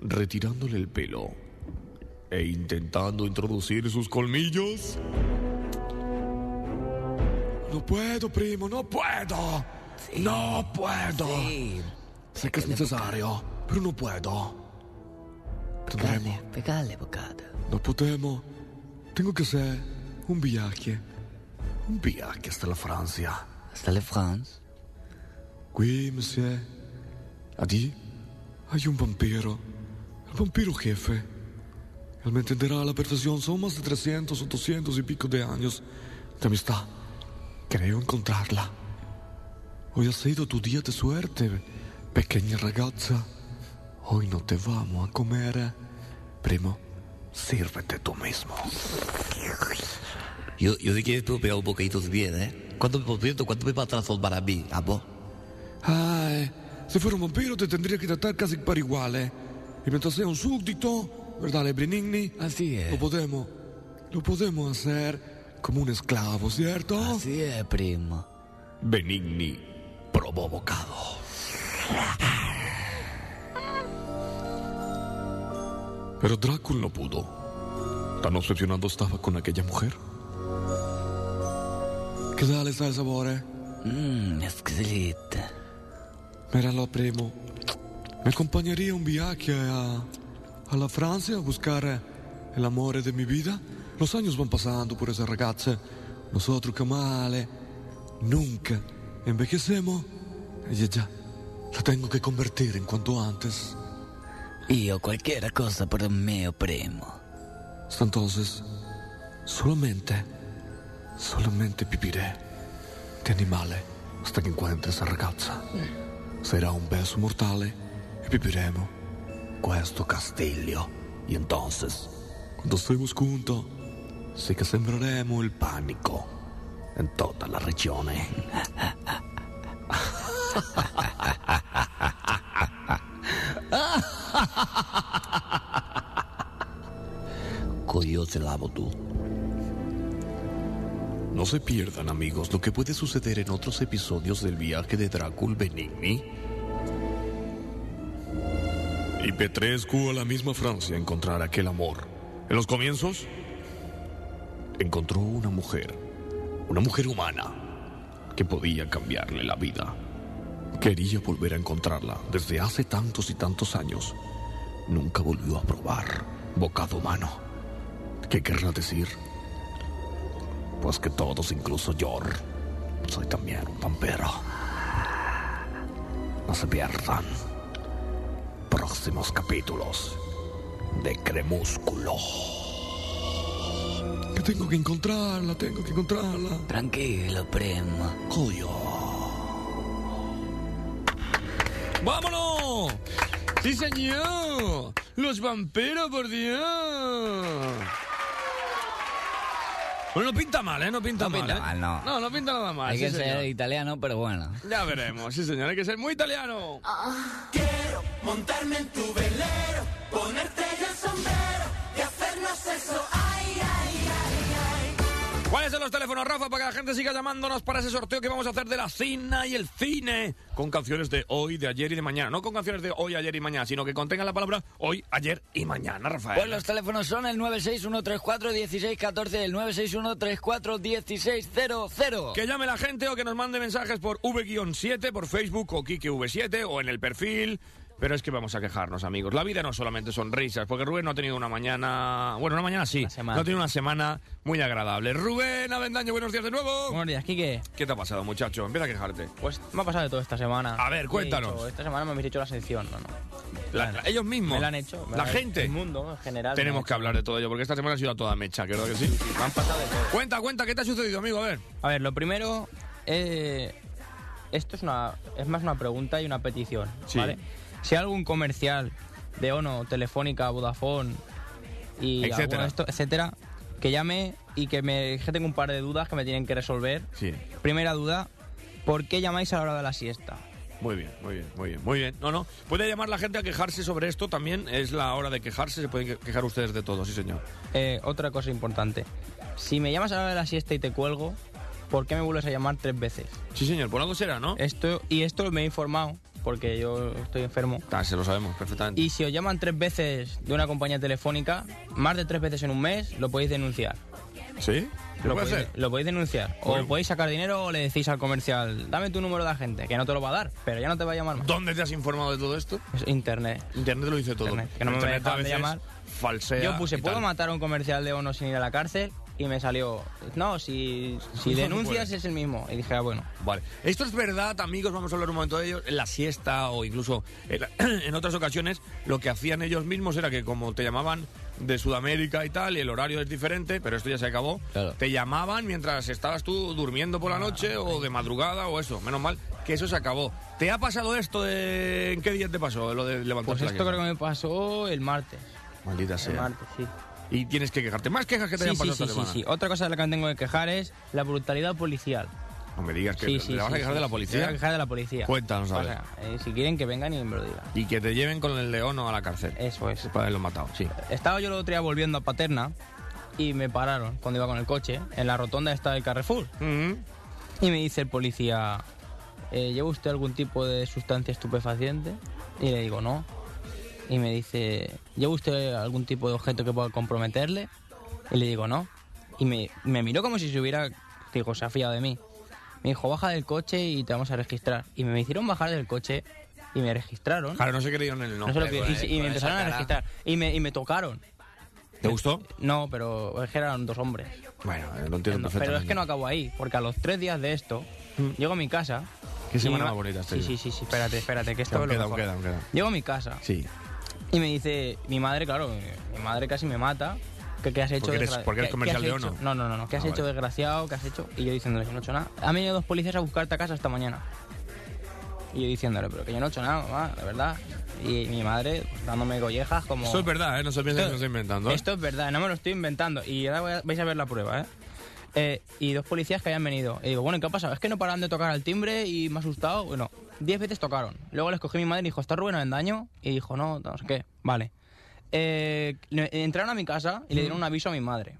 retirándole el pelo e intentando introducir sus colmillos, No puedo, primo, no puedo. no puedo. Sé que es necesario, pero no puedo. Pegale boccato. No podemos. Tengo que hacer un viaje. Un viaje hasta la Francia. ¿Hasta la France? Qui, monsieur. Allí hay un vampiro. El vampiro jefe. Él me entenderá a la perfección. Son más de 300 o 200 y pico de años de amistad. Creo encontrarla. Hoy ha sido tu día de suerte, pequeña ragazza. Hoy no te vamos a comer. Primo, sírvete tú mismo. Yo, yo sí que puedo pegar un bocadito bien, ¿eh? ¿Cuánto, por cierto, cuánto me va a transformar a mí, amo? Ay, si fuera un vampiro te tendría que tratar casi para igual, ¿eh? Y mientras sea un súbdito, ¿verdad, Lebrinigni? Así es. Lo podemos, lo podemos hacer como un esclavo, ¿cierto? Así es, primo. Benigni probó bocado. Pero Drácula no pudo. Tan obsesionado estaba con aquella mujer. ¿Qué tal está el sabor, eh? Mmm, exquisita. Míralo, primo. Me acompañaría un viaje a, a la Francia a buscar eh, el amor de mi vida. Los años van pasando por esa ragazza. Nosotros, que male, nunca envejecemos. Ella ya la tengo que convertir en cuanto antes. Io cualquier cosa por un mio primo. Hasta entonces, solamente, solamente viviré de animale hasta que encuentre esa ragazza. Será un beso mortale e viviremo questo castiglio. Y entonces, cuando estemos juntos, sí que sembraremo il panico en toda la regione. Coño, te lavo tú. No se pierdan, amigos, lo que puede suceder en otros episodios del viaje de Drácula Benigni. Y Petrescu a la misma Francia encontrar aquel amor. En los comienzos, encontró una mujer, una mujer humana, que podía cambiarle la vida. Quería volver a encontrarla desde hace tantos y tantos años. Nunca volvió a probar bocado humano. ¿Qué querrá decir? Pues que todos, incluso yo, soy también un vampiro. No se pierdan próximos capítulos de Cremúsculo. Que tengo que encontrarla, tengo que encontrarla. Tranquilo, primo. Coño. ¡Vámonos! ¡Sí, señor! ¡Los vampiros, por Dios! Bueno, no pinta mal, ¿eh? No pinta No mal. pinta ¿eh? mal, no. No, no pinta nada mal. Hay sí, que ser señor. italiano, pero bueno. Ya veremos, sí, señor. Hay que ser muy italiano. Quiero montarme en tu velero, ponerte ¿Cuáles son los teléfonos, Rafa, para que la gente siga llamándonos para ese sorteo que vamos a hacer de la cina y el cine? Con canciones de hoy, de ayer y de mañana. No con canciones de hoy, ayer y mañana, sino que contengan la palabra hoy, ayer y mañana, Rafael. Pues los teléfonos son el 961341614 y el 961341600. Que llame la gente o que nos mande mensajes por V-7, por Facebook o Kike V7 o en el perfil. Pero es que vamos a quejarnos, amigos. La vida no solamente son risas, porque Rubén no ha tenido una mañana... Bueno, una mañana sí. No ha tenido una semana muy agradable. Rubén Avendaño, buenos días de nuevo. Buenos días, Quique. ¿Qué te ha pasado, muchacho? Empieza a quejarte. Pues me ha pasado de todo esta semana. A ver, he cuéntanos. dicho, esta semana me habéis hecho la sección, no, no. La- la- ellos mismos. Me la han hecho. me La la- gente. El mundo en general. Tenemos que hablar de todo ello, porque esta semana ha sido a toda mecha, ¿verdad que sí? Me han pasado de todo. Cuenta, cuenta, ¿qué te ha sucedido, amigo? A ver. A ver, lo primero, eh, esto es una, es más una pregunta y una petición, Sí. ¿vale? Si hay algún comercial de Ono, Telefónica, Vodafone y Etcétera. estos, etcétera, que llame y que me que tengo un par de dudas que me tienen que resolver. Sí. Primera duda, ¿por qué llamáis a la hora de la siesta? Muy bien, muy bien, muy bien, muy bien. No, no. Puede llamar la gente a quejarse sobre esto también. Es la hora de quejarse. Se pueden que- quejar ustedes de todo, sí, señor. Eh, otra cosa importante, si me llamas a la hora de la siesta y te cuelgo, ¿por qué me vuelves a llamar tres veces? Sí, señor, por algo será, ¿no? Esto, y esto me he informado, porque yo estoy enfermo. Ah, se lo sabemos perfectamente. Y si os llaman tres veces de una compañía telefónica, más de tres veces en un mes, lo podéis denunciar. ¿Sí? ¿Qué Lo podéis, hacer? lo podéis denunciar. Bueno. O podéis sacar dinero o le decís al comercial, dame tu número de agente, que no te lo va a dar, pero ya no te va a llamar más. ¿Dónde te has informado de todo esto? Es internet. Internet lo dice todo. Internet, que no me Internet dejan a de llamar. falsea Yo puse, ¿puedo matar a un comercial de Ono sin ir a la cárcel? Y me salió, no, si, si *laughs* denuncias es el mismo. Y dije, ah, bueno. Vale. Esto es verdad, amigos, vamos a hablar un momento de ello. En la siesta o incluso en, la- *clears throat* en otras ocasiones, lo que hacían ellos mismos era que como te llamaban de Sudamérica y tal, y el horario es diferente, pero esto ya se acabó, te llamaban mientras estabas tú durmiendo por la noche o de madrugada o eso. Menos mal que eso se acabó. ¿Te ha pasado esto de... ¿En qué día te pasó lo de levantarse Pues esto creo que me pasó el martes. Maldita El sea. martes, sí. Y tienes que quejarte. Más quejas que te Sí, hayan sí, pasado sí, esta sí, semana. sí. Otra cosa de la que me tengo que quejar es la brutalidad policial. No me digas que Sí, te sí, vas a sí, quejar sí, de la sí. policía. Me voy a quejar de la policía. Cuéntanos, a O ver. sea, eh, si quieren que vengan y me lo digan. Y que te lleven con el león o a la cárcel. Eso es. Para haberlo matado, sí. Estaba yo el otro día volviendo a Paterna y me pararon cuando iba con el coche en la rotonda esta del Carrefour. Y me dice el policía, eh, ¿lleva usted algún tipo de sustancia estupefaciente? Y le digo, no. Y me dice, ¿lleva usted algún tipo de objeto que pueda comprometerle? Y le digo, no. Y me, me miró como si se hubiera, digo, se ha fiado de mí. Me dijo, baja del coche y te vamos a registrar. Y me hicieron bajar del coche y me registraron. Claro, no se creyeron en el No nombre. se lo que- y, y me empezaron a registrar. Y me, y me tocaron. ¿Te gustó? No, pero es que eran dos hombres. Bueno, eh, lo entiendo No, perfectamente. pero es que no acabo ahí, porque a los tres días de esto, llego a mi casa. Qué y semana más bonita Sí, ya. sí, sí, sí, espérate, espérate, que esto Aún es lo queda, aún mejor. queda, aún queda. Llego a mi casa Sí. Y me dice, mi madre, claro, mi madre casi me mata. ¿Qué, qué has hecho? Porque eres- porque eres ¿Qué- comercial de? Ono. No, no, no, no. ¿Qué has Ah, hecho, vale. desgraciado? ¿Qué has hecho? Y yo diciéndole, yo no he hecho nada. Han venido dos policías a buscarte a casa esta mañana. Y yo diciéndole, pero que yo no he hecho nada, mamá, la verdad. Y mi madre pues, dándome collejas como... Eso es verdad, ¿eh? No se piensen que Esto- lo estoy inventando. ¿eh? Esto es verdad, no me lo estoy inventando. Y ahora vais a ver la prueba, ¿eh? Eh, y dos policías que habían venido. Y digo, bueno, ¿y ¿qué ha pasado? Es que no paraban de tocar al timbre y me ha asustado. Bueno, diez veces tocaron. Luego les cogí a mi madre y dijo, ¿está Rubén Avendaño? Y dijo, no, no sé qué. Vale. Eh, entraron a mi casa y le dieron un aviso a mi madre.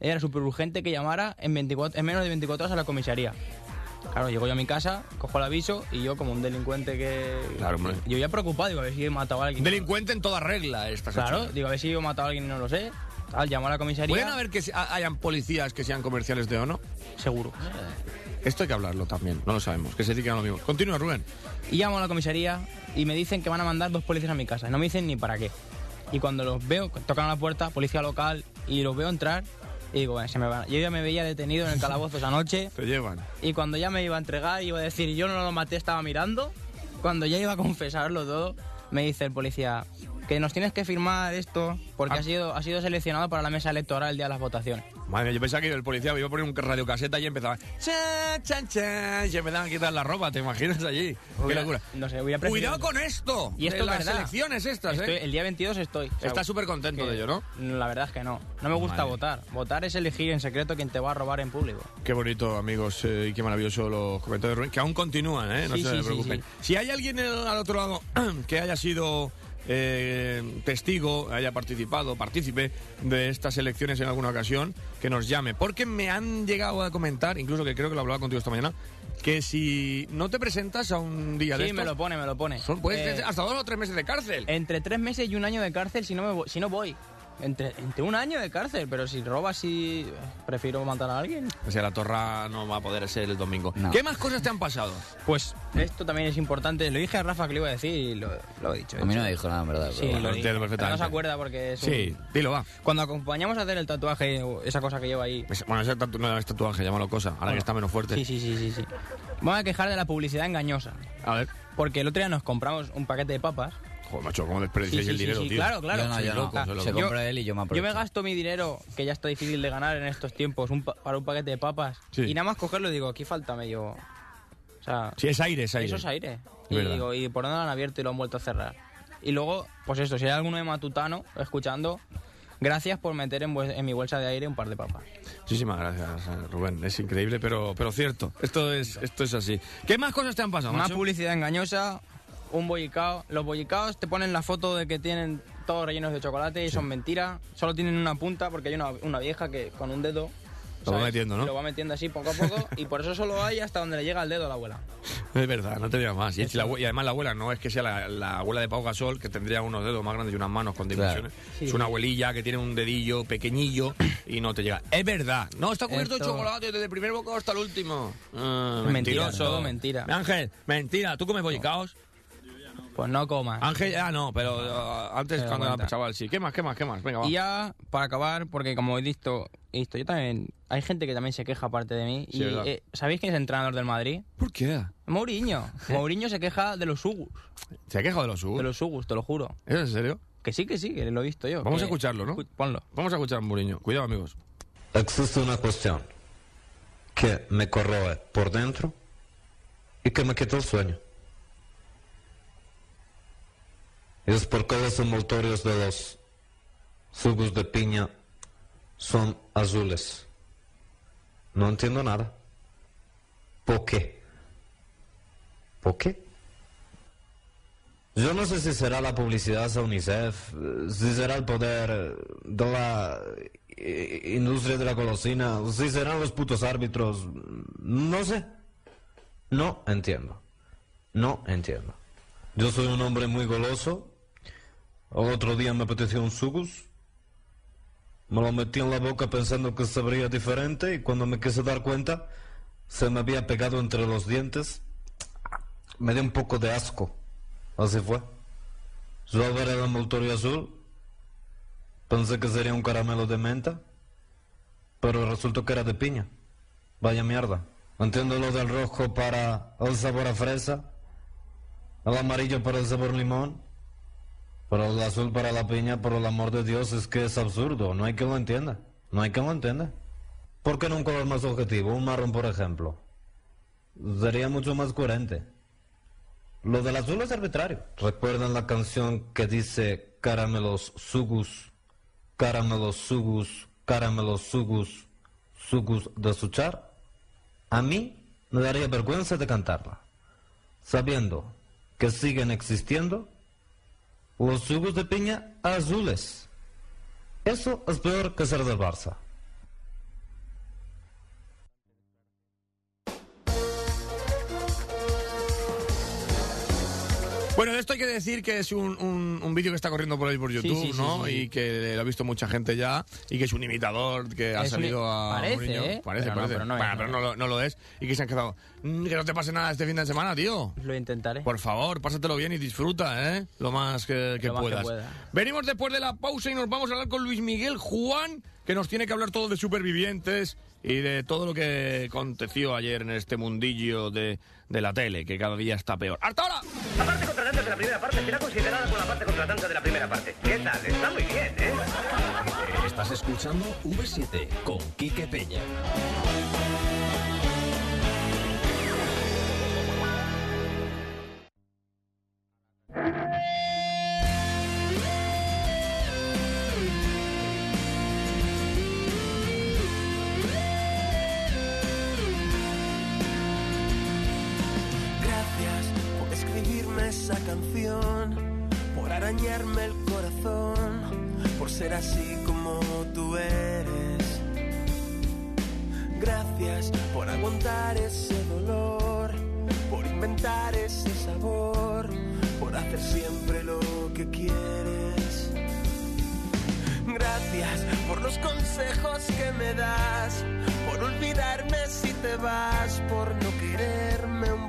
Era súper urgente que llamara en, 24, en menos de 24 horas a la comisaría. Claro, llego yo a mi casa, cojo el aviso y yo como un delincuente que... Claro, hombre. Yo ya preocupado, digo, a ver si he matado a alguien. Delincuente en toda regla esta Claro, digo, a ver si he matado a alguien y no lo sé. Al llamar a la comisaría. ¿Pueden haber que hayan policías que sean comerciales de ONO? Seguro. Esto hay que hablarlo también, no lo sabemos, que se dedican a lo mismo. Continúa, Rubén. Y llamo a la comisaría y me dicen que van a mandar dos policías a mi casa. No me dicen ni para qué. Y cuando los veo, tocan a la puerta, policía local, y los veo entrar, y digo, "Bueno, se me van. Yo ya me veía detenido en el calabozo esa noche. *laughs* Te llevan. Y cuando ya me iba a entregar, iba a decir, yo no lo maté, estaba mirando. Cuando ya iba a confesarlo todo, me dice el policía que nos tienes que firmar esto porque Ah. ha, sido, ha sido seleccionado para la mesa electoral el día de las votaciones. Madre mía, yo pensaba que el policía me iba a poner un radiocaseta y empezaba. Chan, chan, chan, y empezaban a quitar la ropa, ¿te imaginas allí? Qué locura. No sé, hubiera preferido- Cuidado con esto. Y esto de las verdad. elecciones estas, Estoy- ¿eh? El día 22 estoy. O sea, Estás súper contento de ello, ¿no? La verdad es que no. No me gusta Madre. votar. Votar es elegir en secreto quién te va a robar en público. Qué bonito, amigos, eh, y qué maravilloso los comentarios que aún continúan, ¿eh? No Sí, se sí, preocupen. sí. Si hay alguien al al otro lado *clears throat* que haya sido eh, testigo, haya participado, partícipe de estas elecciones en alguna ocasión, que nos llame. Porque me han llegado a comentar, incluso que creo que lo hablaba contigo esta mañana, que si no te presentas a un día de Sí, estos, me lo pone, me lo pone. son, puedes Eh, hasta dos o tres meses de cárcel. Entre tres meses y un año de cárcel si no, me si no voy. Entre, entre un año de cárcel, pero si robas y prefiero matar a alguien. O sea, la torra no va a poder ser el domingo. No. ¿Qué más cosas te han pasado? Pues esto también es importante. Lo dije a Rafa que lo iba a decir y lo, lo he dicho. A mí no me dijo nada, en verdad. Sí, pero lo bueno. dije. perfectamente. no se acuerda porque es un- Sí, dilo, va. Cuando acompañamos a hacer el tatuaje, esa cosa que lleva ahí. Bueno, ese tatu no es tatuaje, llámalo cosa, ahora que Bueno, está menos fuerte. Sí, sí, sí, sí, sí. Vamos a quejar de la publicidad engañosa. A ver. Porque el otro día nos compramos un paquete de papas. Joder, macho, ¿cómo desperdiciáis Sí, sí, el sí, dinero, sí, tío? Claro, claro. Yo no, yo no. Ah, Se lo compra él y yo me Yo aprovecho. me gasto mi dinero, que ya está difícil de ganar en estos tiempos, un pa- para un paquete de papas. Sí. Y nada más cogerlo digo, aquí falta medio... O sea, Sí, es aire, es aire. eso es aire. Es Y verdad. digo, ¿y por dónde lo han abierto y lo han vuelto a cerrar? Y luego, pues eso, si hay alguno de Matutano escuchando, gracias por meter en, en mi bolsa de aire un par de papas. Muchísimas gracias, eh, Rubén. Es increíble, pero, pero cierto. Esto es, esto es así. ¿Qué más cosas te han pasado, Una macho? publicidad engañosa, un bollicao. Los bollicaos te ponen la foto de que tienen todos rellenos de chocolate y son mentiras. Solo tienen una punta porque hay una, una vieja que con un dedo... Lo va ¿sabes? metiendo, ¿no? Lo va metiendo así poco a poco y por eso solo hay hasta donde le llega el dedo a la abuela. *laughs* Es verdad, no te digas más. Y, es la y además la abuela no es que sea la, la abuela de Pau Gasol, que tendría unos dedos más grandes y unas manos con dimensiones. Sí. Es una abuelilla que tiene un dedillo pequeñillo *coughs* y no te llega. Es verdad. No, está cubierto de Esto- chocolate desde el primer bocado hasta el último. Ah, Mentira, mentiroso. todo mentira. Ángel, mentira. ¿Tú comes bollicaos? Pues no comas. Ángel, ah, no, pero ah, antes Pero cuando era cuenta. chaval sí. ¿Qué más, qué más, qué más? Venga, va. Y ya, para acabar, porque como he visto, he visto, yo también, hay gente que también se queja aparte de mí. Sí, y, eh, ¿Sabéis quién es el entrenador del Madrid? ¿Por qué? Mourinho. *laughs* Mourinho se queja de los Ugus. ¿Se ha quejado de los Ugus? De los Ugus, te lo juro. ¿Es en serio? Que sí, que sí, que lo he visto yo. Vamos que- a escucharlo, ¿no? Ponlo. Vamos a escuchar a Mourinho. Cuidado, amigos. Existe una cuestión que me corroe por dentro y que me quita el sueño. Y es porque los envoltorios de los jugos de piña son azules. No entiendo nada. ¿Por qué? ¿Por qué? Yo no sé si será la publicidad de UNICEF, si será el poder de la eh, industria de la golosina, si serán los putos árbitros, no sé. No entiendo. No entiendo. Yo soy un hombre muy goloso. Otro día me apeteció un sugus. Me lo metí en la boca pensando que sabría diferente y cuando me quise dar cuenta se me había pegado entre los dientes. Me dio un poco de asco. Así fue. Yo al ver el envoltorio azul pensé que sería un caramelo de menta, pero resultó que era de piña. Vaya mierda. Entiendo lo del rojo para el sabor a fresa, el amarillo para el sabor limón, pero el azul para la piña, por el amor de Dios, es que es absurdo. No hay quien lo entienda. No hay quien lo entienda. ¿Por qué no un color más objetivo? Un marrón, por ejemplo. Sería mucho más coherente. Lo del azul es arbitrario. ¿Recuerdan la canción que dice caramelos sugus, caramelos sugus, caramelos sugus, sugus de suchar? A mí me daría vergüenza de cantarla, sabiendo que siguen existiendo los sugus de piña azules. Eso es peor que ser del Barça. Bueno, de esto hay que decir que es un, un- un vídeo que está corriendo por ahí por YouTube, sí, sí, ¿no? sí. Y que lo ha visto mucha gente ya y que es un imitador que ha Es un- salido a parece, un niño. ¿eh? Parece, Pero no, parece. pero no Bueno, no pero no, lo, no lo es. Y que se han quedado. "Mm, Que no te pase nada este fin de semana, tío. Lo intentaré. Por favor, pásatelo bien y disfruta, ¿eh? Lo más que, que Lo más que puedas. pueda. Venimos después de la pausa y nos vamos a hablar con Luis Miguel Juan, que nos tiene que hablar todo de supervivientes y de todo lo que aconteció ayer en este mundillo de, de la tele, que cada día está peor. ¡Hasta ahora! La parte contratante de la primera parte será considerada como la parte contratante de la primera parte. ¿Qué tal? Está muy bien, ¿eh? Estás escuchando V7 con Quique Peña. Esa canción, por arañarme el corazón, por ser así como tú eres. Gracias por aguantar ese dolor, por inventar ese sabor, por hacer siempre lo que quieres. Gracias por los consejos que me das, por olvidarme si te vas, por no quererme un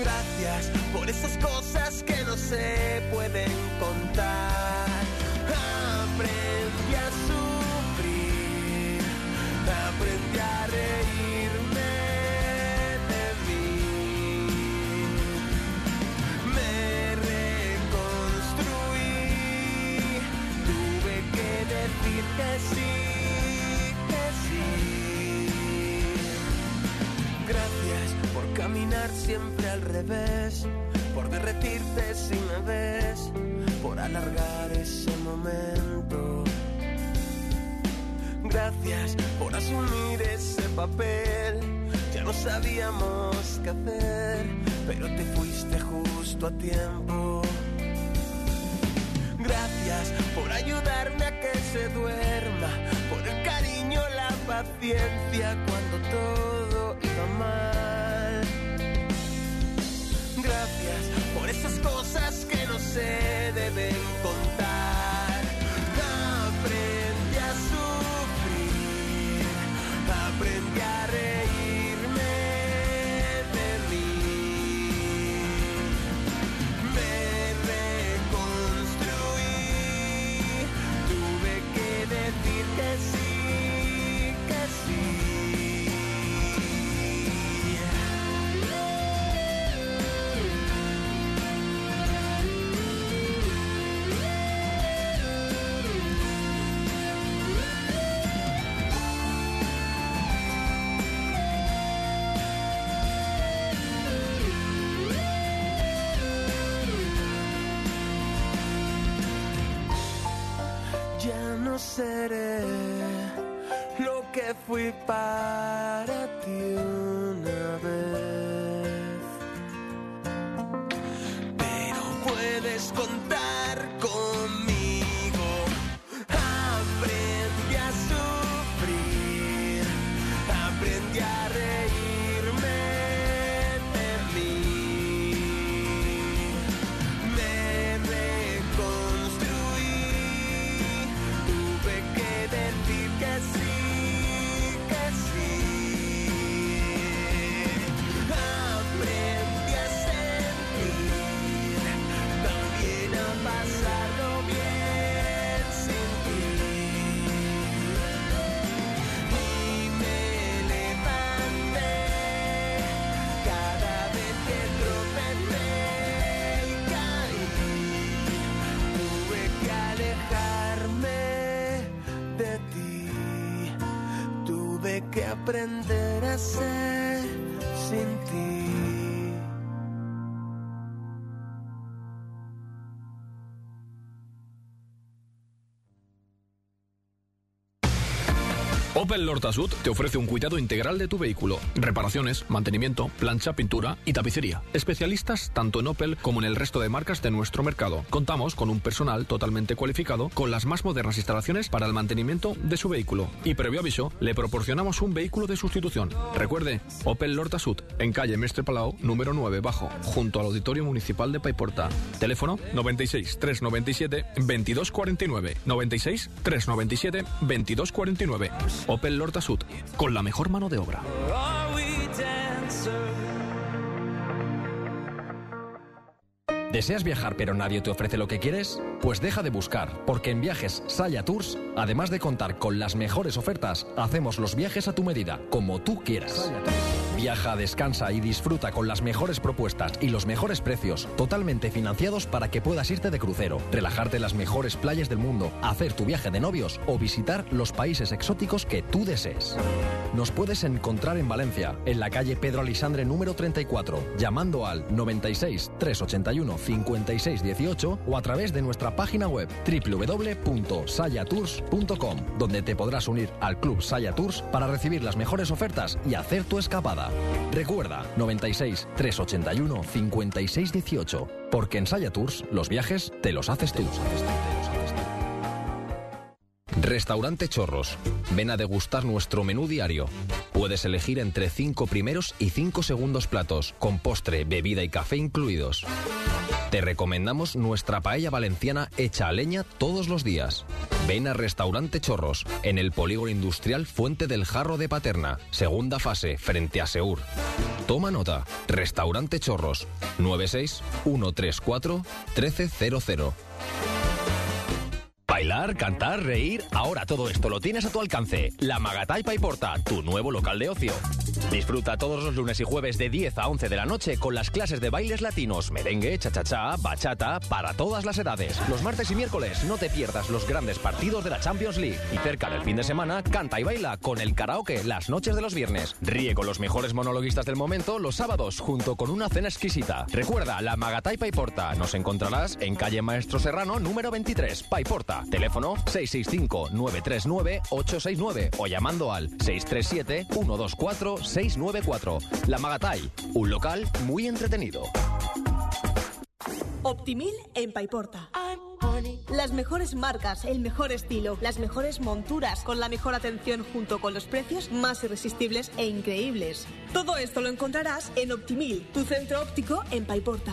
Gracias por esas cosas que no se pueden contar. Aprendí a sufrir, aprendí a reírme de mí. Me reconstruí, tuve que decir que sí, siempre al revés, por derretirte si me ves, por alargar ese momento. Gracias por asumir ese papel. Ya no sabíamos qué hacer, pero te fuiste justo a tiempo. Gracias por ayudarme a que se duerma, por el cariño, la paciencia cuando todo iba mal. Por esas cosas que no se deben contar. Seré lo que fui para aprender a ser Opel Lorta Sud te ofrece un cuidado integral de tu vehículo, reparaciones, mantenimiento, plancha, pintura y tapicería. Especialistas tanto en Opel como en el resto de marcas de nuestro mercado. Contamos con un personal totalmente cualificado con las más modernas instalaciones para el mantenimiento de su vehículo. Y previo aviso, le proporcionamos un vehículo de sustitución. Recuerde, Opel Lorta Sud, en calle Mestre Palau, número 9 bajo, junto al Auditorio Municipal de Paiporta. Teléfono 96 397 2249. 96 397 2249. Opel Lorta Sud, con la mejor mano de obra. ¿Deseas viajar pero nadie te ofrece lo que quieres? Pues deja de buscar, porque en Viajes Saya Tours, además de contar con las mejores ofertas, hacemos los viajes a tu medida, como tú quieras. Viaja, descansa y disfruta con las mejores propuestas y los mejores precios, totalmente financiados para que puedas irte de crucero, relajarte en las mejores playas del mundo, hacer tu viaje de novios o visitar los países exóticos que tú desees. Nos puedes encontrar en Valencia, en la calle Pedro Alisandre número 34, llamando al 96 381 56 18 o a través de nuestra página web www.sayatours.com, donde te podrás unir al Club Saya Tours para recibir las mejores ofertas y hacer tu escapada. Recuerda 96 381 56 18, porque en Saya Tours los viajes te los haces tú. Restaurante Chorros. Ven a degustar nuestro menú diario. Puedes elegir entre 5 primeros y 5 segundos platos, con postre, bebida y café incluidos. Te recomendamos nuestra paella valenciana hecha a leña todos los días. Ven a Restaurante Chorros, en el polígono industrial Fuente del Jarro de Paterna, segunda fase, frente a Seur. Toma nota, Restaurante Chorros, 96 134 1300. Bailar, cantar, reír, ahora todo esto lo tienes a tu alcance. La Magataipa y Porta, tu nuevo local de ocio. Disfruta todos los lunes y jueves de 10 a 11 de la noche con las clases de bailes latinos, merengue, cha-cha-cha, bachata, para todas las edades. Los martes y miércoles no te pierdas los grandes partidos de la Champions League. Y cerca del fin de semana, canta y baila con el karaoke las noches de los viernes. Ríe con los mejores monologuistas del momento los sábados junto con una cena exquisita. Recuerda, la Magataipa y Porta. Nos encontrarás en calle Maestro Serrano número 23, Paiporta. Teléfono 665-939-869 o llamando al 637-124-694. La Magatai, un local muy entretenido. Optimil en Paiporta. Las mejores marcas, el mejor estilo, las mejores monturas, con la mejor atención junto con los precios más irresistibles e increíbles. Todo esto lo encontrarás en Optimil, tu centro óptico en Paiporta.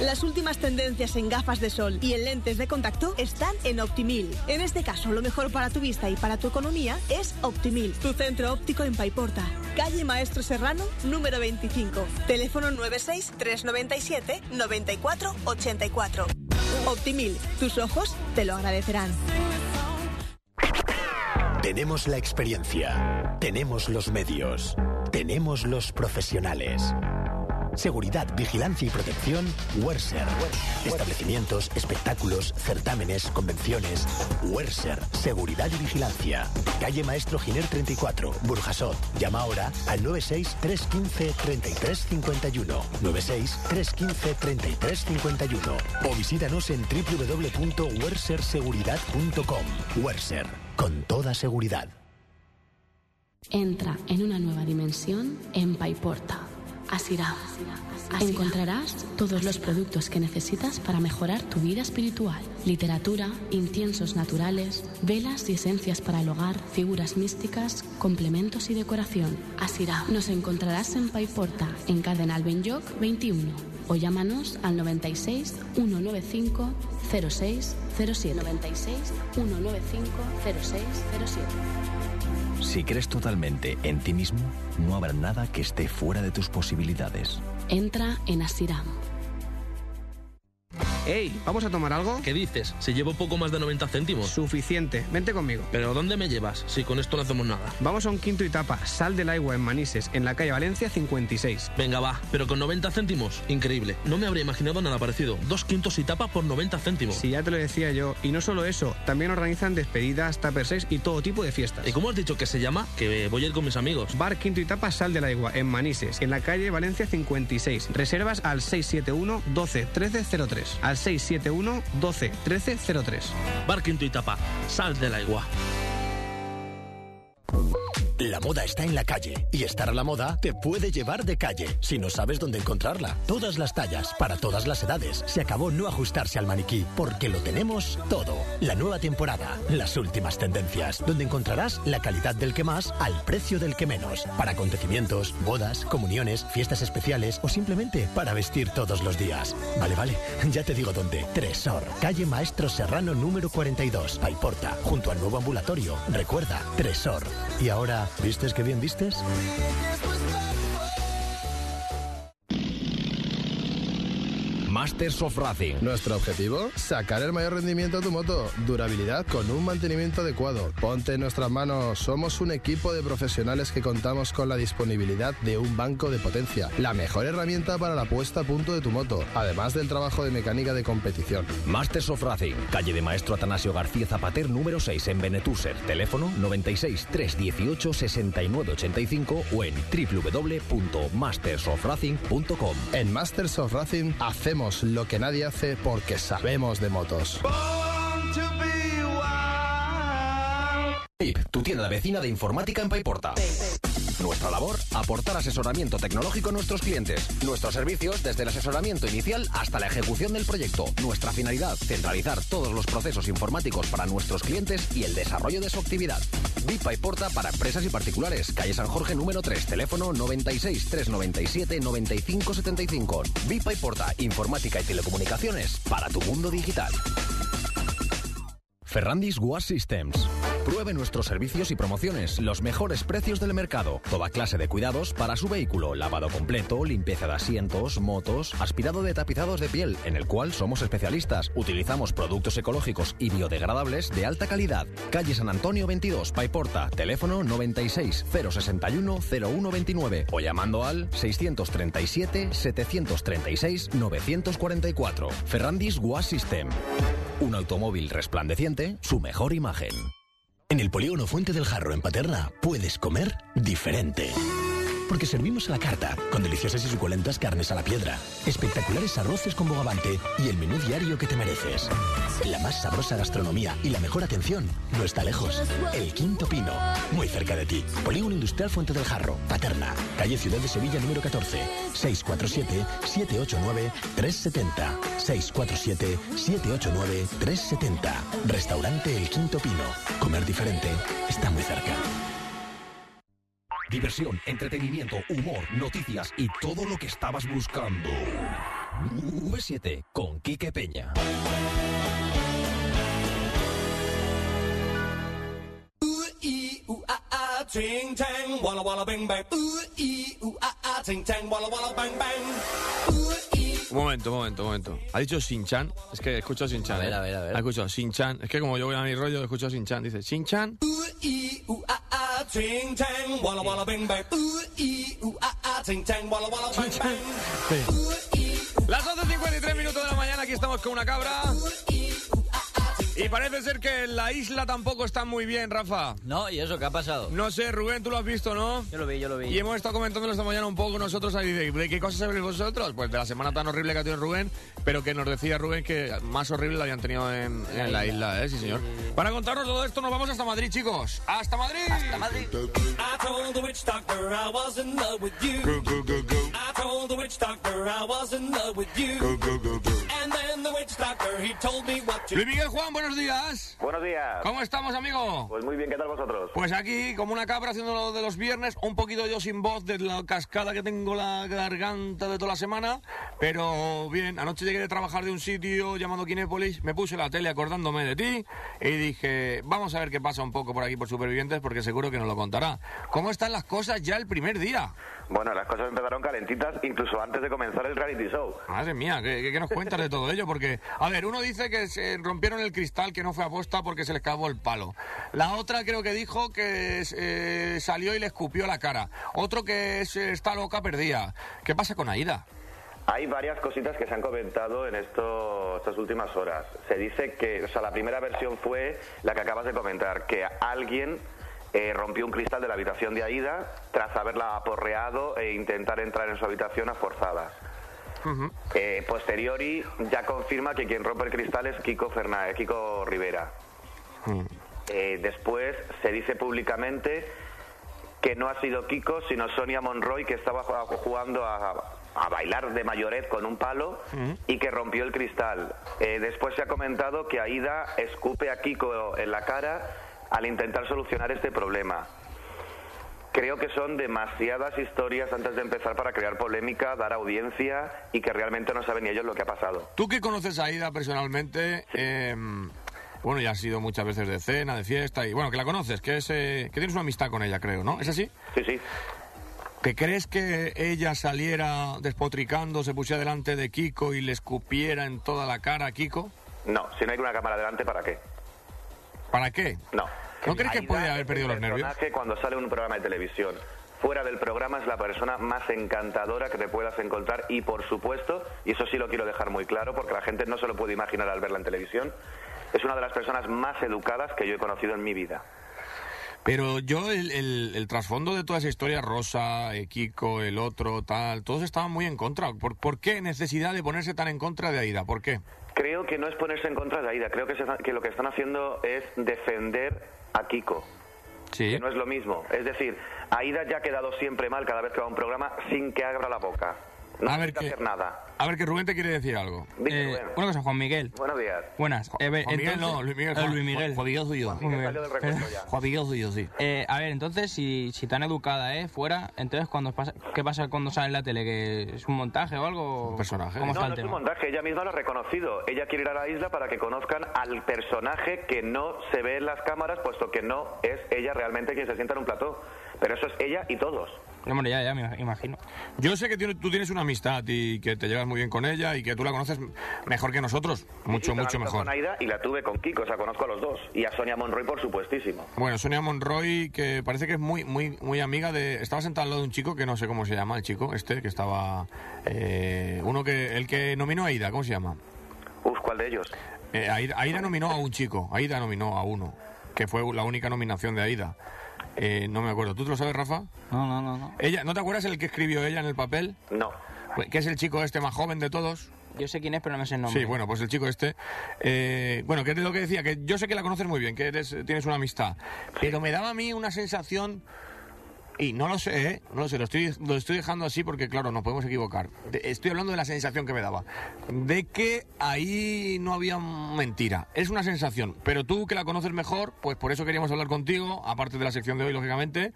Las últimas tendencias en gafas de sol y en lentes de contacto están en Optimil. En este caso, lo mejor para tu vista y para tu economía es Optimil, tu centro óptico en Paiporta. Calle Maestro Serrano, número 25. Teléfono 96 397 94 84. Optimil, tus ojos te lo agradecerán. Tenemos la experiencia, tenemos los medios, tenemos los profesionales. Seguridad, vigilancia y protección, Werser. Establecimientos, espectáculos, certámenes, convenciones. Werser, seguridad y vigilancia. Calle Maestro Giner 34, Burjasot. Llama ahora al 96 315 3351. 96 315 3351. O visítanos en www.werserseguridad.com. Werser, con toda seguridad. Entra en una nueva dimensión en Paiporta. Asirá. Encontrarás todos los productos que necesitas para mejorar tu vida espiritual. Literatura, inciensos naturales, velas y esencias para el hogar, figuras místicas, complementos y decoración. Asirá. Nos encontrarás en Paiporta, en Cardenal Benyoc 21. O llámanos al 96 195 0607. 96 195 0607. Si crees totalmente en ti mismo, no habrá nada que esté fuera de tus posibilidades. Entra en Asiram. Ey, ¿vamos a tomar algo? ¿Qué dices? Si llevo poco más de 90 céntimos. Suficiente, vente conmigo. ¿Pero dónde me llevas? Si con esto no hacemos nada. Vamos a un quinto y tapa, Sal del Agua en Manises, en la calle Valencia 56. Venga, va, pero con 90 céntimos, increíble. No me habría imaginado nada parecido. Dos quintos y tapa por 90 céntimos. Si ya te lo decía yo, y no solo eso, también organizan despedidas, tupper 6 y todo tipo de fiestas. ¿Y cómo has dicho que se llama? Que voy a ir con mis amigos. Bar Quinto y Tapa Sal del Agua en Manises, en la calle Valencia 56. Reservas al 671 12 al 671 12 13 03. Bar Quinto Itapa, sal de la igua. La moda está en la calle y estar a la moda te puede llevar de calle si no sabes dónde encontrarla. Todas las tallas, para todas las edades. Se acabó no ajustarse al maniquí porque lo tenemos todo. La nueva temporada, las últimas tendencias, donde encontrarás la calidad del que más al precio del que menos. Para acontecimientos, bodas, comuniones, fiestas especiales o simplemente para vestir todos los días. Vale, vale, *laughs* ya te digo dónde. Tresor, calle Maestro Serrano número 42, Paiporta, junto al nuevo ambulatorio. Recuerda, Tresor. Y ahora, ¿vistes qué bien vistes? Masters of Racing. Nuestro objetivo, sacar el mayor rendimiento a tu moto, durabilidad con un mantenimiento adecuado. Ponte en nuestras manos, somos un equipo de profesionales que contamos con la disponibilidad de un banco de potencia, la mejor herramienta para la puesta a punto de tu moto, además del trabajo de mecánica de competición. Masters of Racing, calle de Maestro Atanasio García Zapater número 6 en Benetúser. Teléfono 96 318 6985 o en www.mastersofracing.com. En Masters of Racing hacemos lo que nadie hace porque sabemos de motos. Tu tienda vecina de informática en Paiporta. Nuestra labor, aportar asesoramiento tecnológico a nuestros clientes. Nuestros servicios, desde el asesoramiento inicial hasta la ejecución del proyecto. Nuestra finalidad, centralizar todos los procesos informáticos para nuestros clientes y el desarrollo de su actividad. VIP Paiporta para empresas y particulares. Calle San Jorge número 3, teléfono 96 397 9575. VIP Paiporta, informática y telecomunicaciones para tu mundo digital. Ferrandis Wash Systems. Pruebe nuestros servicios y promociones, los mejores precios del mercado, toda clase de cuidados para su vehículo, lavado completo, limpieza de asientos, motos, aspirado de tapizados de piel, en el cual somos especialistas. Utilizamos productos ecológicos y biodegradables de alta calidad. Calle San Antonio 22, Paiporta, teléfono 96 061 0129 o llamando al 637 736 944. Ferrandis Wash System. Un automóvil resplandeciente, su mejor imagen. En el polígono Fuente del Jarro en Paterna puedes comer diferente. Porque servimos a la carta, con deliciosas y suculentas carnes a la piedra, espectaculares arroces con bogavante y el menú diario que te mereces. La más sabrosa gastronomía y la mejor atención no está lejos. El Quinto Pino, muy cerca de ti. Polígono Industrial Fuente del Jarro, Paterna, calle Ciudad de Sevilla número 14, 647-789-370. 647-789-370. Restaurante El Quinto Pino. Comer diferente está muy cerca. Diversión, entretenimiento, humor, noticias y todo lo que estabas buscando. V7 con Quique Peña. Ting tang, walla walla bang bang. Ooh ee ooh ah ah, ting tang, walla walla bang bang. Ooh ee. Un momento, un momento, un momento. Ha dicho Shin-Chan. Es que escucho Shin-Chan. A ver, ¿eh? a ver, a ver. Ha escuchado Shin-Chan. Es que como yo voy a mi rollo, escucho Shin-Chan. Dice Shin-Chan. Ooh ee ooh ah ah, ting tang, walla walla bang bang. Ooh ee ooh ah ah, ting tang, walla walla bang bang. Las 12.53 minutos de la mañana, aquí estamos con una cabra. Y parece ser que la isla tampoco está muy bien, Rafa. No, ¿y eso qué ha pasado? No sé, Rubén, tú lo has visto, ¿no? Yo lo vi, yo lo vi. Y hemos estado comentándolo esta mañana un poco nosotros ahí de, de qué cosas sabéis vosotros. Pues de la semana tan horrible que ha tenido Rubén, pero que nos decía Rubén que más horrible la habían tenido en, en la isla, ¿eh? Sí, señor. Para contarnos todo esto nos vamos hasta Madrid, chicos. ¡Hasta Madrid! ¡Hasta Madrid! I told the witch doctor I was in love with you. I told the witch doctor I was in love with you. And then the witch doctor he told me what to Luis Miguel Juan, buenos días. Buenos días. ¿Cómo estamos, amigo? Pues muy bien, ¿qué tal vosotros? Pues aquí, como una cabra haciendo lo de los viernes, un poquito yo sin voz de la cascada que tengo la garganta de toda la semana, pero bien, anoche llegué de trabajar de un sitio llamado Kinépolis, me puse la tele acordándome de ti y dije, vamos a ver qué pasa un poco por aquí por Supervivientes porque seguro que nos lo contará. ¿Cómo están las cosas ya el primer día? Bueno, las cosas empezaron calentitas incluso antes de comenzar el reality show. Madre mía, ¿qué, qué- nos cuentas de todo ello? Porque, a ver, uno dice que se rompieron el cristal, que no fue aposta porque se les clavó el palo. La otra creo que dijo que eh, salió y le escupió la cara. Otro que es, eh, está loca perdida. ¿Qué pasa con Aida? Hay varias cositas que se han comentado en esto- estas últimas horas. Se dice que, o sea, la primera versión fue la que acabas de comentar, que alguien eh, rompió un cristal de la habitación de Aida tras haberla aporreado e intentar entrar en su habitación a forzadas. Eh, posteriori ya confirma que quien rompe el cristal es Kiko Fernández, Kiko Rivera. Eh, después se dice públicamente que no ha sido Kiko, sino Sonia Monroy, que estaba ju- jugando a, a bailar de mayoret con un palo y que rompió el cristal. Eh, después se ha comentado que Aida escupe a Kiko en la cara al intentar solucionar este problema. Creo que son demasiadas historias antes de empezar para crear polémica, dar audiencia y que realmente no saben ni ellos lo que ha pasado. Tú que conoces a Aida personalmente, eh, bueno, ya has sido muchas veces de cena, de fiesta, y bueno, que la conoces, que, es, eh, que tienes una amistad con ella, creo, ¿no? ¿Es así? Sí, sí. ¿Te crees que ella saliera despotricando, se pusiera delante de Kiko y le escupiera en toda la cara a Kiko? No, si no hay una cámara delante, ¿para qué? ¿Para qué? No. ¿No crees que puede haber perdido los nervios? personaje cuando sale en un programa de televisión. Fuera del programa es la persona más encantadora que te puedas encontrar y por supuesto, y eso sí lo quiero dejar muy claro porque la gente no se lo puede imaginar al verla en televisión, es una de las personas más educadas que yo he conocido en mi vida. Pero yo, el, el- el trasfondo de toda esa historia, Rosa, eh, Kiko, el otro, tal, todos estaban muy en contra. ¿Por, por qué necesidad de ponerse tan en contra de Aida? ¿Por qué? Creo que no es ponerse en contra de Aida, creo que, se- que lo que están haciendo es defender a Kiko. Sí. Que no es lo mismo. Es decir, Aida ya ha quedado siempre mal cada vez que va a un programa sin que abra la boca. No A ver necesita qué- hacer nada. A ver, que Rubén te quiere decir algo. Eh, una cosa, Juan Miguel. Buenos días. Buenas. Eh, Juan Miguel entonces- no, Luis Miguel, eh, Juan- Luis Miguel. Juan Miguel soy yo. Juan Miguel. Del ya. Juan Miguel sí. Eh, a ver, entonces, si, si tan educada es fuera, entonces, cuando pasa, ¿qué pasa cuando sale en la tele? ¿Que es un montaje o algo? Un personaje. ¿Cómo No, está no el es un montaje, ella misma lo ha reconocido. Ella quiere ir a la isla para que conozcan al personaje que no se ve en las cámaras, puesto que no es ella realmente quien se sienta en un plató. Pero eso es ella y todos. Hombre, ya, ya me imagino. Yo sé que tiene- tú tienes una amistad y que te llevas muy bien con ella y que tú la conoces mejor que nosotros. Mucho, Sí, mucho mejor. Con Aida y la tuve con Kiko, o sea, conozco a los dos. Y a Sonia Monroy, por supuestísimo. Bueno, Sonia Monroy, que parece que es muy, muy, muy amiga de. Estaba sentada al lado de un chico que no sé cómo se llama, el chico este, que estaba. eh, uno que. El que nominó a Aida, ¿cómo se llama? Uf, ¿cuál de ellos? Eh, Aida, Aida nominó a un chico, Aida nominó a uno, que fue la única nominación de Aida. Eh, no me acuerdo. ¿Tú te lo sabes, Rafa? No, no, no, no. Ella, ¿No te acuerdas el que escribió ella en el papel? No. Pues, Que es el chico este más joven de todos. Yo sé quién es, pero no me sé el nombre. Sí, bueno, pues el chico este. eh, bueno, que es lo que decía, que yo sé que la conoces muy bien, que eres, tienes una amistad. Pero me daba a mí una sensación. Y no lo sé, ¿eh? No lo sé, lo estoy, lo estoy dejando así porque, claro, nos podemos equivocar. De- estoy hablando de la sensación que me daba. De que ahí no había mentira. Es una sensación. Pero tú que la conoces mejor, pues por eso queríamos hablar contigo, aparte de la sección de hoy, lógicamente,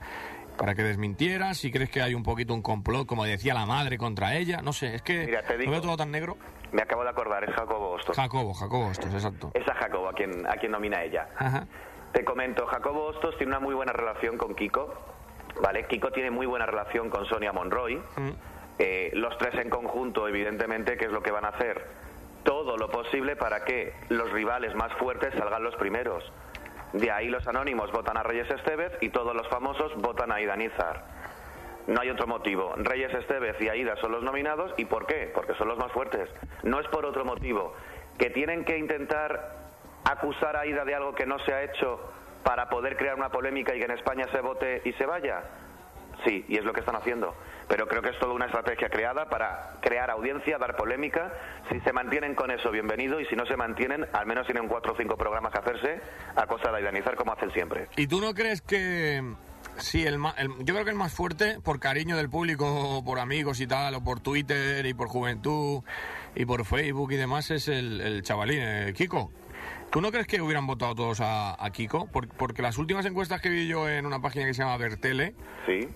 para que desmintieras, si crees que hay un poquito un complot, como decía la madre, contra ella. No sé, es que Mira, te lo digo- veo todo tan negro. Me acabo de acordar, es Jacobo Hostos. Jacobo, Jacobo Hostos, exacto. Es a Jacobo a quien, a quien nomina ella. Ajá. Te comento, Jacobo Hostos tiene una muy buena relación con Kiko. ¿Vale? Kiko tiene muy buena relación con Sonia Monroy. Eh, los tres en conjunto, evidentemente, ¿qué es lo que van a hacer? Todo lo posible para que los rivales más fuertes salgan los primeros. De ahí los anónimos votan a Reyes Estevez y todos los famosos votan a Aida Nizar. No hay otro motivo. Reyes Estevez y Aida son los nominados. ¿Y por qué? Porque son los más fuertes. No es por otro motivo. Que tienen que intentar acusar a Aida de algo que no se ha hecho para poder crear una polémica y que en España se vote y se vaya. Sí, y es lo que están haciendo. Pero creo que es toda una estrategia creada para crear audiencia, dar polémica. Si se mantienen con eso, bienvenido. Y si no se mantienen, al menos tienen cuatro o cinco programas que hacerse a costa de aidanizar como hacen siempre. ¿Y tú no crees que sí, el, el- yo creo que el más fuerte, por cariño del público, por amigos y tal, o por Twitter y por juventud y por Facebook y demás, es el, el chavalín, eh, Kiko? ¿Tú no crees que hubieran votado todos a, a Kiko? Por- porque las últimas encuestas que vi yo en una página que se llama Bertele,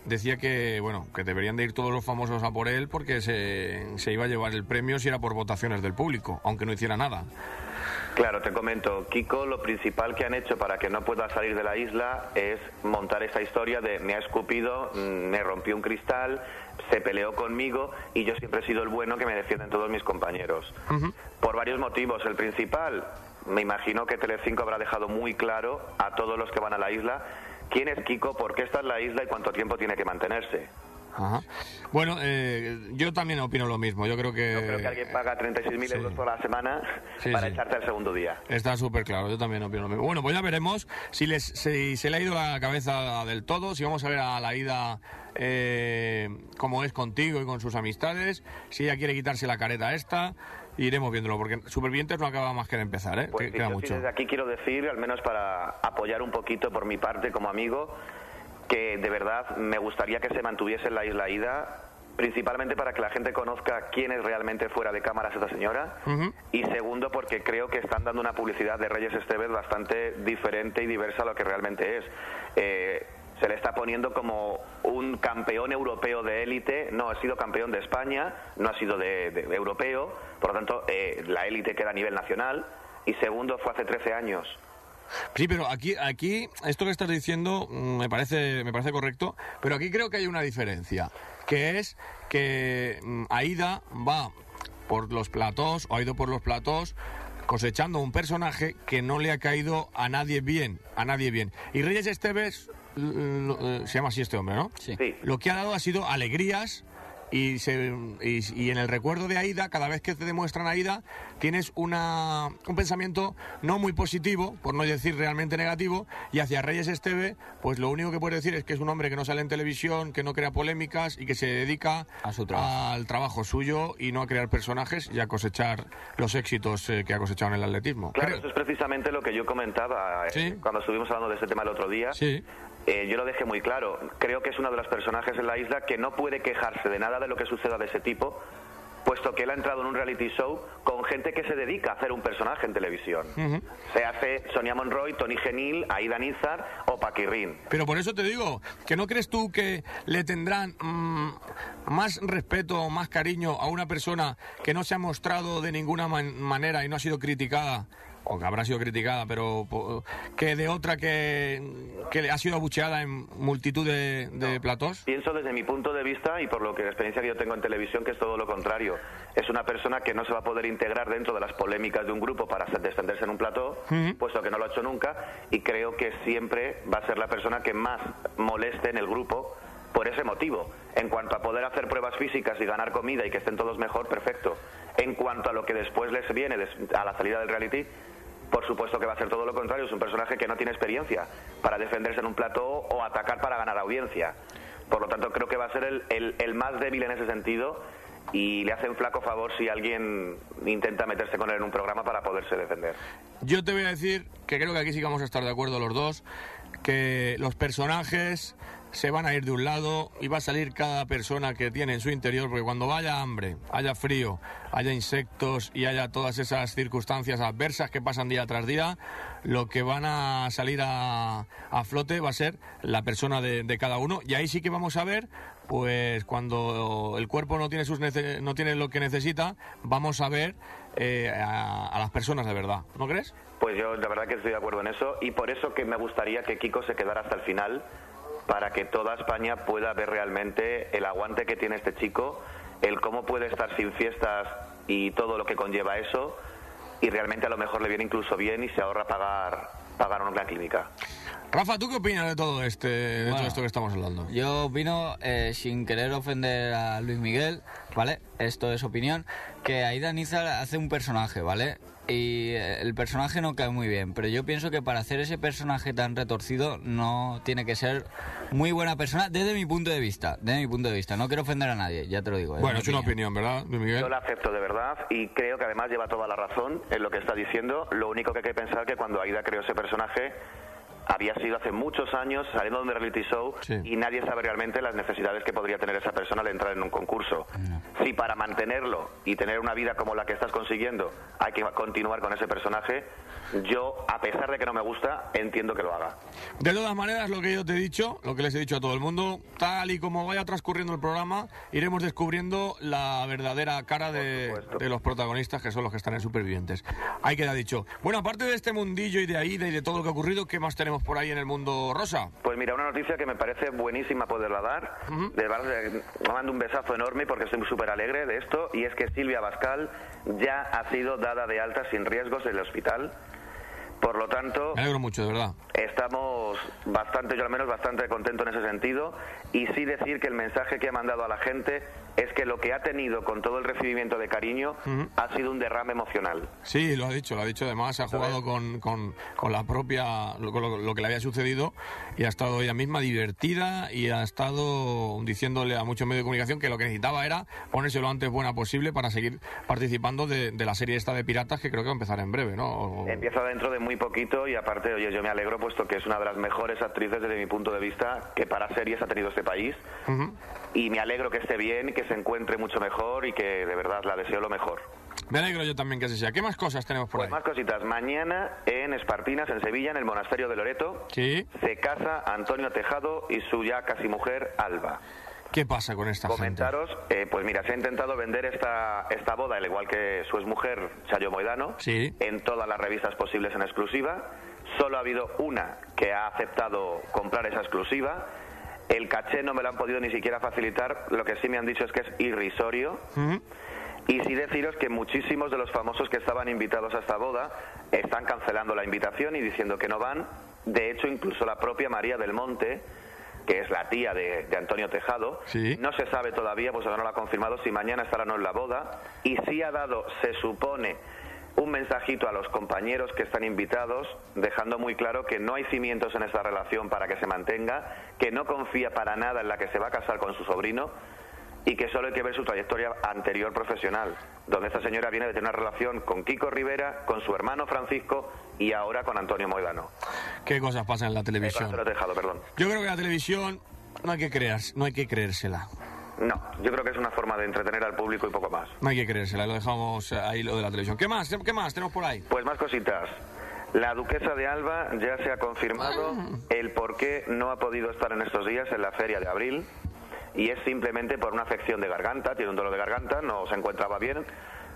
decía que, bueno, que deberían de ir todos los famosos a por él porque se, se iba a llevar el premio si era por votaciones del público, aunque no hiciera nada. Claro, te comento, Kiko, lo principal que han hecho para que no pueda salir de la isla es montar esta historia de me ha escupido, mm, me rompió un cristal, se peleó conmigo y yo siempre he sido el bueno que me defienden todos mis compañeros. Por varios motivos. El principal, me imagino que Telecinco habrá dejado muy claro a todos los que van a la isla quién es Kiko, por qué está en la isla y cuánto tiempo tiene que mantenerse. Ajá. Bueno, eh, yo también opino lo mismo. Yo creo que... Creo que alguien paga 36.000 euros por la semana Sí, para sí. echarte al segundo día. Está súper claro, yo también opino lo mismo. Bueno, pues ya veremos si, les, si se le ha ido la cabeza del todo, si vamos a ver a la ida eh, como es contigo y con sus amistades, si ella quiere quitarse la careta esta, iremos viéndolo, porque Supervivientes no acaba más que de empezar, ¿eh? Pues Que- queda yo sí mucho. desde aquí quiero decir, al menos para apoyar un poquito por mi parte como amigo, que de verdad me gustaría que se mantuviese en la isla Ida, principalmente para que la gente conozca quién es realmente fuera de cámaras esta señora, y segundo porque creo que están dando una publicidad de Reyes Estevez bastante diferente y diversa a lo que realmente es. Eh, se le está poniendo como un campeón europeo de élite, no ha sido campeón de España, no ha sido de, europeo, por lo tanto eh, la élite queda a nivel nacional, y segundo fue hace 13 años. Sí, pero aquí, aquí esto que estás diciendo mm, me parece, me parece correcto, pero aquí creo que hay una diferencia, que es que mm, Aida va por los platós, o ha ido por los platós, cosechando un personaje que no le ha caído a nadie bien, a nadie bien. Y Reyes Esteves, l- l- eh, se llama así este hombre, ¿no? Sí. Lo que ha dado ha sido alegrías y, se- y, y en el recuerdo de Aida, cada vez que te demuestran Aida, tienes una, un pensamiento no muy positivo, por no decir realmente negativo, y hacia Reyes Esteve, pues lo único que puedes decir es que es un hombre que no sale en televisión, que no crea polémicas y que se dedica A su trabajo. al trabajo suyo y no a crear personajes y a cosechar los éxitos eh, que ha cosechado en el atletismo. Claro, eso es precisamente lo que yo comentaba eh, cuando estuvimos hablando de este tema el otro día. Sí. Eh, yo lo dejé muy claro. Creo que es uno de los personajes en la isla que no puede quejarse de nada de lo que suceda de ese tipo, puesto que él ha entrado en un reality show con gente que se dedica a hacer un personaje en televisión. Se hace Sonia Monroy, Tony Genil, Aida Nizar o Paquirrín. Pero por eso te digo, que no crees tú que le tendrán mm, más respeto, más cariño a una persona que no se ha mostrado de ninguna man- manera y no ha sido criticada, o que habrá sido criticada, pero que de otra que, que ha sido abucheada en multitud de, de platós? Pienso desde mi punto de vista y por lo que la experiencia que yo tengo en televisión que es todo lo contrario. Es una persona que no se va a poder integrar dentro de las polémicas de un grupo para descenderse en un plató, puesto que no lo ha hecho nunca, y creo que siempre va a ser la persona que más moleste en el grupo por ese motivo. En cuanto a poder hacer pruebas físicas y ganar comida y que estén todos mejor, perfecto. En cuanto a lo que después les viene a la salida del reality, por supuesto que va a ser todo lo contrario, es un personaje que no tiene experiencia para defenderse en un plató o atacar para ganar audiencia. Por lo tanto, creo que va a ser el, más débil en ese sentido y le hace un flaco favor si alguien intenta meterse con él en un programa para poderse defender. Yo te voy a decir que creo que aquí sí vamos a estar de acuerdo los dos, que los personajes se van a ir de un lado y va a salir cada persona que tiene en su interior, porque cuando vaya hambre, haya frío, haya insectos y haya todas esas circunstancias adversas que pasan día tras día, lo que van a salir a, a flote va a ser la persona de, cada uno y ahí sí que vamos a ver pues cuando el cuerpo no tiene sus nece- no tiene lo que necesita vamos a ver eh, a, a las personas de verdad ¿no crees? Pues yo la verdad que estoy de acuerdo en eso y por eso que me gustaría que Kiko se quedara hasta el final para que toda España pueda ver realmente el aguante que tiene este chico, el cómo puede estar sin fiestas y todo lo que conlleva eso y realmente a lo mejor le viene incluso bien y se ahorra pagar pagar una clínica. Rafa ¿tú qué opinas de todo este de todo Bueno. esto que estamos hablando? Yo opino, eh, sin querer ofender a Luis Miguel, ¿vale? Esto es opinión, que Aida Nizar hace un personaje, ¿vale? Y eh, el personaje no cae muy bien, pero yo pienso que para hacer ese personaje tan retorcido no tiene que ser muy buena persona desde mi punto de vista, desde mi punto de vista. No quiero ofender a nadie, ya te lo digo. Bueno, mi es una opinión, ¿verdad, Luis Miguel? Yo la acepto de verdad y creo que además lleva toda la razón en lo que está diciendo. Lo único que hay que pensar que cuando Aida creó ese personaje había sido hace muchos años saliendo de un reality show y nadie sabe realmente las necesidades que podría tener esa persona al entrar en un concurso. Si para mantenerlo y tener una vida como la que estás consiguiendo hay que continuar con ese personaje, yo, a pesar de que no me gusta, entiendo que lo haga. De todas maneras, lo que yo te he dicho, lo que les he dicho a todo el mundo, tal y como vaya transcurriendo el programa, iremos descubriendo la verdadera cara de, de los protagonistas, que son los que están en Supervivientes. Ahí queda dicho. Bueno, aparte de este mundillo y de Aida y de todo lo que ha ocurrido, ¿qué más tenemos por ahí en el mundo rosa? Pues mira, una noticia que me parece buenísima poderla dar. De verdad, eh, me mando un besazo enorme porque estoy súper alegre de esto. Y es que Silvia Bascal ya ha sido dada de alta sin riesgos del hospital. Por lo tanto, Me alegro mucho, de verdad. estamos bastante, yo al menos bastante contento en ese sentido. Y sí decir que el mensaje que ha mandado a la gente es que lo que ha tenido con todo el recibimiento de cariño ha sido un derrame emocional. Sí, lo ha dicho, lo ha dicho. Además, ha jugado con, con- con la propia, lo, lo- lo que le había sucedido y ha estado ella misma divertida y ha estado diciéndole a muchos medios de comunicación que lo que necesitaba era ponerse lo antes buena posible para seguir participando de, de la serie esta de piratas que creo que va a empezar en breve, ¿no? O- Empieza dentro de muy poquito y aparte, oye, yo me alegro puesto que es una de las mejores actrices desde mi punto de vista que para series ha tenido este país y me alegro que esté bien, que se encuentre mucho mejor y que de verdad la deseo lo mejor. Me alegro yo también que así sea. ¿Qué más cosas tenemos por Pues más cositas. Mañana en Espartinas, en Sevilla, en el monasterio de Loreto, Sí. se casa Antonio Tejado y su ya casi mujer Alba. ¿Qué pasa con esta gente? Comentaros, eh, pues mira, se ha intentado vender esta, esta boda, al igual que su exmujer, Chayo Moedano, Sí. en todas las revistas posibles en exclusiva. Solo ha habido una que ha aceptado comprar esa exclusiva. El caché no me lo han podido ni siquiera facilitar. Lo que sí me han dicho es que es irrisorio. Y sí deciros que muchísimos de los famosos que estaban invitados a esta boda están cancelando la invitación y diciendo que no van. De hecho, incluso la propia María del Monte, que es la tía de, de Antonio Tejado, no se sabe todavía, pues no lo ha confirmado, si mañana estará o no en la boda. Y sí ha dado, se supone, un mensajito a los compañeros que están invitados, dejando muy claro que no hay cimientos en esta relación para que se mantenga, que no confía para nada en la que se va a casar con su sobrino y que solo hay que ver su trayectoria anterior profesional, donde esta señora viene de tener una relación con Kiko Rivera, con su hermano Francisco y ahora con Antonio Moedano. ¿Qué cosas pasan en la Eh, televisión? perdón. Yo creo que la televisión no hay que creer, no hay que creérsela. No, yo creo que es una forma de entretener al público y poco más. No hay que creérsela, lo dejamos ahí lo de la televisión. ¿Qué más? ¿Qué más tenemos por ahí? Pues más cositas. La duquesa de Alba ya se ha confirmado el por qué no ha podido estar en estos días en la feria de abril y es simplemente por una afección de garganta, tiene un dolor de garganta, no se encontraba bien.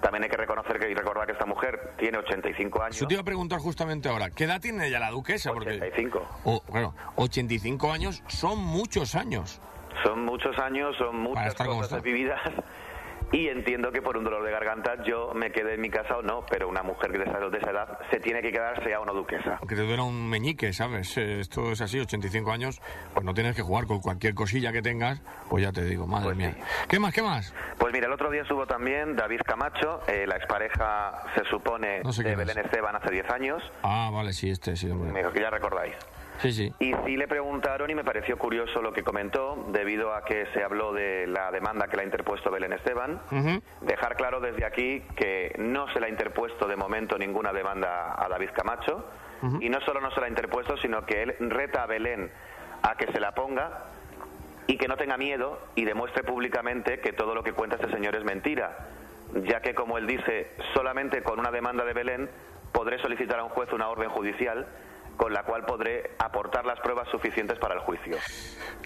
También hay que reconocer que, y recordar que esta mujer tiene 85 años. Yo te iba a preguntar justamente ahora, ¿qué edad tiene ella la duquesa? Porque, 85. Oh, bueno, 85 años son muchos años. Son muchos años, son muchas cosas vividas *laughs* y entiendo que por un dolor de garganta yo me quedé en mi casa o no, pero una mujer de esa, de esa edad se tiene que quedar sea no duquesa. Aunque te duela un meñique, ¿sabes? Eh, Esto es así, 85 años, pues no tienes que jugar con cualquier cosilla que tengas, pues ya te digo, madre mía. ¿Qué más, qué más? Pues mira, el otro día estuvo también David Camacho, eh, la expareja se supone No sé de Belén Esteban hace 10 años, Ah, vale, sí, este, sí, hombre. me dijo que ya recordáis. Sí, sí. Y sí le preguntaron y me pareció curioso lo que comentó, debido a que se habló de la demanda que le ha interpuesto Belén Esteban. Dejar claro desde aquí que no se le ha interpuesto de momento ninguna demanda a David Camacho. Y no solo no se la ha interpuesto, sino que él reta a Belén a que se la ponga y que no tenga miedo y demuestre públicamente que todo lo que cuenta este señor es mentira. Ya que, como él dice, solamente con una demanda de Belén podré solicitar a un juez una orden judicial con la cual podré aportar las pruebas suficientes para el juicio.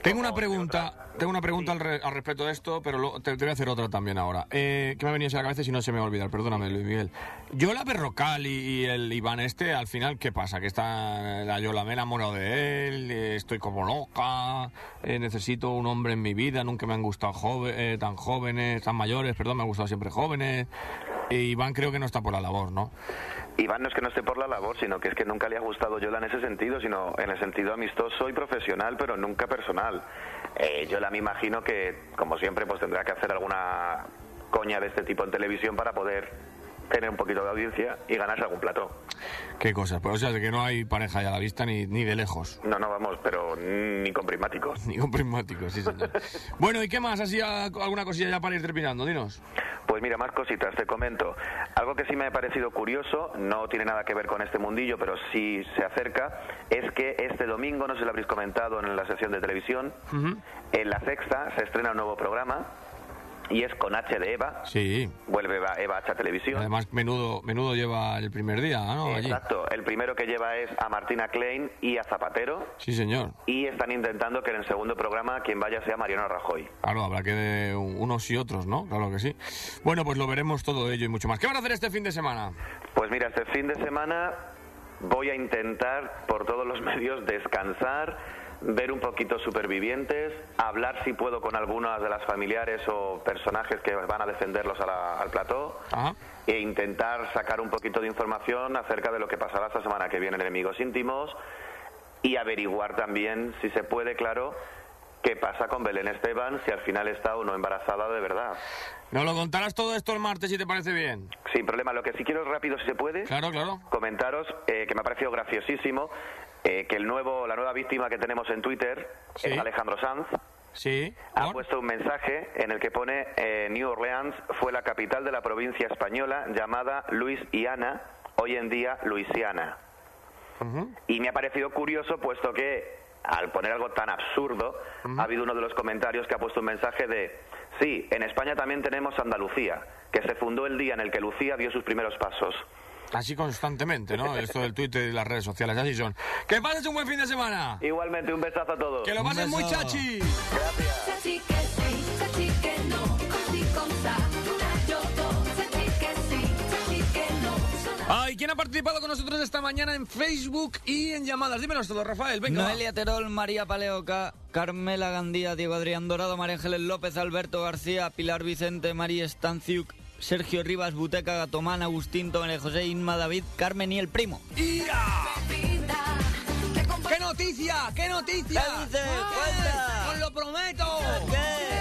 Tengo una pregunta, tengo una pregunta al, re- al respecto de esto, pero lo- te, te voy a hacer otra también ahora. Eh, que me ha venido a la cabeza si no se me va a olvidar, perdóname, Luis Miguel. Yola Berrocal y, y el Iván este, al final, ¿qué pasa? Que está la Yola, me he enamorado de él, eh, estoy como loca, eh, necesito un hombre en mi vida, nunca me han gustado joven, eh, tan jóvenes, tan mayores, perdón, me han gustado siempre jóvenes. Iván creo que no está por la labor, ¿no? Iván no es que no esté por la labor, sino que es que nunca le ha gustado Yola en ese sentido, sino en el sentido amistoso y profesional, pero nunca personal. Eh, Yola me imagino que, como siempre, pues tendrá que hacer alguna coña de este tipo en televisión para poder tener un poquito de audiencia y ganarse algún plató. Qué cosas, pues o sea, de que no hay pareja ya a la vista ni, ni de lejos. No, no, vamos, pero ni con prismáticos. *laughs* Ni con prismáticos, sí, señor. bueno, ¿y qué más? Así alguna cosilla ya para ir terminando, dinos. Pues mira, más cositas, te comento. Algo que sí me ha parecido curioso, no tiene nada que ver con este mundillo, pero sí se acerca, es que este domingo, no sé si lo habréis comentado en la sesión de televisión, en La Sexta se estrena un nuevo programa y es con H de Eva, Sí. vuelve Eva, Eva H a televisión. Además, menudo, menudo lleva el primer día, ¿no? Allí. Exacto, el primero que lleva es a Martina Klein y a Zapatero Sí, señor. y están intentando que en el segundo programa quien vaya sea Mariano Rajoy. Claro, habrá que de unos y otros, ¿no? Claro que sí. Bueno, pues lo veremos todo ello y mucho más. ¿Qué van a hacer este fin de semana? Pues mira, este fin de semana voy a intentar por todos los *laughs* medios descansar, ver un poquito supervivientes, hablar si puedo con algunas de las familiares o personajes que van a defenderlos a la- al plató e intentar sacar un poquito de información acerca de lo que pasará esta semana que viene en Enemigos Íntimos y averiguar también, si se puede, claro, qué pasa con Belén Esteban, si al final está o no embarazada de verdad. Nos lo contarás todo esto el martes, si te parece bien. Sin problema. Lo que sí quiero rápido, si se puede. Claro, claro. Comentaros eh, que me ha parecido graciosísimo eh, que el nuevo, la nueva víctima que tenemos en Twitter es Alejandro Sanz. Sí. Ha puesto un mensaje en el que pone eh, New Orleans fue la capital de la provincia española llamada Luis y Ana, hoy en día Luisiana. Y me ha parecido curioso, puesto que al poner algo tan absurdo, ha habido uno de los comentarios que ha puesto un mensaje de, sí, en España también tenemos Andalucía, que se fundó el día en el que Lucía dio sus primeros pasos. Así constantemente, ¿no? Esto del Twitter y las redes sociales, así son. ¡Que pases un buen fin de semana! Igualmente, un besazo a todos. ¡Que lo pases muy chachi! Chachi que sí, chachi que no, così con sa, una yo dos, chachi que sí, que no. Ay, ¿quién ha participado con nosotros esta mañana en Facebook y en llamadas? Dímenos todo, Rafael, venga. Noelia Terol, María Paleoca, Carmela Gandía, Diego Adrián Dorado, María Ángeles López, Alberto García, Pilar Vicente, María Stanciuk, Sergio Rivas, Buteca, Gatomán, Agustín, Tomé José, Inma, David, Carmen y el primo. ¡Qué noticia! ¡Qué noticia! ¿Qué dice? Cuenta. ¡Os lo prometo!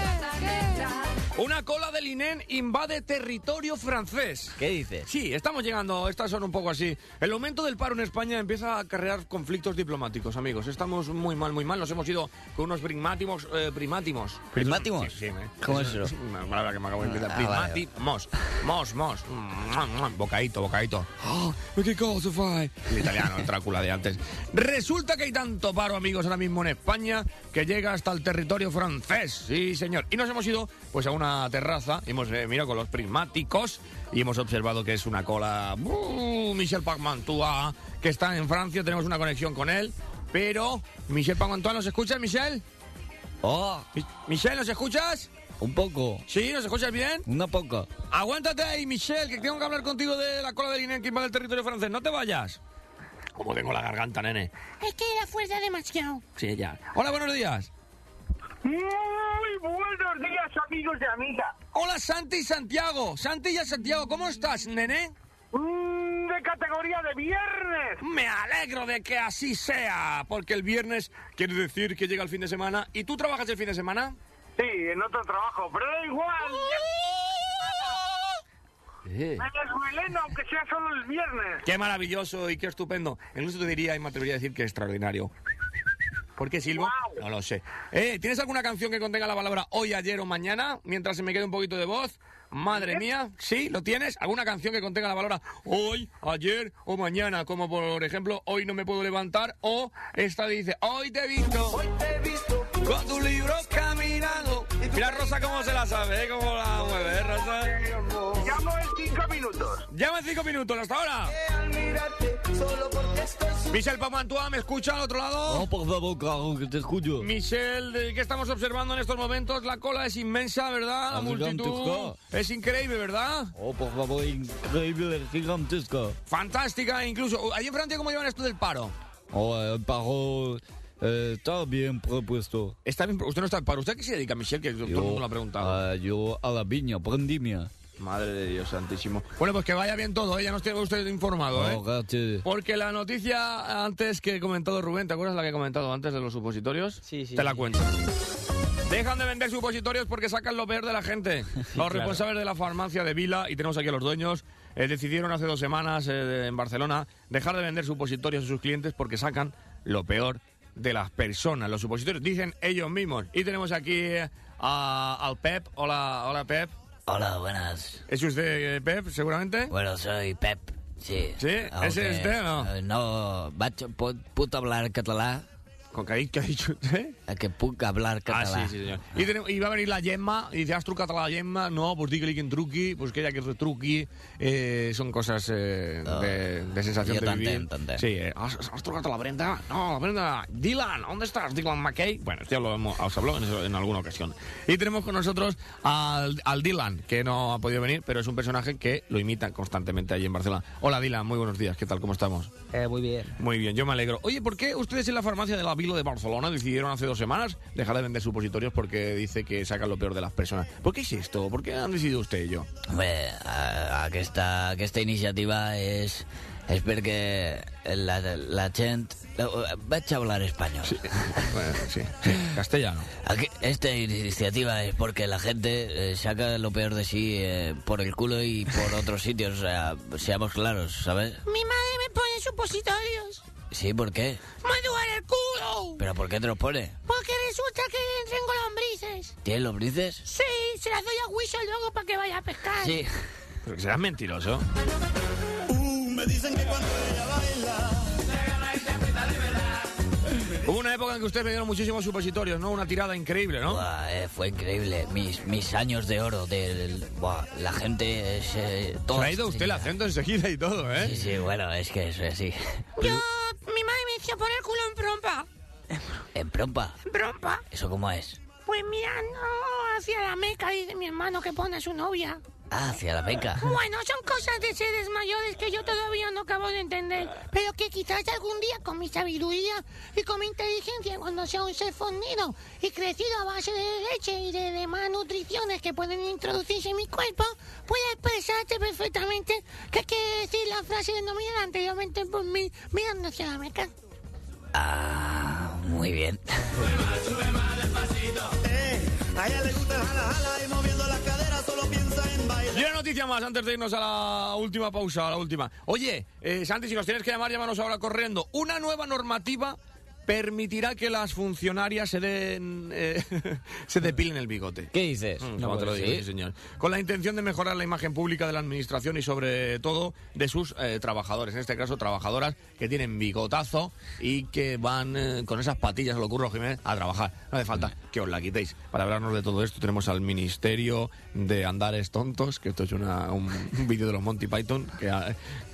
Una cola de Linen invade territorio francés. ¿Qué dices? Sí, estamos llegando, estas son un poco así. El aumento del paro en España empieza a acarrear conflictos diplomáticos, amigos. Estamos muy mal, muy mal. Nos hemos ido con unos primátimos. Eh, primátimos. ¿Primátimos? Sí, sí, me- ¿Cómo es eso? Una palabra que me acabo de inventar. Ah, vale. Primátimos. Mos, mos. Mua. Bocadito, bocadito. ¡Oh, qué cosa fai! El italiano, el Drácula de antes. Resulta que hay tanto paro, amigos, ahora mismo en España que llega hasta el territorio francés. Sí, señor. Y nos hemos ido pues a una terraza, hemos eh, mirado con los prismáticos y hemos observado que es una cola. ¡Uh! Michel Parmantua, que está en Francia, tenemos una conexión con él. Pero, Michel Parmantua, ¿nos escuchas, Michel? Oh, Mi- Michel, ¿nos escuchas? un poco. ¿Sí? ¿Nos escuchas bien? Una poco. Aguántate ahí, Michel, que tengo que hablar contigo de la cola de línea que invade el territorio francés. No te vayas. Como tengo la garganta, nene. Es que la fuerza demasiado. Sí, ya. Hola, buenos días. Muy buenos días, amigos y amigas. Hola, Santi y Santiago. Santi y Santiago, ¿cómo estás, nene? Mm, de categoría de viernes. Me alegro de que así sea, porque el viernes quiere decir que llega el fin de semana. ¿Y tú trabajas el fin de semana? Sí, en otro trabajo, pero da igual. Eh. Aunque sea solo el viernes. Qué maravilloso y qué estupendo. Incluso te diría y me atrevería a decir que extraordinario. ¿Por qué silbo? No lo sé. Eh, ¿Tienes alguna canción que contenga la palabra hoy, ayer o mañana? Mientras se me quede un poquito de voz. Madre mía, ¿sí? ¿Lo tienes? ¿Alguna canción que contenga la palabra hoy, ayer o mañana? Como por ejemplo, hoy no me puedo levantar o esta dice, hoy te he visto. Hoy te he visto. Con tu libro caminando. Mira Rosa cómo se la sabe, ¿eh? Cómo la mueve, ¿eh, Rosa. Llamo en cinco minutos. Llama en cinco minutos, hasta ahora. Michel Pamantua, ¿me escucha al otro lado? No, por favor, claro, que te escucho. Michel, ¿de ¿qué estamos observando en estos momentos? La cola es inmensa, ¿verdad? La multitud es increíble, ¿verdad? Oh, por favor, increíble, gigantesca. Fantástica, incluso. ¿Ahí en Francia cómo llevan esto del paro? Oh, el paro eh, está bien propuesto. Está bien, usted no está en paro. ¿Usted a qué se dedica, Michel? Que todo el mundo lo ha preguntado. ah, yo a la viña, prendimia. Madre de Dios santísimo. Bueno, pues que vaya bien todo, ¿eh? Ya nos tiene usted informado, ¿eh? Oh. Porque la noticia antes que he comentado Rubén, ¿te acuerdas la que he comentado antes de los supositorios? Sí, sí, Te la sí. cuento. Dejan de vender supositorios porque sacan lo peor de la gente. *laughs* Los claro. responsables de la farmacia de Vila, y tenemos aquí a los dueños, eh, decidieron hace dos semanas eh, de- en Barcelona dejar de vender supositorios a sus clientes porque sacan lo peor de las personas. Los supositorios dicen ellos mismos. Y tenemos aquí eh, a- al Pep. Hola, hola Pep. Hola, buenas. ¿Es usted eh, Pep, seguramente? Bueno, soy Pep. Sí. Sí? ¿Ese es usted o no? No, vaig, pot, puc hablar català? ¿Con qué, ha dicho usted? Que puc hablar Ah, català. sí, sí, señor. Y, tenemos- y va a venir la Gemma y dice, has trucado a la Gemma. No, pues dígale que en truqui, pues que ella que retruqui. Eh, son cosas eh, de, de sensación jo de vivir. t'entenc, t'entenc. Sí, eh, ¿has, has trucado a la Brenda? No, la Brenda. Dylan, ¿dónde estás? Dylan McKay. Bueno, esto ya lo hemos os habló en, eso- en alguna ocasión. Y tenemos con nosotros al, al Dylan, que no ha podido venir, pero es un personaje que lo imitan constantemente allí en Barcelona. Hola Dylan, muy buenos días. ¿Qué tal? ¿Cómo estamos? Eh, muy bien. Muy bien, yo me alegro. Oye, ¿por qué ustedes en la farmacia de la Vila de Barcelona decidieron hace dos semanas dejar de vender supositorios porque dice que sacan lo peor de las personas? ¿Por qué es esto? ¿Por qué han decidido usted y yo? Bé, a- aquesta, aquesta iniciativa és, és perquè la, la gent... eh, Vaig hablar español. Sí, bueno, sí, castellano. Esta iniciativa es porque la gente eh, saca lo peor de sí eh, por el culo y por otros sitios. O sea, seamos claros, ¿sabes? Mi madre me pone supositorios. Sí, ¿por qué? Me duele el culo. ¿Pero por qué te los pone? Porque resulta que tengo lombrices. ¿Tienes lombrices? Sí, se las doy a Whistle luego para que vaya a pescar. Sí. Pero que serás mentiroso. me dicen que cuando ella baila, Hubo una época en que ustedes vendieron muchísimos supositorios, ¿no? Una tirada increíble, ¿no? Buah, eh, fue increíble. Mis, mis años de oro. Del, buah, la gente. es, eh, Se todos ha ido usted el acento enseguida y todo, ¿eh? Sí, sí, bueno, es que eso es así. Yo, mi madre me decía poner el culo en prompa. ¿En prompa? ¿En prompa? ¿Eso cómo es? Pues mirando hacia la meca, dice mi hermano que pone a su novia. Ah, hacia la meca. Bueno, son cosas de seres mayores que yo todavía no acabo de entender, pero que quizás algún día con mi sabiduría y con mi inteligencia, cuando sea un ser fornido y crecido a base de leche y de demás nutriciones que pueden introducirse en mi cuerpo, pueda expresarte perfectamente qué quiere decir la frase denominada anteriormente por mí mirando hacia la meca. Ah, muy bien. A ella le gusta el jala jala y Y una noticia más antes de irnos a la última pausa, a la última. Oye, eh, Santi, si nos tienes que llamar, llámanos ahora corriendo. Una nueva normativa permitirá que las funcionarias se den eh, *laughs* se depilen el bigote. ¿Qué dices? Mm, No te lo digo, sí, señor. Con la intención de mejorar la imagen pública de la administración y sobre todo de sus eh, trabajadores, en este caso trabajadoras que tienen bigotazo y que van eh, con esas patillas, lo ocurre Jiménez, a trabajar. No hace falta que os la quitéis. Para hablarnos de todo esto tenemos al Ministerio de Andares Tontos, que esto es una- un, un vídeo de los Monty Python, que,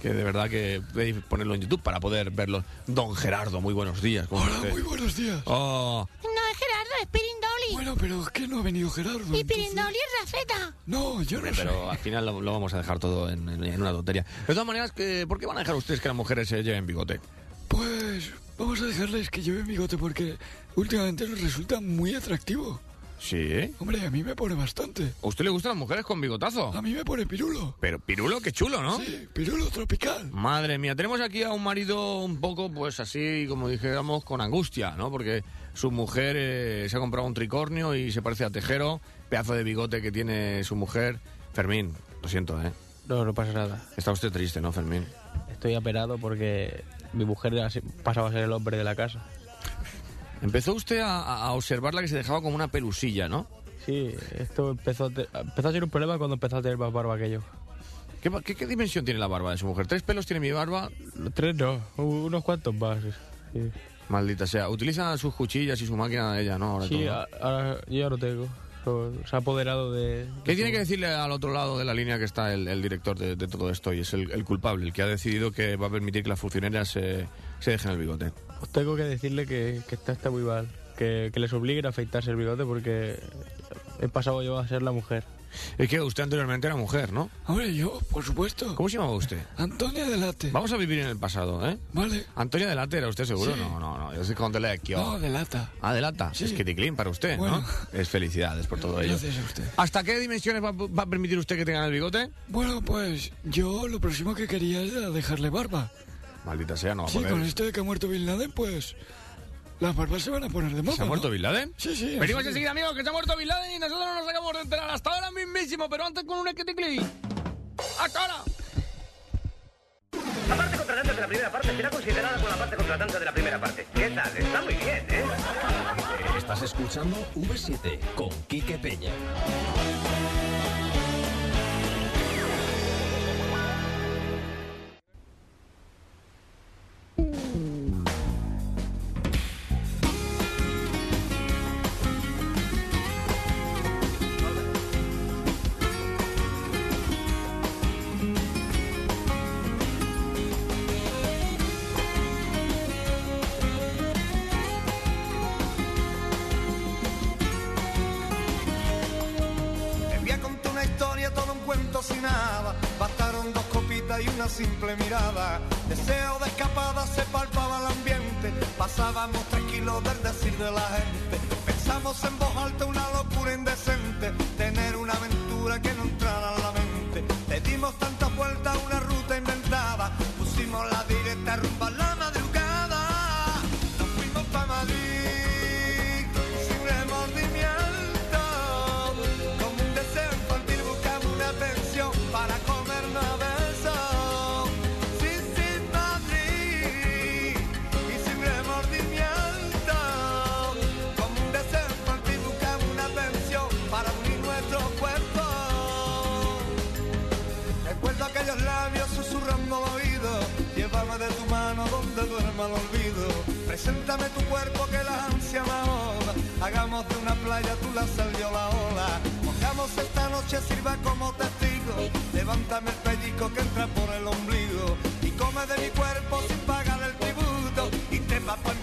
que de verdad que podéis ponerlo en YouTube para poder verlo. Don Gerardo, muy buenos días. Hola, muy buenos días. Oh, No es Gerardo, es Pirindoli. Bueno, pero es que no ha venido Gerardo. Y Pirindoli es Rafeta. No, yo no pero al final lo, lo vamos a dejar todo en, en- en una tontería. De todas maneras, que- ¿por qué van a dejar ustedes que las mujeres se lleven bigote? Pues vamos a dejarles que lleven bigote porque últimamente nos resulta muy atractivo. Sí, ¿eh? Hombre, a mí me pone bastante. ¿A usted le gustan las mujeres con bigotazo? A mí me pone pirulo. Pero pirulo, qué chulo, ¿no? Sí, pirulo tropical. Madre mía, tenemos aquí a un marido un poco, pues así, como dijéramos, con angustia, ¿no? Porque su mujer eh, se ha comprado un tricornio y se parece a Tejero, pedazo de bigote que tiene su mujer. Fermín, lo siento, ¿eh? No, no pasa nada. Está usted triste, ¿no, Fermín? Estoy aperado porque mi mujer pasaba a ser el hombre de la casa. Empezó usted a, a observarla que se dejaba como una pelusilla, ¿no? Sí, esto empezó a, te- empezó a ser un problema cuando empezó a tener más barba que yo. ¿Qué, qué- qué dimensión tiene la barba de su mujer? ¿Tres pelos tiene mi barba? Tres no, unos cuantos más. Sí, Maldita sea. Utiliza sus cuchillas y su máquina de ella, ¿no? Ahora Sí, todo. a- ahora yo ya no tengo. So- Se ha apoderado de... ¿Qué tiene que decirle al otro lado de la línea que está el, el director de, de todo esto y es el, el culpable, el que ha decidido que va a permitir que las funcionarias se, se dejen el bigote? Pues tengo que decirle que, que está, está muy mal. Que, que les obliguen a afeitarse el bigote porque he pasado yo a ser la mujer. Es que usted anteriormente era mujer, ¿no? Hombre, yo, por supuesto. ¿Cómo se llamaba usted? Antonia Delate. Vamos a vivir en el pasado, ¿eh? Vale. Antonia Delate, ¿era usted seguro? Sí. No, no, no. Yo soy con Telequio. No, Delata. Ah, Delata. Sí. Es que clean para usted, Bueno. ¿no? Es felicidades por todo ello. Gracias a usted. ¿Hasta qué dimensiones va, va a permitir usted que tengan el bigote? Bueno, pues yo lo próximo que quería era dejarle barba. Maldita sea, no va a Sí, con esto de que ha muerto Bin Laden, pues las barbas se van a poner de moda. ¿Se ha ¿no? muerto Bin Laden? Sí, sí. Venimos así- enseguida, amigos, que se ha muerto Bin Laden y nosotros no nos acabamos de enterar hasta ahora mismísimo, pero antes con un equiticli. ¡Hasta ahora! La parte contratante de la primera parte será considerada como la parte contratante de la primera parte. ¿Qué tal? Está muy bien, ¿eh? Estás escuchando V7 con Quique Peña. Y una simple mirada. Deseo de escapada se palpaba el ambiente. Pasábamos tranquilos del decir de la gente. Pensamos en voz alta una locura indecente. Tener una aventura que no entrara en la mente. Le dimos tantas vueltas a una Preséntame tu cuerpo que la ansia me ahoga. Hagamos de una playa tu la sal yo la ola. Pongamos esta noche sirva como testigo. Levántame el pellico que entra por el ombligo. Y come de mi cuerpo sin pagar el tributo. Y te va por mi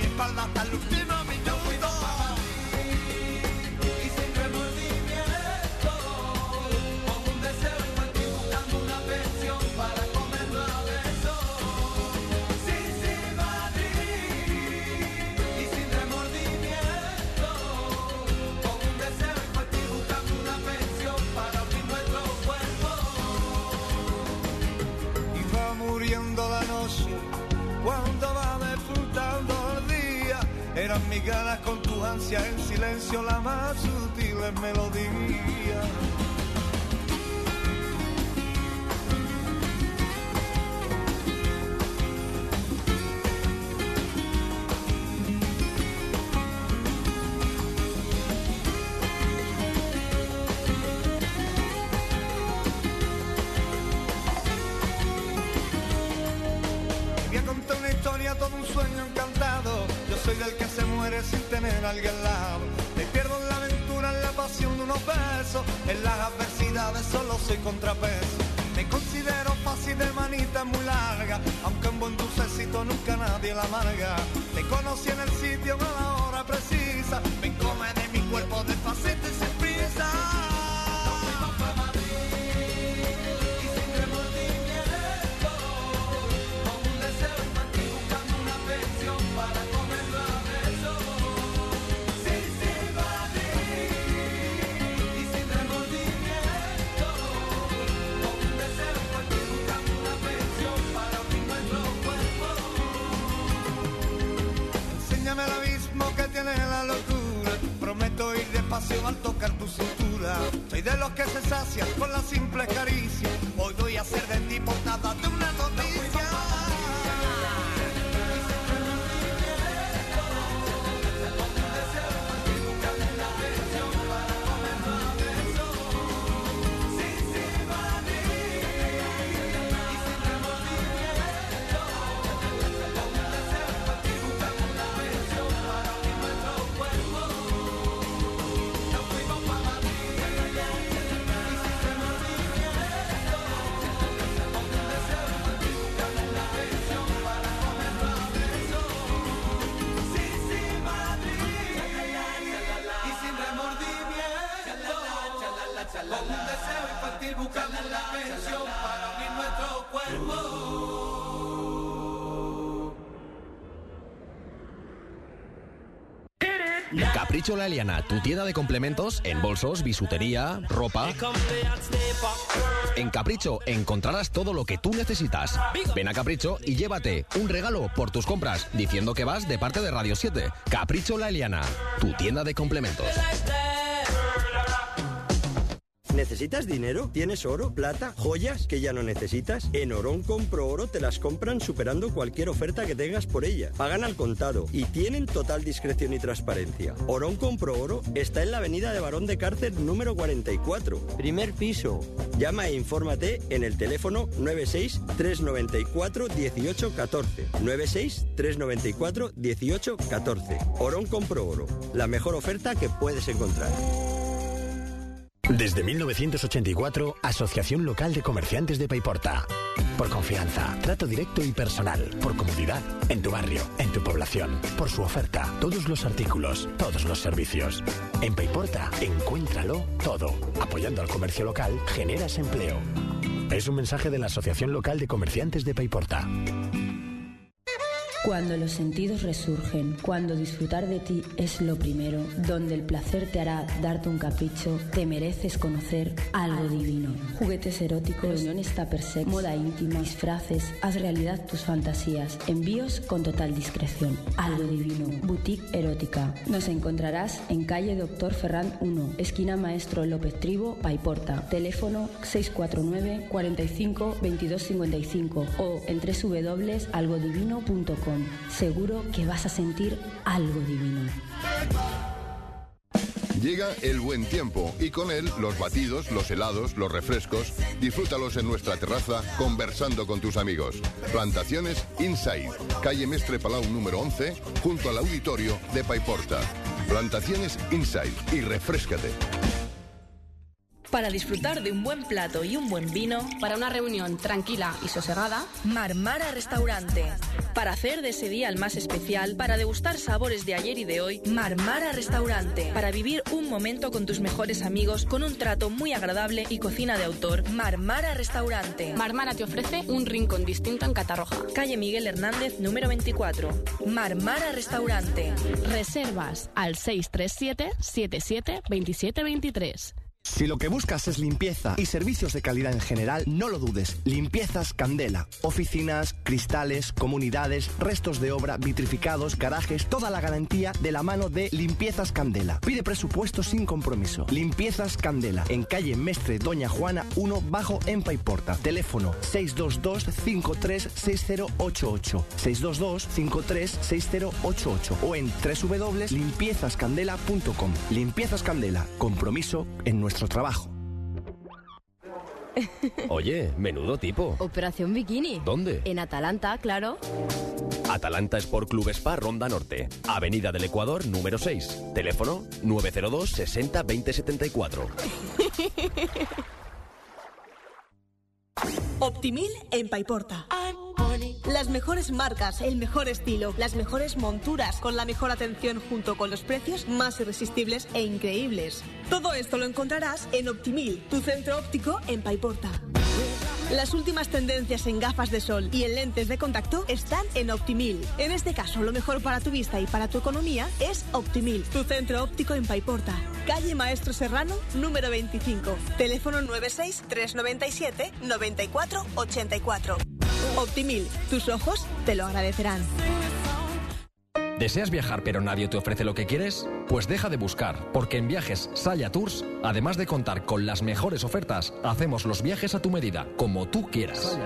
Eran mis ganas con tu ansia en silencio la más sutil melodía. Sin tener a alguien al lado. Me pierdo en la aventura, en la pasión de unos besos. En las adversidades solo soy contrapeso. Me considero fácil de manita muy larga, aunque en buen dulcecito nunca nadie la amarga. Te conocí en el sitio a la hora Despacio al tocar tu cintura. Soy de los que se sacian con la simple caricia. Hoy voy a hacer de ti buscando la para nuestro cuerpo. Capricho La Eliana, tu tienda de complementos en bolsos, bisutería, ropa. En Capricho encontrarás todo lo que tú necesitas. Ven a Capricho y llévate un regalo por tus compras diciendo que vas de parte de Radio 7. Capricho La Eliana, tu tienda de complementos. ¿Necesitas dinero? ¿Tienes oro, plata, joyas que ya no necesitas? En Orón Compro Oro te las compran superando cualquier oferta que tengas por ella. Pagan al contado y tienen total discreción y transparencia. Orón Compro Oro está en la avenida de Barón de Cárcel número 44, primer piso. Llama e infórmate en el teléfono 96 394 1814. 96 394 1814. Orón Compro Oro, la mejor oferta que puedes encontrar. Desde 1984, Asociación Local de Comerciantes de Paiporta. Por confianza, trato directo y personal. Por comodidad, en tu barrio, en tu población. Por su oferta, todos los artículos, todos los servicios. En Paiporta, encuéntralo todo. Apoyando al comercio local, generas empleo. Es un mensaje de la Asociación Local de Comerciantes de Paiporta. Cuando los sentidos resurgen, cuando disfrutar de ti es lo primero, donde el placer te hará darte un capricho, te mereces conocer algo divino. Juguetes eróticos, reuniones tupper sex, moda íntima, disfraces, haz realidad tus fantasías. Envíos con total discreción. Algo divino. Boutique erótica. Nos encontrarás en calle Doctor Ferran 1, esquina Maestro López Tribo, Paiporta. Teléfono 649 45 22 55 o en www.algodivino.com. Seguro que vas a sentir algo divino. Llega el buen tiempo y con él los batidos, los helados, los refrescos. Disfrútalos en nuestra terraza conversando con tus amigos. Plantaciones Inside, calle Mestre Palau número 11, junto al auditorio de Paiporta. Plantaciones Inside y refrescate. Para disfrutar de un buen plato y un buen vino. Para una reunión tranquila y sosegada. Marmara Restaurante. Para hacer de ese día el más especial. Para degustar sabores de ayer y de hoy. Marmara Restaurante. Para vivir un momento con tus mejores amigos con un trato muy agradable y cocina de autor. Marmara Restaurante. Marmara te ofrece un rincón distinto en Catarroja. Calle Miguel Hernández, número 24. Marmara Restaurante. Reservas al 637 77 27 23. Si lo que buscas es limpieza y servicios de calidad en general, no lo dudes. Limpiezas Candela. Oficinas, cristales, comunidades, restos de obra, vitrificados, garajes, toda la garantía de la mano de Limpiezas Candela. Pide presupuesto sin compromiso. Limpiezas Candela. En calle Mestre Doña Juana 1 bajo en Paiporta. Teléfono 622 536088. 622 536088 o en www.limpiezascandela.com. Limpiezas Candela. Compromiso en nuestro trabajo. Oye, menudo tipo. Operación Bikini. ¿Dónde? En Atalanta, claro. Atalanta Sport Club Spa Ronda Norte, Avenida del Ecuador número 6. Teléfono 902 60 20 74. Optimil en Paiporta. Las mejores marcas, el mejor estilo, las mejores monturas, con la mejor atención junto con los precios más irresistibles e increíbles. Todo esto lo encontrarás en Optimil, tu centro óptico en Paiporta. Las últimas tendencias en gafas de sol y en lentes de contacto están en Optimil. En este caso, lo mejor para tu vista y para tu economía es Optimil, tu centro óptico en Paiporta. Calle Maestro Serrano, número 25. Teléfono 96 397 94 84. Optimil, tus ojos te lo agradecerán. ¿Deseas viajar pero nadie te ofrece lo que quieres? Pues deja de buscar, porque en Viajes Saya Tours, además de contar con las mejores ofertas, hacemos los viajes a tu medida, como tú quieras.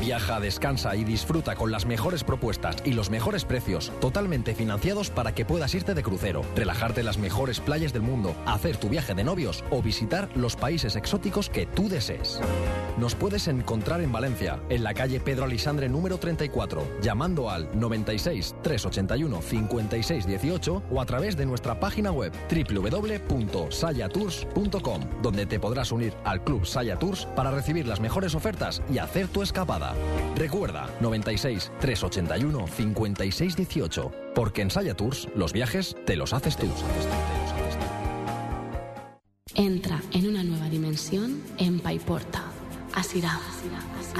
Viaja, descansa y disfruta con las mejores propuestas y los mejores precios, totalmente financiados para que puedas irte de crucero, relajarte en las mejores playas del mundo, hacer tu viaje de novios o visitar los países exóticos que tú desees. Nos puedes encontrar en Valencia, en la calle Pedro Alisandre número 34, llamando al 96 381 56 18 o a través de nuestra página web www.sayatours.com, donde te podrás unir al Club Saya Tours para recibir las mejores ofertas y hacer tu escapada. Recuerda 96 381 56 18, porque en Saya Tours los viajes te los haces tú. Entra en una nueva dimensión en Paiporta. Asirá.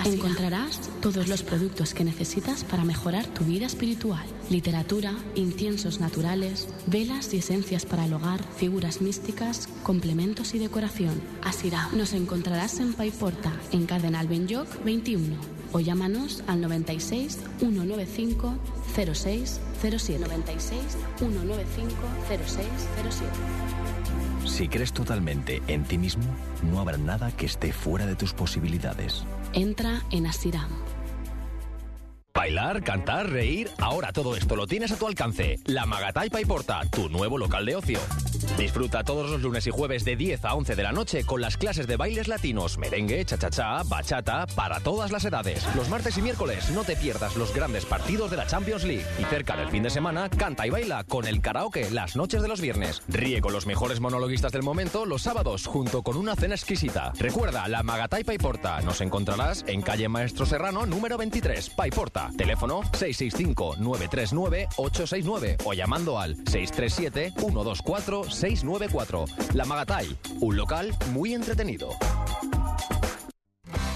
Encontrarás todos los productos que necesitas para mejorar tu vida espiritual. Literatura, inciensos naturales, velas y esencias para el hogar, figuras místicas, complementos y decoración. Asirá. Nos encontrarás en Paiporta, en Cardenal Benyoc 21 o llámanos al 96 195 0607. 96 195 0607. Si crees totalmente en ti mismo, no habrá nada que esté fuera de tus posibilidades. Entra en Asiram. Bailar, cantar, reír, ahora todo esto lo tienes a tu alcance. La Magatay Paiporta, tu nuevo local de ocio. Disfruta todos los lunes y jueves de 10 a 11 de la noche con las clases de bailes latinos, merengue, cha-cha-cha, bachata, para todas las edades. Los martes y miércoles no te pierdas los grandes partidos de la Champions League. Y cerca del fin de semana, canta y baila con el karaoke las noches de los viernes. Ríe con los mejores monologuistas del momento los sábados junto con una cena exquisita. Recuerda, la Magatay Paiporta. Nos encontrarás en calle Maestro Serrano número 23, Paiporta. Teléfono 665-939-869 o llamando al 637-124-694. La Magatay, un local muy entretenido.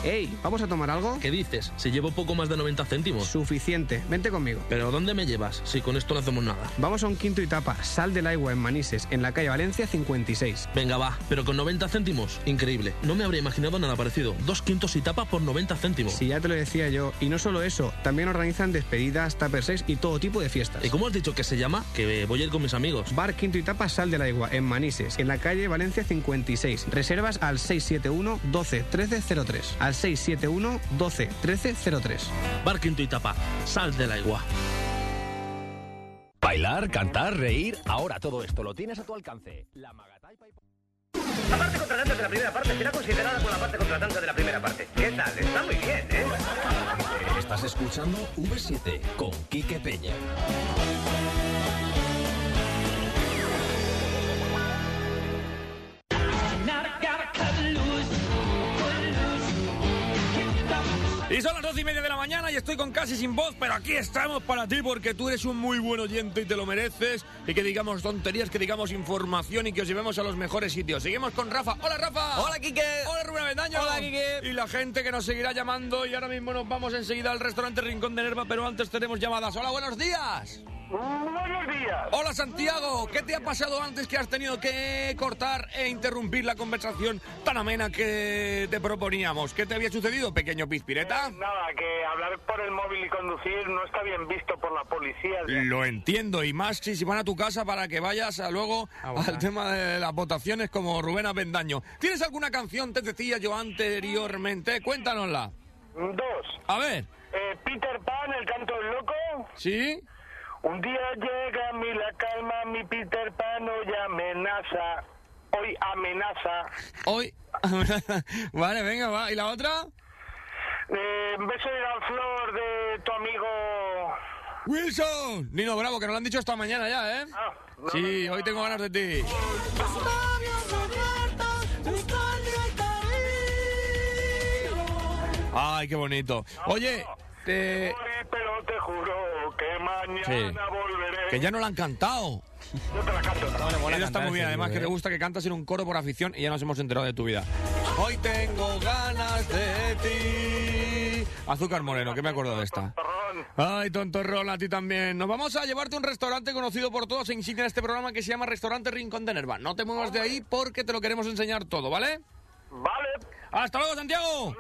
Ey, ¿vamos a tomar algo? ¿Qué dices? Si llevo poco más de 90 céntimos. Suficiente, vente conmigo. ¿Pero dónde me llevas? Si con esto no hacemos nada. Vamos a un quinto y tapa, Sal del Agua en Manises, en la calle Valencia 56. Venga, va, pero con 90 céntimos. Increíble. No me habría imaginado nada parecido. Dos quintos y tapa por 90 céntimos. Si ya te lo decía yo. Y no solo eso, también organizan despedidas, tupper sex y todo tipo de fiestas. ¿Y cómo has dicho que se llama? Que voy a ir con mis amigos. Bar Quinto y Tapa Sal del Agua en Manises, en la calle Valencia 56. Reservas al 671 12 1303. Al 671 12 1303. Bar Quinto y Tapa, sal de la igua. Bailar, cantar, reír, ahora todo esto lo tienes a tu alcance. La La parte contratante de la primera parte será considerada con la parte contratante de la primera parte. ¿Qué tal? Está muy bien, ¿eh? Estás escuchando V7 con Quique Peña. Son las doce y media de la mañana y estoy con casi sin voz, pero aquí estamos para ti porque tú eres un muy buen oyente y te lo mereces. Y que digamos tonterías, que digamos información y que os llevemos a los mejores sitios. Seguimos con Rafa. ¡Hola, Rafa! Hola, Quique. ¡Hola, Rubén Avendaño! Hola, Quique. Y la gente que nos seguirá llamando. Y ahora mismo nos vamos enseguida al restaurante Rincón de Nerva, pero antes tenemos llamadas. ¡Hola, buenos días! Buenos días. Hola Santiago, ¿qué te ha pasado antes que has tenido que cortar e interrumpir la conversación tan amena que te proponíamos? ¿Qué te había sucedido, pequeño pispireta? Nada, que hablar por el móvil y conducir no está bien visto por la policía. Lo entiendo, y más si, si van a tu casa para que vayas a luego al tema de las votaciones como Rubén Avendaño. ¿Tienes alguna canción, te decía yo anteriormente? Cuéntanosla. Dos. A ver. Eh, Peter Pan, el canto del loco. ¿Sí? Un día llega a mí la calma, mi Peter Pan hoy amenaza. Hoy amenaza. Hoy. *laughs* vale, venga, va. ¿Y la otra? Eh, beso de la flor de tu amigo. Wilson. Nino Bravo, que nos lo han dicho esta mañana ya, ¿eh? sí, hoy tengo ganas de ti. Ay, qué bonito. Oye, te... Pero te juro que mañana Sí. volveré. Que ya no la han cantado. Yo te la canto. Eso está muy bien, además que te gusta que cantas en un coro por afición y ya nos hemos enterado de tu vida. Hoy tengo ganas de ti. Azúcar Moreno, que me acuerdo de esta. Ay, tontorrón, a ti también. Nos vamos a llevarte a un restaurante conocido por todos e insignia de este programa que se llama Restaurante Rincón de Nerva. No te muevas de ahí porque te lo queremos enseñar todo, ¿vale? Vale. ¡Hasta luego, Santiago!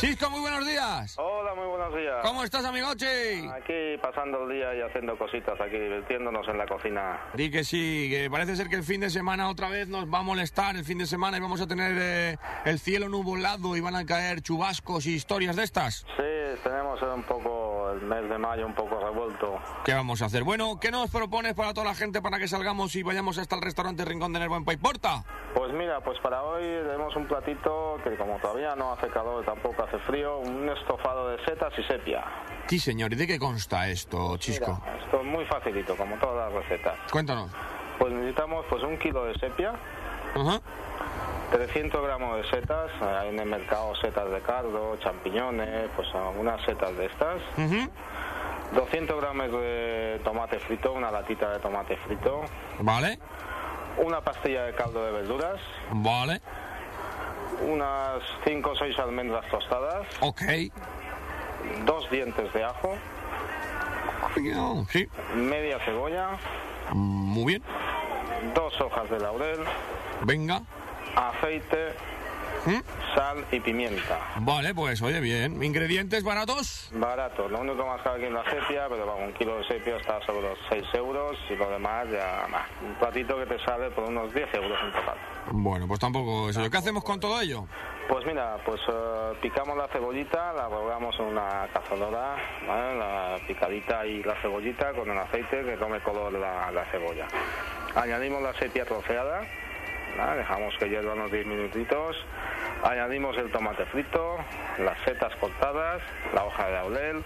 Cisco, muy buenos días. Hola, muy buenos días. ¿Cómo estás, amigoche? Aquí pasando el día y haciendo cositas aquí, divirtiéndonos en la cocina. Di que sí, que parece ser que el fin de semana otra vez nos va a molestar el fin de semana y vamos a tener eh, el cielo nubolado y van a caer chubascos y historias de estas. Sí, tenemos un poco el mes de mayo un poco revuelto. ¿Qué vamos a hacer? Bueno, ¿qué nos propones para toda la gente para que salgamos y vayamos hasta el restaurante Rincón de Nerva en Paiporta? Pues mira, pues para hoy tenemos un platito que como todavía no hace calor tampoco hace frío, un estofado de setas y sepia. Sí, señor, ¿y de qué consta esto, Chisco? Mira, esto es muy facilito, como todas las recetas. Cuéntanos. Pues necesitamos pues un kilo de sepia, Ajá. 300 gramos de setas, eh, hay en el mercado setas de cardo, champiñones, pues algunas setas de estas. 200 gramos de tomate frito, una latita de tomate frito. Vale. Una pastilla de caldo de verduras. Vale. Unas 5 o 6 almendras tostadas. Ok. Dos dientes de ajo. Sí. Media cebolla. Muy bien. Dos hojas de laurel. Venga. Aceite. Sal y pimienta. Vale, pues oye, bien. ¿Ingredientes baratos? Barato, lo único más caro aquí es la sepia, pero vamos, un kilo de sepia está sobre los 6 euros y lo demás ya, bah, un platito que te sale por unos 10 euros en total. Bueno, pues tampoco eso. ¿Qué hacemos con todo ello? Pues mira, pues eh, picamos la cebollita, la rogamos en una cazuela, ¿vale? la picadita y la cebollita con el aceite que tome color la, la cebolla. Añadimos la sepia troceada, dejamos que hierva unos 10 minutitos, añadimos el tomate frito, las setas cortadas, la hoja de laurel,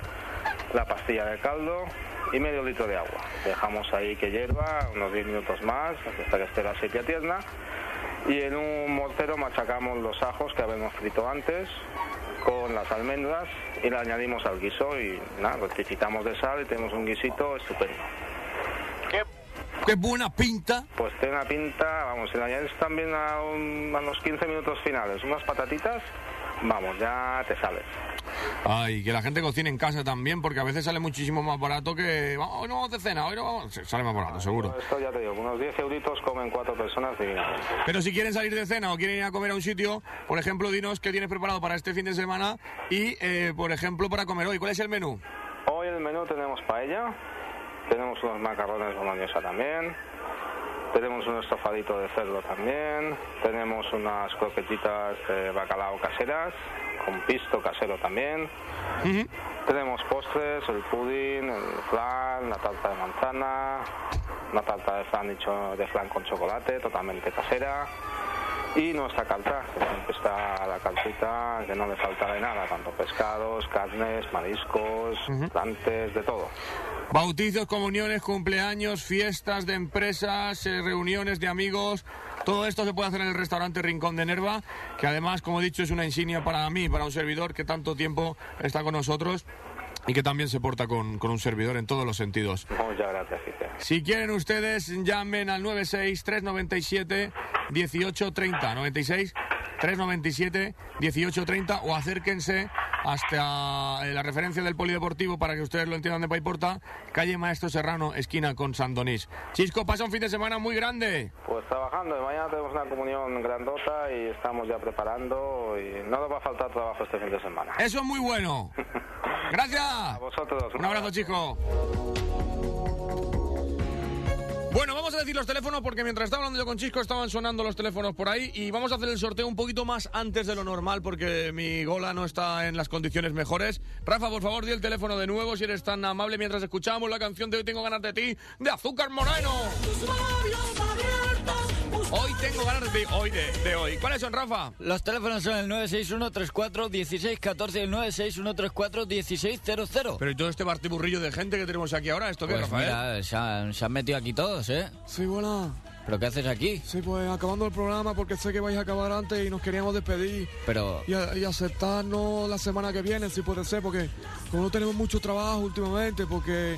la pastilla de caldo y medio litro de agua. Dejamos ahí que hierva unos 10 minutos más hasta que esté la sepia tierna y en un mortero machacamos los ajos que habíamos frito antes con las almendras y le añadimos al guiso y nada, rectificamos de sal y tenemos un guisito estupendo. ¡Qué buena pinta! Pues tiene una pinta, vamos, si le añades también a, un- a los 15 minutos finales unas patatitas, vamos, ya te sales. Ay, que la gente cocine en casa también, porque a veces sale muchísimo más barato que... "Vamos, Hoy no vamos de cena, hoy no vamos... Sale más barato, seguro. Esto ya te digo, unos 10 euritos comen cuatro personas divinamente. Pero si quieren salir de cena o quieren ir a comer a un sitio, por ejemplo, dinos qué tienes preparado para este fin de semana y, eh, por ejemplo, para comer hoy. ¿Cuál es el menú? Hoy el menú tenemos paella, tenemos unos macarrones boloñesa también, tenemos un estofadito de cerdo también, tenemos unas croquetitas de bacalao caseras con pisto casero también. Tenemos postres, el pudding, el flan, la tarta de manzana, una tarta de flan, hecho de flan con chocolate, totalmente casera. Y nuestra calza, que siempre está la calcita, que no le falta de nada, tanto pescados, carnes, mariscos, plantes, de todo. Bautizos, comuniones, cumpleaños, fiestas de empresas, eh, reuniones de amigos. Todo esto se puede hacer en el restaurante Rincón de Nerva, que además, como he dicho, es una insignia para mí, para un servidor que tanto tiempo está con nosotros y que también se porta con, con un servidor en todos los sentidos. Muchas gracias, Quique. Si quieren ustedes, llamen al 96-397-1830. 96-397-1830 o acérquense hasta eh, la referencia del polideportivo para que ustedes lo entiendan de Paiporta, calle Maestro Serrano, esquina con San Donís. Chisco, pasa un fin de semana muy grande. Pues trabajando, mañana tenemos una comunión grandota y estamos ya preparando y no nos va a faltar trabajo este fin de semana. Eso es muy bueno. *laughs* Gracias. A vosotros. Un abrazo, chico. Bueno, vamos decir los teléfonos porque mientras estaba hablando yo con Chisco estaban sonando los teléfonos por ahí y vamos a hacer el sorteo un poquito más antes de lo normal porque mi gola no está en las condiciones mejores. Rafa, por favor, di el teléfono de nuevo si eres tan amable mientras escuchamos la canción de Hoy Tengo Ganas de Ti de Azúcar Moreno. Hoy tengo ganas de hoy de, de hoy. ¿Cuáles son, Rafa? Los teléfonos son el 961-34-1614 y el 961-34-1600. Pero y todo este bartiburrillo de gente que tenemos aquí ahora, ¿esto qué, Pues Rafael? mira, se han, se han metido aquí todos, ¿eh? Sí, hola. ¿Pero qué haces aquí? Sí, pues acabando el programa porque sé que vais a acabar antes y nos queríamos despedir. Pero... Y, a- y aceptarnos la semana que viene, si puede ser, porque como no tenemos mucho trabajo últimamente, porque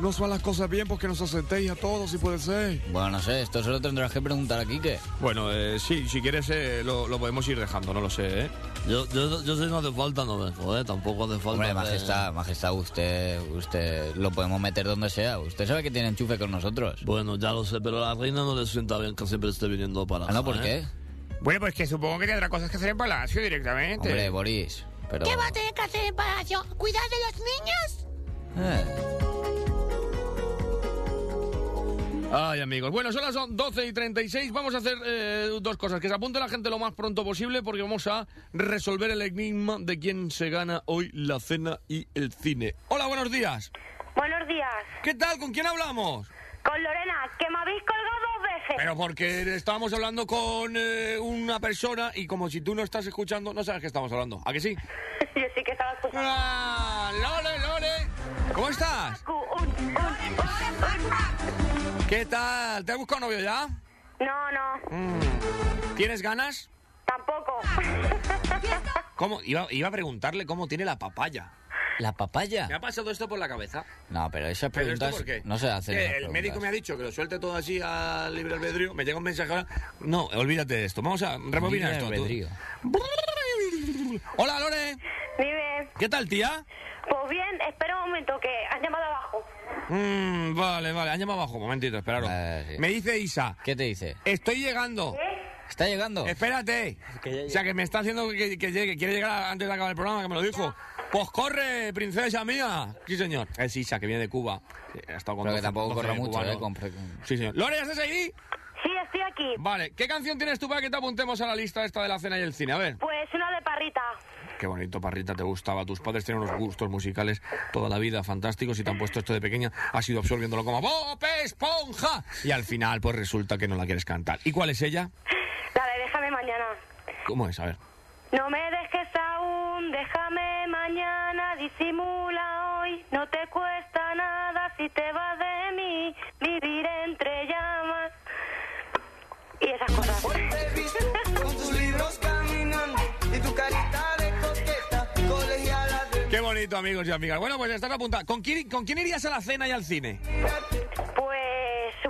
no se van las cosas bien, porque nos aceptéis a todos, si puede ser. Bueno, no sé, esto se lo tendrás que preguntar a Quique. Bueno, eh, sí, si quieres eh, lo, lo podemos ir dejando, no lo sé, ¿eh? Yo, yo, yo si no hace falta, no dejo, ¿eh? Tampoco hace falta. Hombre, de- majestad, majestad, usted, usted lo podemos meter donde sea. Usted sabe que tiene enchufe con nosotros. Bueno, ya lo sé, pero a la reina no le sienta bien que siempre esté viniendo para Ah, no, ¿por ¿eh? qué? Bueno, pues que supongo que tendrá cosas que hacer en Palacio directamente. Hombre, Boris, pero... ¿Qué va a tener que hacer el palacio? ¿Cuidar de los niños? Eh, Ay, amigos. Bueno, son las 12 y 36. Vamos a hacer eh, dos cosas. Que se apunte la gente lo más pronto posible porque vamos a resolver el enigma de quién se gana hoy la cena y el cine. Hola, buenos días. Buenos días. ¿Qué tal? ¿Con quién hablamos? Con Lorena, que me habéis colgado. Pero porque estábamos hablando con eh, una persona y como si tú no estás escuchando, no sabes qué estamos hablando. ¿A que sí? *laughs* Yo sí que estaba escuchando. ¡Ah! ¡Lore, Lore! ¿Cómo estás? ¿Qué tal? ¿Te has buscado novio ya? No, no, Mm. ¿Tienes ganas? tampoco. *laughs* ¿Cómo? Iba, iba a preguntarle cómo tiene la papaya. ¿La papaya? ¿Me ha pasado esto por la cabeza? No, pero esas ¿Pero esto preguntas por qué? no se hacen. Que el preguntas. médico me ha dicho que lo suelte todo así al libre albedrío. Me llega un mensaje ahora. No, olvídate de esto. Vamos a rebobinar Libre esto. tú. Hola, Lore. Dime. ¿Qué tal, tía? Pues bien, espera un momento, que has llamado abajo. Mm, vale, vale. Han llamado abajo. Un momentito, esperaros. Me dice Isa. ¿Qué te dice? Estoy llegando. ¿Está llegando? Espérate. O sea, que me está haciendo que, que llegue. Quiere llegar antes de acabar el programa, que me lo dijo. Pues corre, princesa mía. Sí, señor. Es Isa, que viene de Cuba. Ha estado con Pero que 12 tampoco 12 corre mucho, cubanos. ¿eh? Con- Sí, señor. Lore, ¿ya estás ahí? Sí, estoy aquí. Vale. ¿Qué canción tienes tú para que te apuntemos a la lista esta de la cena y el cine? A ver. Pues una de parrita. Qué bonito, Parrita, te gustaba. Tus padres tienen unos gustos musicales toda la vida fantásticos y te han puesto esto de pequeña. Has ido absorbiéndolo como ¡Bob Esponja! Y al final, pues resulta que no la quieres cantar. ¿Y cuál es ella? La de déjame mañana. ¿Cómo es? A ver. No me dejes aún, déjame mañana, disimula hoy. No te cuesta nada si te vas de mí, vivir entre llamas. Y esas cosas. Con tus libros caminando y tu carita de coqueta, colegiala de Qué bonito, amigos y amigas. Bueno, pues estás apuntada. ¿Con quién, ¿Con quién irías a la cena y al cine? Pues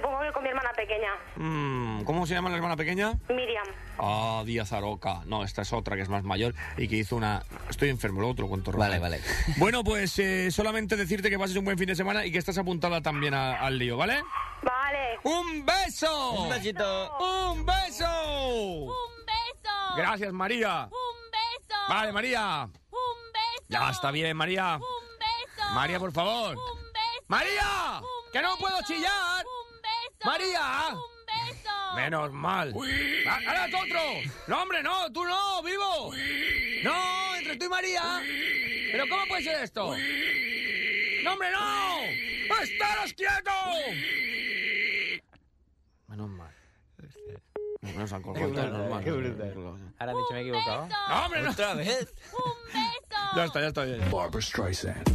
supongo que con mi hermana pequeña, Mm, ¿Cómo se llama la hermana pequeña? Miriam. Ah, Díaz Aroca. No, esta es otra que es más mayor y que hizo una... Estoy enfermo, lo cuento. Rafael. Vale, vale. *laughs* Bueno, pues eh, solamente decirte que pases un buen fin de semana y que estás apuntada también a- al lío, ¿vale? Vale. ¡Un beso! Un besito. ¡Un beso! ¡Un beso! Gracias, María. ¡Un beso! Vale, María. ¡Un beso! Ya está bien, María. ¡Un beso! María, por favor. ¡Un beso! ¡María! ¡Un ¡Que no puedo chillar! ¡María! ¡Un beso! Menos mal. ¡Ah, ¡Ahora tú otro! ¡No, hombre, no! ¡Tú no! ¡Vivo! ¡No! ¡Entre estoy María. ¿Pero cómo puede ser esto? ¡No, hombre, no! ¡Estaros quietos! Menos mal. No se han colgado, brutal, normal. qué brutal. Ahora dicho me he equivocado. ¡No, hombre, no! ¿Otra vez? *laughs* Ya está, ya está bien. Barbara Streisand.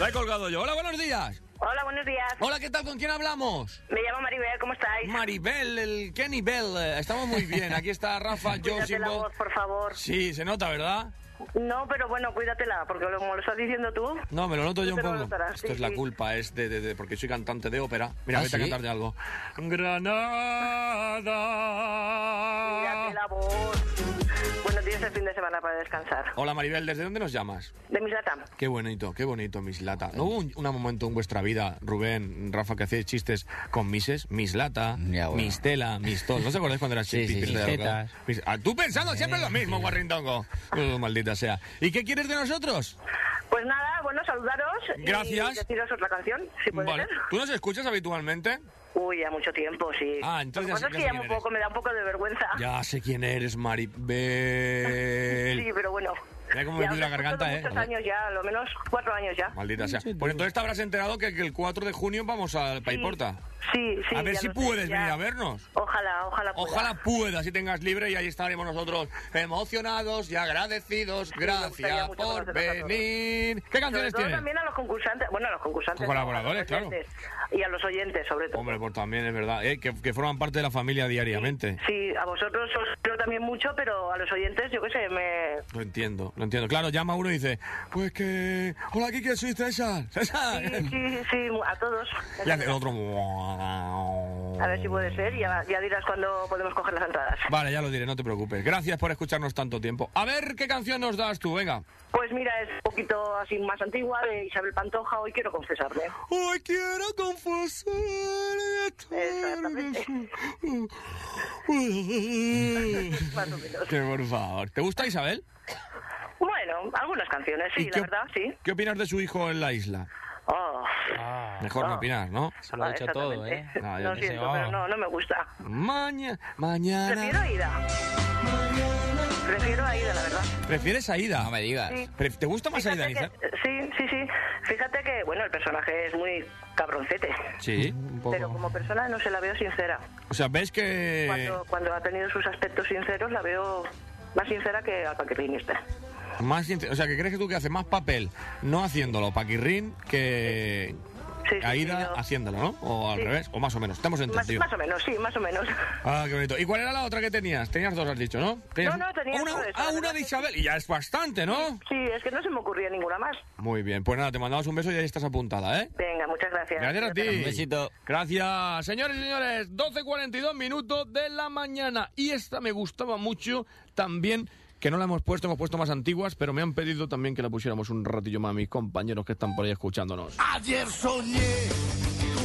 La he colgado yo. Hola, buenos días. Hola, buenos días. Hola, ¿qué tal? ¿Con quién hablamos? Me llamo Maribel, ¿cómo estáis? Maribel, el Kenny Bell. eh, Estamos muy bien. Aquí está Rafa, *laughs* yo, la voz, por favor. Sí, se nota, ¿verdad? No, pero bueno, cuídatela, porque como lo estás diciendo tú... No, me lo noto yo un poco. notarás, Esto sí, es la sí. culpa, es de, de- de- porque soy cantante de ópera. Mira, ¿Ah, vete a sí? cantarte algo. Granada. La voz. Bueno, tienes el fin de semana para descansar. Hola Maribel, ¿desde dónde nos llamas? De mis lata. Qué bonito, qué bonito, Mislata. ¿No hubo un, un momento en vuestra vida, Rubén, Rafa, que hacéis chistes con Mises? Mislata, bueno. Mistela, Mistol. ¿No se acordáis cuando eras Sí. Mis- Ah, Tú pensando siempre lo mismo, guarrintongo. Uh, maldita sea. ¿Y qué quieres de nosotros? Pues nada, bueno, saludaros Gracias. y deciros otra canción, si puede Vale. ser. ¿Tú nos escuchas habitualmente? Uy, ya mucho tiempo, sí. Ah, entonces Lo que ya pasa sé- es ya que ya un poco, me da un poco de vergüenza. Ya sé quién eres, Maribel. *laughs* Sí, pero bueno. Mira cómo me Ya duele la garganta, ¿eh? muchos años ya, a lo menos cuatro años ya. Maldita sea. Pues entonces te habrás enterado que, que el 4 de junio vamos al Paiporta. Sí, sí. a ver ya si sé, puedes ya. venir a vernos. Ojalá, ojalá pueda. Ojalá puedas y tengas libre y ahí estaremos nosotros emocionados y agradecidos. Gracias gustaría mucho por venir. ¿Qué canciones tienes? también a los concursantes, bueno, a los concursantes. Colaboradores, no, a los oyentes. Y a los oyentes, sobre todo. Hombre, pues también es verdad, ¿eh? que, que forman parte de la familia diariamente. Sí, a vosotros os quiero también mucho, pero a los oyentes, yo qué sé, me... Lo entiendo, lo entiendo. Claro, llama uno y dice, pues que... Hola, Kike, soy César. César. Sí, sí, sí, a todos. Y hace el otro... A ver si puede ser, ya, ya dirás cuándo podemos coger las entradas. Vale, ya lo diré, no te preocupes. Gracias por escucharnos tanto tiempo. A ver, ¿qué canción nos das tú? Venga. Pues mira, es un poquito así más antigua, de Isabel Pantoja, hoy quiero confesarle. Hoy quiero confesar Exactamente. *laughs* Más o menos. Que por favor. ¿Te gusta Isabel? Bueno, algunas canciones, sí, ¿Y la qué- verdad, sí. ¿Qué opinas de su hijo en la isla? Oh, Mejor no Ah. opinar, ¿no? Se lo ha dicho todo, ¿eh? exactamente. No, sé, oh. pero no, no me gusta. Maña, mañana. Prefiero a Ida. Prefiero a Ida, la verdad. ¿Prefieres a Ida? No me digas. Sí. ¿Te gusta más Fíjate Niza? que- sí, sí, sí. Fíjate que, bueno, el personaje es muy cabroncete. Sí. Un poco. Pero como persona no se la veo sincera. O sea, ¿ves que...? Cuando, cuando ha tenido sus aspectos sinceros, la veo más sincera que al paquirrinista. Más o sea, que crees que tú que haces más papel no haciéndolo paquirrín que Sí, sí, Aida sí, no. haciéndolo, ¿no? O al revés, o más o menos. Estamos Más, entendidos. más o menos, sí, más o menos. Ah, qué bonito. ¿Y cuál era la otra que tenías? Tenías dos, has dicho, ¿no? Tenías- No, no, tenía una, eso, Ah, una de Isabel. Y ya es bastante, ¿no? Sí, es que no se me ocurría ninguna más. Muy bien. Pues nada, te mandamos un beso y ahí estás apuntada, ¿eh? Venga, muchas gracias. Gracias a ti. Un besito. Gracias, señores y señores. 12.42 minutos de la mañana. Y esta me gustaba mucho también, que no la hemos puesto, hemos puesto más antiguas, pero me han pedido también que la pusiéramos un ratillo más a mis compañeros que están por ahí escuchándonos. Ayer soñé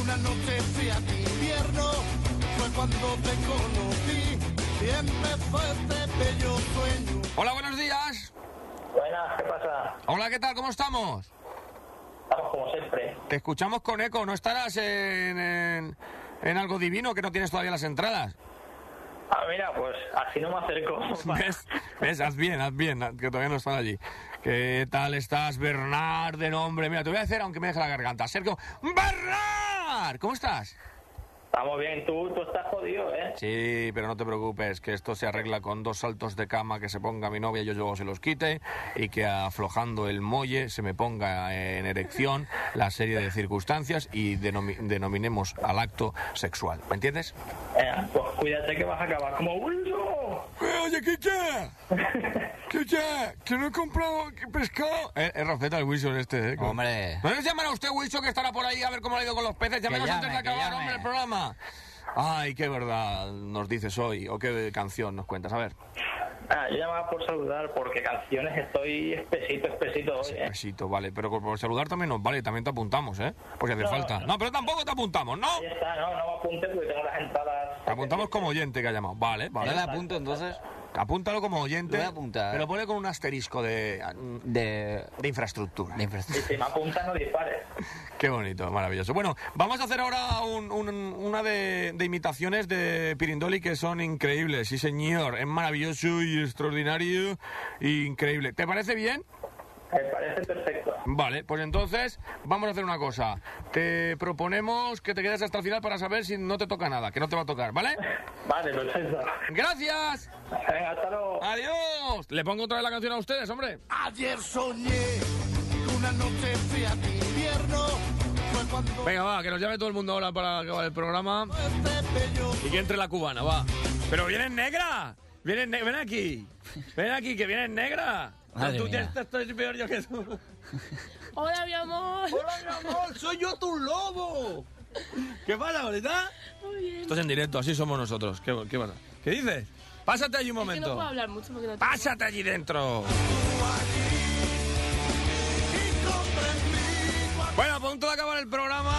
una noche fría de invierno fue cuando te conocí y empezó este bello sueño. Hola, buenos días. Buenas, ¿qué pasa? Hola, ¿qué tal? ¿Cómo estamos? Estamos como siempre. Te escuchamos con eco. ¿No estarás en, en, en algo divino que no tienes todavía las entradas? Ah, mira, pues así no me acerco. *laughs* ¿Ves? ¿Ves? Haz bien, haz bien, que todavía no están allí. ¿Qué tal estás, Bernard, de nombre? Mira, te voy a hacer, aunque me deje la garganta. Sergio, ¡Bernard! ¿Cómo estás? Estamos bien, tú, tú estás jodido, ¿eh? Sí, pero no te preocupes, que esto se arregla con dos saltos de cama que se ponga mi novia y yo luego se los quite y que aflojando el muelle se me ponga en erección la serie de circunstancias y denomi- denominemos al acto sexual. ¿Me entiendes? Eh, pues cuídate que vas a acabar como Wilson. Oye, Kike, Kike, *laughs* que no he comprado pescado. Eh, es Rafeta el Wilson este, ¿eh? Hombre. ¿No les llaman a usted Wilson que estará por ahí a ver cómo le ha ido con los peces? Llámenos llame, antes de acabar, hombre, el programa. Ay, qué verdad nos dices hoy, o qué canción nos cuentas. A ver. Ah, yo llamaba por saludar porque canciones estoy espesito, espesito hoy, ¿eh? Besito, vale, pero por, saludar también nos vale, también te apuntamos, ¿eh? Por si hace No, falta. no. No, pero tampoco te apuntamos, ¿no? Ya está, no, no me apunte porque tengo las entradas. Te apuntamos como oyente que ha llamado. Vale, vale. ¿Ya le apunto entonces? Apúntalo como oyente. Lo voy a apuntar. Pero pone con un asterisco de, de, infraestructura. Si me apunta, no dispares. Qué bonito, maravilloso. Bueno, vamos a hacer ahora un- un- una de, de imitaciones de Pirindoli que son increíbles. Sí, señor. Es maravilloso y extraordinario y increíble. ¿Te parece bien? Me parece perfecto. Vale, pues entonces vamos a hacer una cosa. Te proponemos que te quedes hasta el final para saber si no te toca nada, que no te va a tocar, ¿vale? Vale, perfecto. Gracias. Venga, hasta luego. Adiós. Le pongo otra vez la canción a ustedes, hombre. Ayer soñé una noche fría de invierno. Cuando Venga, va, que nos llame todo el mundo ahora para acabar el programa. Y que entre la cubana, va. Pero viene negra. Viene ne- ven aquí. Ven aquí, que viene negra. Madre tú mía. ya estás peor yo que *laughs* tú. Hola, mi amor. Hola, mi amor. Soy yo tu lobo. ¿Qué pasa, bonita? Muy bien. Esto es en directo, así somos nosotros. ¿Qué, qué pasa? ¿Qué dices? Pásate allí un Es que no momento. puedo hablar mucho porque no tengo- Pásate allí dentro. Bueno, a punto de acabar el programa.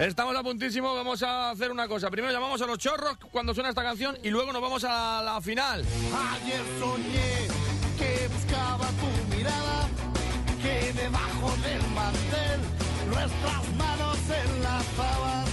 Estamos a puntísimo, vamos a hacer una cosa. Primero llamamos a los chorros cuando suena esta canción y luego nos vamos a la final. Ayer soñé que buscaba tu mirada, que debajo del mantel nuestras manos enlazaban.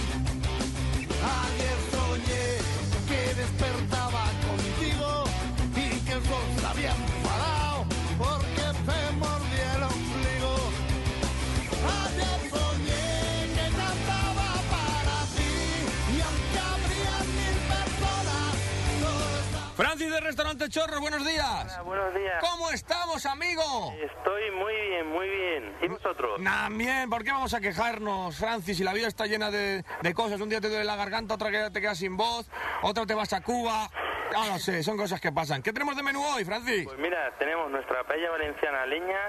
Francis de Restaurante Chorros, buenos días. buenos días. ¿Cómo estamos, amigo? Estoy muy bien, muy bien. ¿Y vosotros? También, ¿por qué vamos a quejarnos, Francis? Si la vida está llena de, de cosas. Un día te duele la garganta, otra que te quedas sin voz, otra te vas a Cuba. No lo sé, son cosas que pasan. ¿Qué tenemos de menú hoy, Francis? Pues mira, tenemos nuestra paella valenciana leña,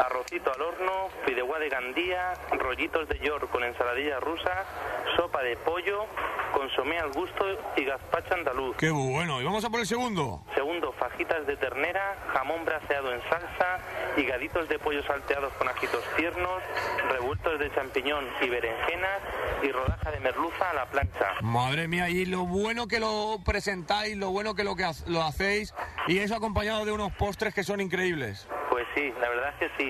arrocito al horno, fideuá de gandía, rollitos de york con ensaladilla rusa, sopa de pollo, consomé al gusto y gazpacho andaluz. Qué bueno. ¿Y vamos a por el segundo? Segundo, fajitas de ternera, jamón braseado en salsa, higaditos de pollo salteados con ajitos tiernos, revueltos de champiñón y berenjenas y rodaja de merluza a la plancha. Madre mía, y lo bueno que lo presentáis, lo bueno que lo, que lo hacéis, y eso acompañado de unos postres que son increíbles. Pues sí, la verdad es que sí.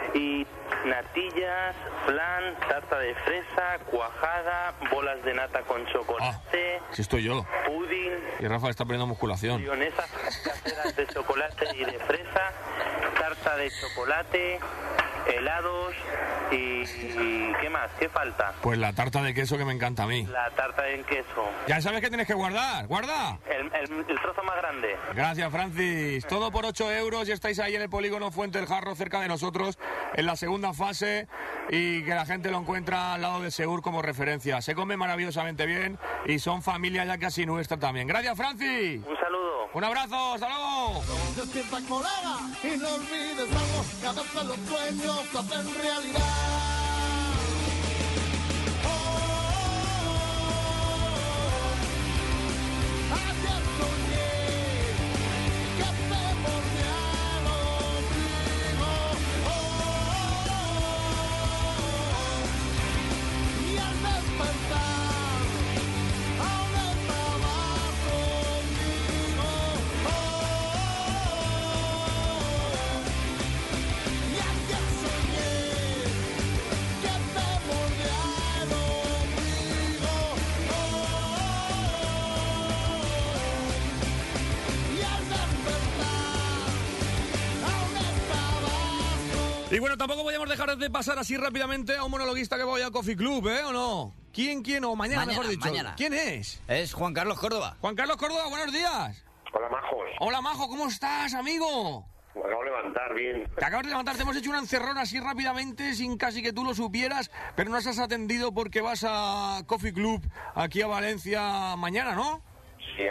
Y natillas, flan, tarta de fresa, cuajada, bolas de nata con chocolate, Si estoy yo. pudding, Y Rafa está poniendo musculación. mayonesa caseras de chocolate y de fresa, tarta de chocolate, helados y, y ¿qué más? ¿Qué falta? Pues la tarta de queso que me encanta a mí. La tarta en queso. Ya sabes que tienes que guardar. ¡Guarda! El, el- el trozo más grande. Gracias, Francis. Todo por 8 euros y estáis ahí en el polígono Fuente del Jarro, cerca de nosotros, en la segunda fase y que la gente lo encuentra al lado de Segur como referencia. Se come maravillosamente bien y son familia ya casi nuestra también. Gracias, Francis. Un saludo. Un abrazo. ¡Hasta luego! Despierta y no olvides algo los sueños hacen realidad. Y bueno, tampoco podíamos dejar de pasar así rápidamente a un monologuista que vaya al Coffee Club, ¿eh? ¿O no? ¿Quién, quién? O mañana, Mañana, mejor dicho. mañana. ¿Quién es? Es Juan Carlos Córdoba. Juan Carlos Córdoba, buenos días. Hola, majos. Hola, Majo, ¿cómo estás, amigo? Me acabo de levantar bien. Te acabas de levantar, te hemos hecho una encerrona así rápidamente, sin casi que tú lo supieras, pero nos has atendido porque vas a Coffee Club aquí a Valencia mañana, ¿no?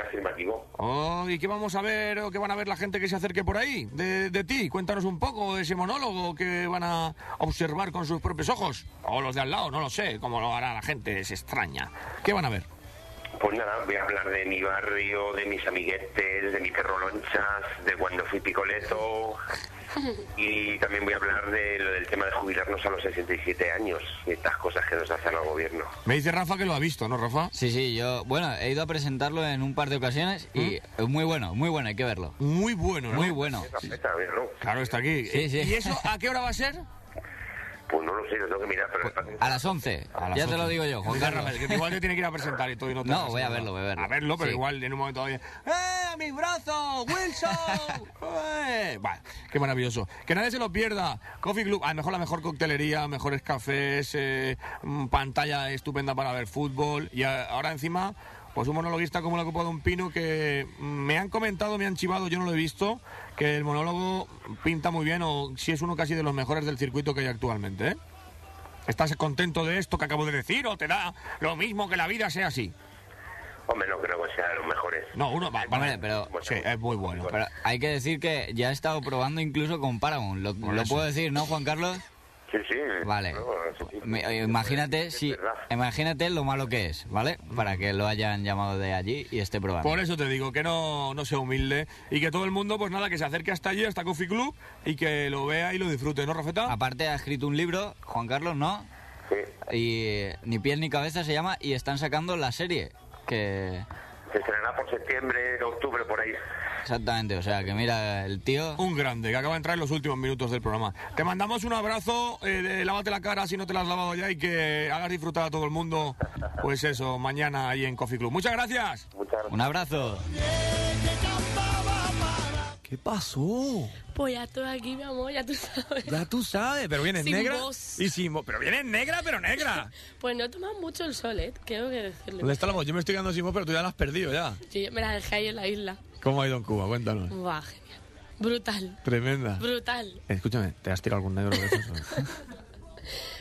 Afirmativo. Oh, ¿Y qué vamos a ver o qué van a ver la gente que se acerque por ahí de, de ti? Cuéntanos un poco de ese monólogo que van a observar con sus propios ojos. O los de al lado, no lo sé, cómo lo hará la gente, es extraña. ¿Qué van a ver? Pues nada, voy a hablar de mi barrio, de mis amiguetes, de mi perro lonchas, de cuando fui picoleto. *laughs* Y también voy a hablar de lo del tema de jubilarnos a los 67 años y estas cosas que nos hacen al gobierno. Me dice Rafa que lo ha visto, ¿no, Rafa? Sí, sí, yo, bueno, he ido a presentarlo en un par de ocasiones y es muy bueno, muy bueno, hay que verlo. Muy bueno, ¿no? Muy bueno. Claro, está aquí. Sí, sí. ¿Y eso a qué hora va a ser? Pues no lo sé, lo tengo que mirar, pero... A las 11, las ya te 11. lo digo yo, Juan Carlos. Que igual te tiene que ir a presentar y todo y no te No, voy a verlo, voy a verlo. A verlo, pero Sí. igual en un momento oye, ¡eh, a mis brazos, Wilson! *laughs* ¡Eh! Bueno, qué maravilloso. Que nadie se lo pierda. Coffee Club, a lo mejor la mejor coctelería, mejores cafés, eh, mm, pantalla estupenda para ver fútbol y ahora encima... Pues un monologuista como la Copa de un Pino que me han comentado, me han chivado, yo no lo he visto, que el monólogo pinta muy bien o si es uno casi de los mejores del circuito que hay actualmente, ¿eh? ¿Estás contento de esto que acabo de decir o te da lo mismo que la vida sea así? Hombre, no creo que sea de los mejores. No, uno va, Hombre, pero, Sí, es muy bueno. pero hay que decir que ya he estado probando incluso con Paramount. ¿Lo, lo puedo decir, no, Juan Carlos? Sí, sí. Vale. Eh, imagínate si, imagínate lo malo que es, ¿vale? Para que lo hayan llamado de allí y esté probando. Por eso te digo que no, no sea humilde y que todo el mundo, pues nada, que se acerque hasta allí, hasta Coffee Club y que lo vea y lo disfrute, ¿no, Rafeta? Aparte ha escrito un libro, Juan Carlos, ¿no? Y eh, Ni piel ni cabeza se llama y están sacando la serie. Que Se estrenará por septiembre, octubre, por ahí. Exactamente, o sea que mira, el tío... Un grande, que acaba de entrar en los últimos minutos del programa. Te mandamos un abrazo, eh, de- lávate la cara si no te la has lavado ya y que hagas disfrutar a todo el mundo, pues eso, mañana ahí en Coffee Club. Muchas gracias. Un abrazo. ¿Qué pasó? Pues ya estoy aquí, mi amor, ya tú sabes. Ya tú sabes, pero vienes Sin negra voz. y sin voz. Pero vienes negra, pero negra. *laughs* Pues no he tomado mucho el sol, ¿eh? Tengo que decirle. ¿Dónde está la voz? Yo me estoy quedando sin voz, pero tú ya la has perdido ya. Yo me la dejé ahí en la isla. ¿Cómo ha ido en Cuba? Cuéntanos. Buah, genial. Brutal. Tremenda. Brutal. Escúchame, ¿te has tirado algún negro de esos? *laughs*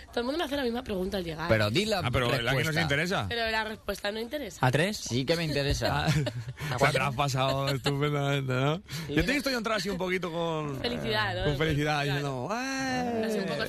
Todo el mundo me hace la misma pregunta al llegar. Pero di la Ah, pero la que nos respuesta. interesa. Pero la respuesta no interesa. ¿A tres? Sí que me interesa. *laughs* O sea, te la has pasado estupendamente, ¿no? Yo te he visto yo entrar así un poquito con... Felicidad, ¿no? Con felicidad, diciendo... Es un poco.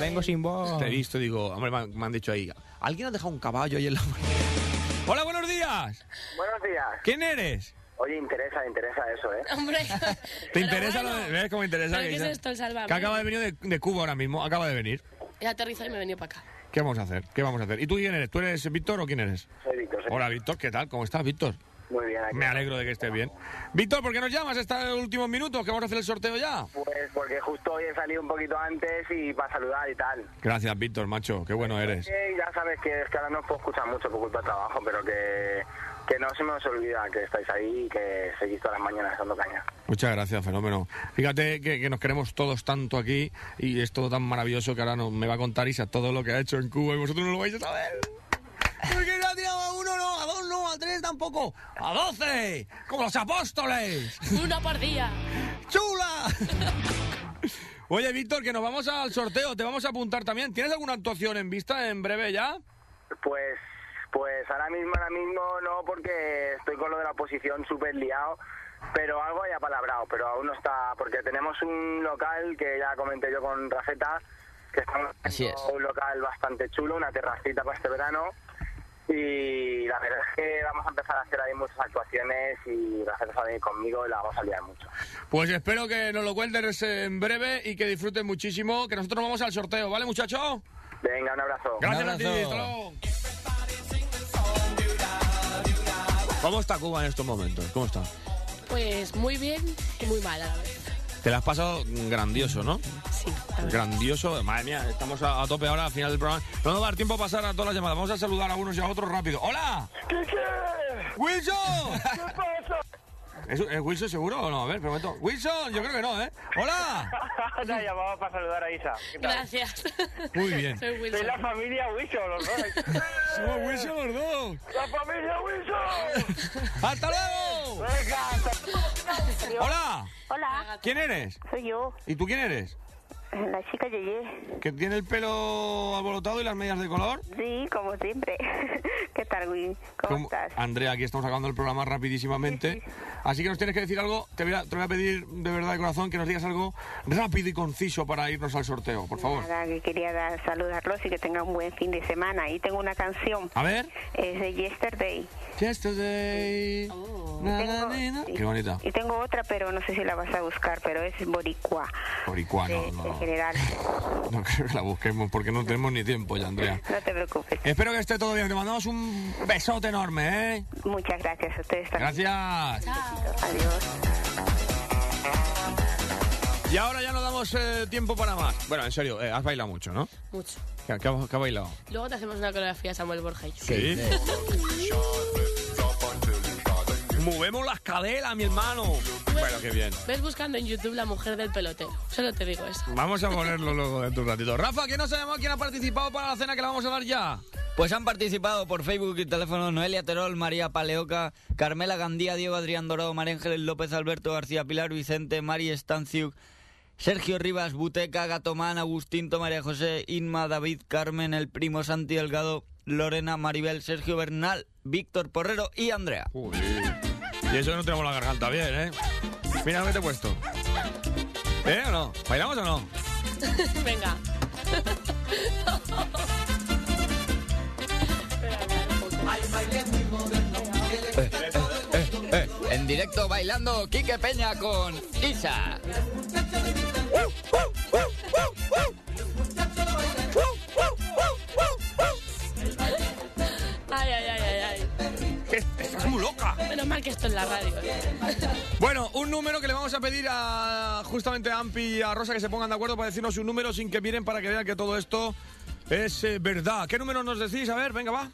Vengo sin voz. Te he visto, digo... Hombre, me han, me han dicho ahí... ¿Alguien ha dejado un caballo ahí en la... *laughs* Hola, buenos días. Buenos días. ¿Quién eres? Oye, interesa, interesa eso, ¿eh? Hombre, *laughs* ¿Te interesa lo de- ¿Ves cómo interesa? ¿Pero que qué es esto, el? Que acaba de venir de, de Cuba ahora mismo, acaba de venir. he aterrizado y me he venido para acá. ¿Qué vamos a hacer? ¿Qué vamos a hacer? ¿Y tú quién eres? ¿Tú eres Víctor o quién eres? Soy Víctor. soy Hola, Víctor, ¿qué tal? ¿Cómo estás, Víctor? Muy bien, aquí. Me alegro de que estés bien. Víctor, ¿por qué nos llamas estos últimos minutos? Que vamos a hacer el sorteo ya. Pues porque justo hoy he salido un poquito antes y para saludar y tal. Gracias, Víctor, macho. Qué bueno eres. Eh, ya sabes que es que ahora no puedo escuchar mucho por culpa del trabajo, pero que, que no se me os olvida que estáis ahí y que seguís todas las mañanas dando caña. Muchas gracias, fenómeno. Fíjate que, que nos queremos todos tanto aquí y es todo tan maravilloso que ahora nos, me va a contar Isa todo lo que ha hecho en Cuba y vosotros no lo vais a saber. Porque no ha tirado a uno, no, a dos, no, a tres tampoco, a doce, como los apóstoles. Uno por día. ¡Chula! Oye, Víctor, que nos vamos al sorteo, te vamos a apuntar también. ¿Tienes alguna actuación en vista en breve ya? Pues pues ahora mismo, ahora mismo no, porque estoy con lo de la oposición súper liado, pero algo haya palabrado, pero aún no está, porque tenemos un local que ya comenté yo con Rafeta, que estamos Así haciendo un local bastante chulo, una terracita para este verano, y la verdad es que vamos a empezar a hacer ahí muchas actuaciones y Rafeta va a venir conmigo y la vamos a liar mucho. Pues espero que nos lo cuentes en breve y que disfrutes muchísimo, que nosotros vamos al sorteo, ¿vale, muchacho? Venga, un abrazo. Gracias a ti, hasta luego. ¿Cómo está Cuba en estos momentos? ¿Cómo está? Pues muy bien y muy mal a la vez. Te la has pasado grandioso, ¿no? Sí. Grandioso. Madre mía, estamos a, a tope ahora al final del programa. No nos va a dar tiempo a pasar a todas las llamadas. Vamos a saludar a unos y a otros rápido. ¡Hola! ¿Qué ¡Wilson! ¿Qué pasa? ¿Es, es Wilson seguro o no? A ver, prometo. ¡Wilson! Yo creo que no, ¿eh? ¡Hola! *laughs* Te llamaba para saludar a Isa. ¿Qué tal? Gracias. Muy bien. *laughs* Soy Wilson. Soy la familia Wilson, los dos. *laughs* Somos Wilson los dos. ¡La familia Wilson! ¡Hasta luego! Venga, hasta- ¡Hola! Hola, ¿Quién eres? soy yo. ¿Y tú quién eres? *laughs* La chica Yeye. Que tiene el pelo alborotado y las medias de color. Sí, como siempre. *laughs* ¿Qué tal, Win? ¿Cómo, ¿Cómo- estás? Andrea, aquí estamos acabando el programa rapidísimamente. Así que nos tienes que decir algo. Te voy, a, te voy a pedir de verdad de corazón que nos digas algo rápido y conciso para irnos al sorteo, por favor. Nada, que quería dar, saludarlos y que tengan un buen fin de semana. Y tengo una canción. A ver. Es de Yesterday. Yesterday. Na, na, na, na. Qué bonita. Y tengo otra, pero no sé si la vas a buscar, pero es Boricua. Boricua, no, no. General. *laughs* No creo que la busquemos porque no tenemos ni tiempo ya, Andrea. No te preocupes. Espero que esté todo bien. Te mandamos un besote enorme, ¿eh? Muchas gracias a ustedes también. Gracias. Adiós. Y ahora ya no damos eh, tiempo para más. Bueno, en serio, eh, has bailado mucho, ¿no? Mucho. ¿Qué, qué ha- qué ha bailado? Luego te hacemos una coreografía Samuel Borja y yo. Sí. *laughs* Movemos las caderas, mi hermano. Bueno, qué bien. Ves buscando en YouTube la mujer del pelotero. Solo te digo eso. Vamos a *laughs* ponerlo luego dentro de un ratito. Rafa, que no sabemos quién ha participado para la cena que la vamos a dar ya. Pues han participado por Facebook y teléfono Noelia Terol, María Paleoca, Carmela Gandía, Diego Adrián Dorado, María Ángeles López, Alberto García Pilar, Vicente, Mari Estanciuk, Sergio Rivas, Buteca, Gatomán, Agustín, María José, Inma, David, Carmen, El Primo, Santi Delgado, Lorena, Maribel, Sergio Bernal, Víctor Porrero y Andrea. Y eso que no tenemos la garganta bien, ¿eh? Mira lo que te he puesto. ¿Eh o no? ¿Bailamos o no? *laughs* Venga. Eh, en directo bailando Quique Peña con Isa. Ay. Muy loca. Menos mal que esto es la radio. Bueno, un número que le vamos a pedir a justamente a Ampi y a Rosa que se pongan de acuerdo para decirnos un número sin que miren para que vean que todo esto es eh, verdad. ¿Qué número nos decís? A ver, venga, va.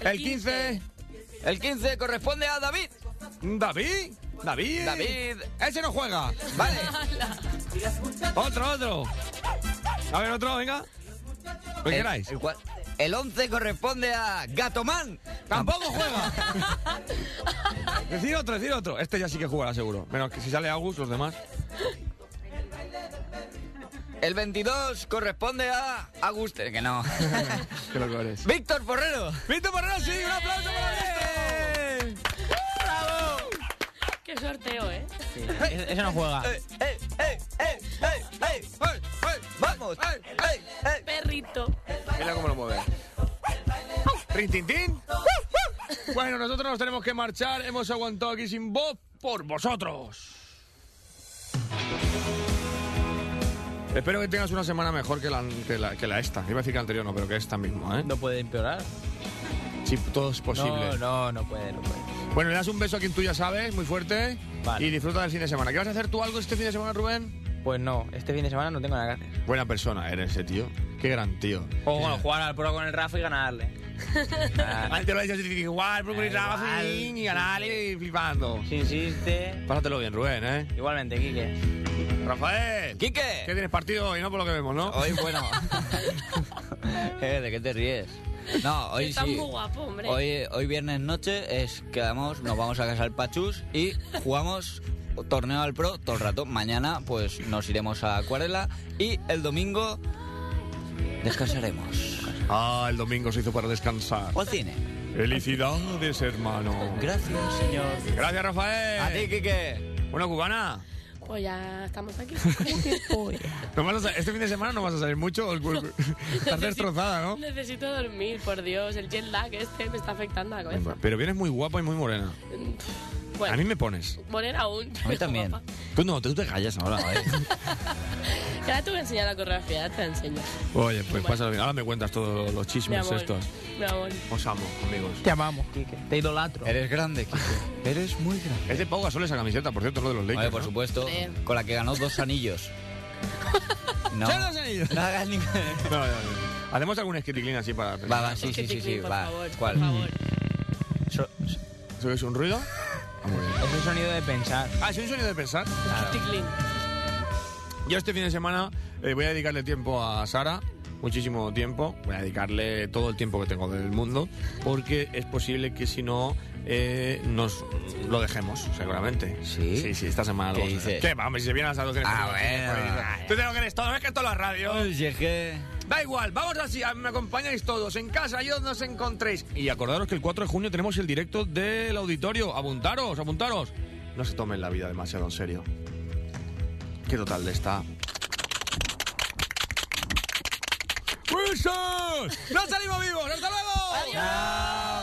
El 15. El 15 corresponde a David. ¿David? ¿David? David. Ese no juega. Vale. Otro, otro. A ver, otro, venga. Lo que El- queráis. El, cua- el 11 corresponde a Gatomán. Tampoco juega. *laughs* Decir otro, decir otro. Este ya sí que jugará seguro. Menos que si sale August, los demás. El 22 corresponde a Aguste, que no. *laughs* Loco eres. Víctor Porrero. Víctor Porrero, sí, un aplauso para él. ¡Qué sorteo, eh! Ese no juega. ¡Eh, eh, eh, eh, eh, eh! ¡Vamos! Perrito. Mira cómo lo mueve. Rin, tin, tin. Bueno, nosotros nos tenemos que marchar. Hemos aguantado aquí sin voz por vosotros. Espero que tengas una semana mejor que la, que la, que la esta. Iba a decir que la anterior no, pero que esta mismo, ¿eh? No puede empeorar. Sí, todo es posible. No, no, no puede, no puede. Bueno, le das un beso a quien tú ya sabes, muy fuerte. Vale. Y disfruta del fin de semana. ¿Qué vas a hacer tú algo este fin de semana, Rubén? Pues no, este fin de semana no tengo nada que hacer. Buena persona eres ese tío. Qué gran tío. O bueno, jugar al pro con el Rafa y ganarle. *laughs* Antes lo he dicho igual, procuré Da Rafa igual. y ganarle y flipando. Si insiste. Pásatelo bien, Rubén, ¿eh? Igualmente, Quique. Rafael. ¡Quique! ¿Qué tienes partido hoy, no? Por lo que vemos, ¿no? Hoy, bueno. *laughs* Eh, ¿De qué te ríes? No, *laughs* hoy Está sí. muy guapo, hombre. Hoy, hoy viernes noche es quedamos, nos vamos a casa al Pachus y jugamos torneo al pro todo el rato. Mañana pues nos iremos a Acuarela y el domingo descansaremos. Ah, el domingo se hizo para descansar. O al cine. Felicidades, hermano. Gracias, señor. Gracias, Rafael. A ti, Quique. Una cubana. Pues ya estamos aquí. No vas a sa- este fin de semana no vas a salir mucho. el cuerpo- Estás destrozada, ¿no? Necesito dormir, por Dios. El jet lag este me está afectando a la cabeza. Pero vienes muy guapa y muy morena. Bueno, A mí me pones. poner aún. A mí también. *laughs* Tú no, tú te callas ahora. ¿eh? *laughs* Ya te voy a enseñar la coreografía, ya te la enseño. Oye, pues pásalo bien. Ahora me cuentas todos los Mi chismes amor. estos. Mi amor. Os amo, amigos. Te amamos, Quique. Te idolatro. Eres grande, Quique. Eres muy grande. Es de Pau Gasol esa camiseta, por cierto, no de los Lakers. Oye, por ¿no? supuesto, Joder. con la que ganó dos anillos. *laughs* No, ¡Son los anillos! no hagas ni... No, no, no. Hacemos algún esquiticlín así para... Va, va, sí, sí, sí, sí, por va. favor, ¿Cuál? por favor. So- ¿Eso es un ruido? Es un sonido de pensar. Ah, es un sonido de pensar. Ticlin. Yo este fin de semana eh, voy a dedicarle tiempo a Sara, muchísimo tiempo. Voy a dedicarle todo el tiempo que tengo del mundo, porque es posible que si no eh, nos lo dejemos, seguramente. ¿Sí? Sí, sí, esta semana lo ¿Qué vamos a hacer. dices? ¿Qué? Vamos, si se vienen las traducciones. Ah, bueno. Tú te lo crees todo, no es que esto es la radio. Es que... Da igual, vamos así, me acompañáis todos, en casa, yo nos encontréis. Y acordaros que el 4 de junio tenemos el directo del auditorio. Apuntaros, apuntaros. No se tomen la vida demasiado en serio. ¿Qué total le está? ¡Wilson! ¡No salimos vivos! ¡Hasta luego! ¡Adiós!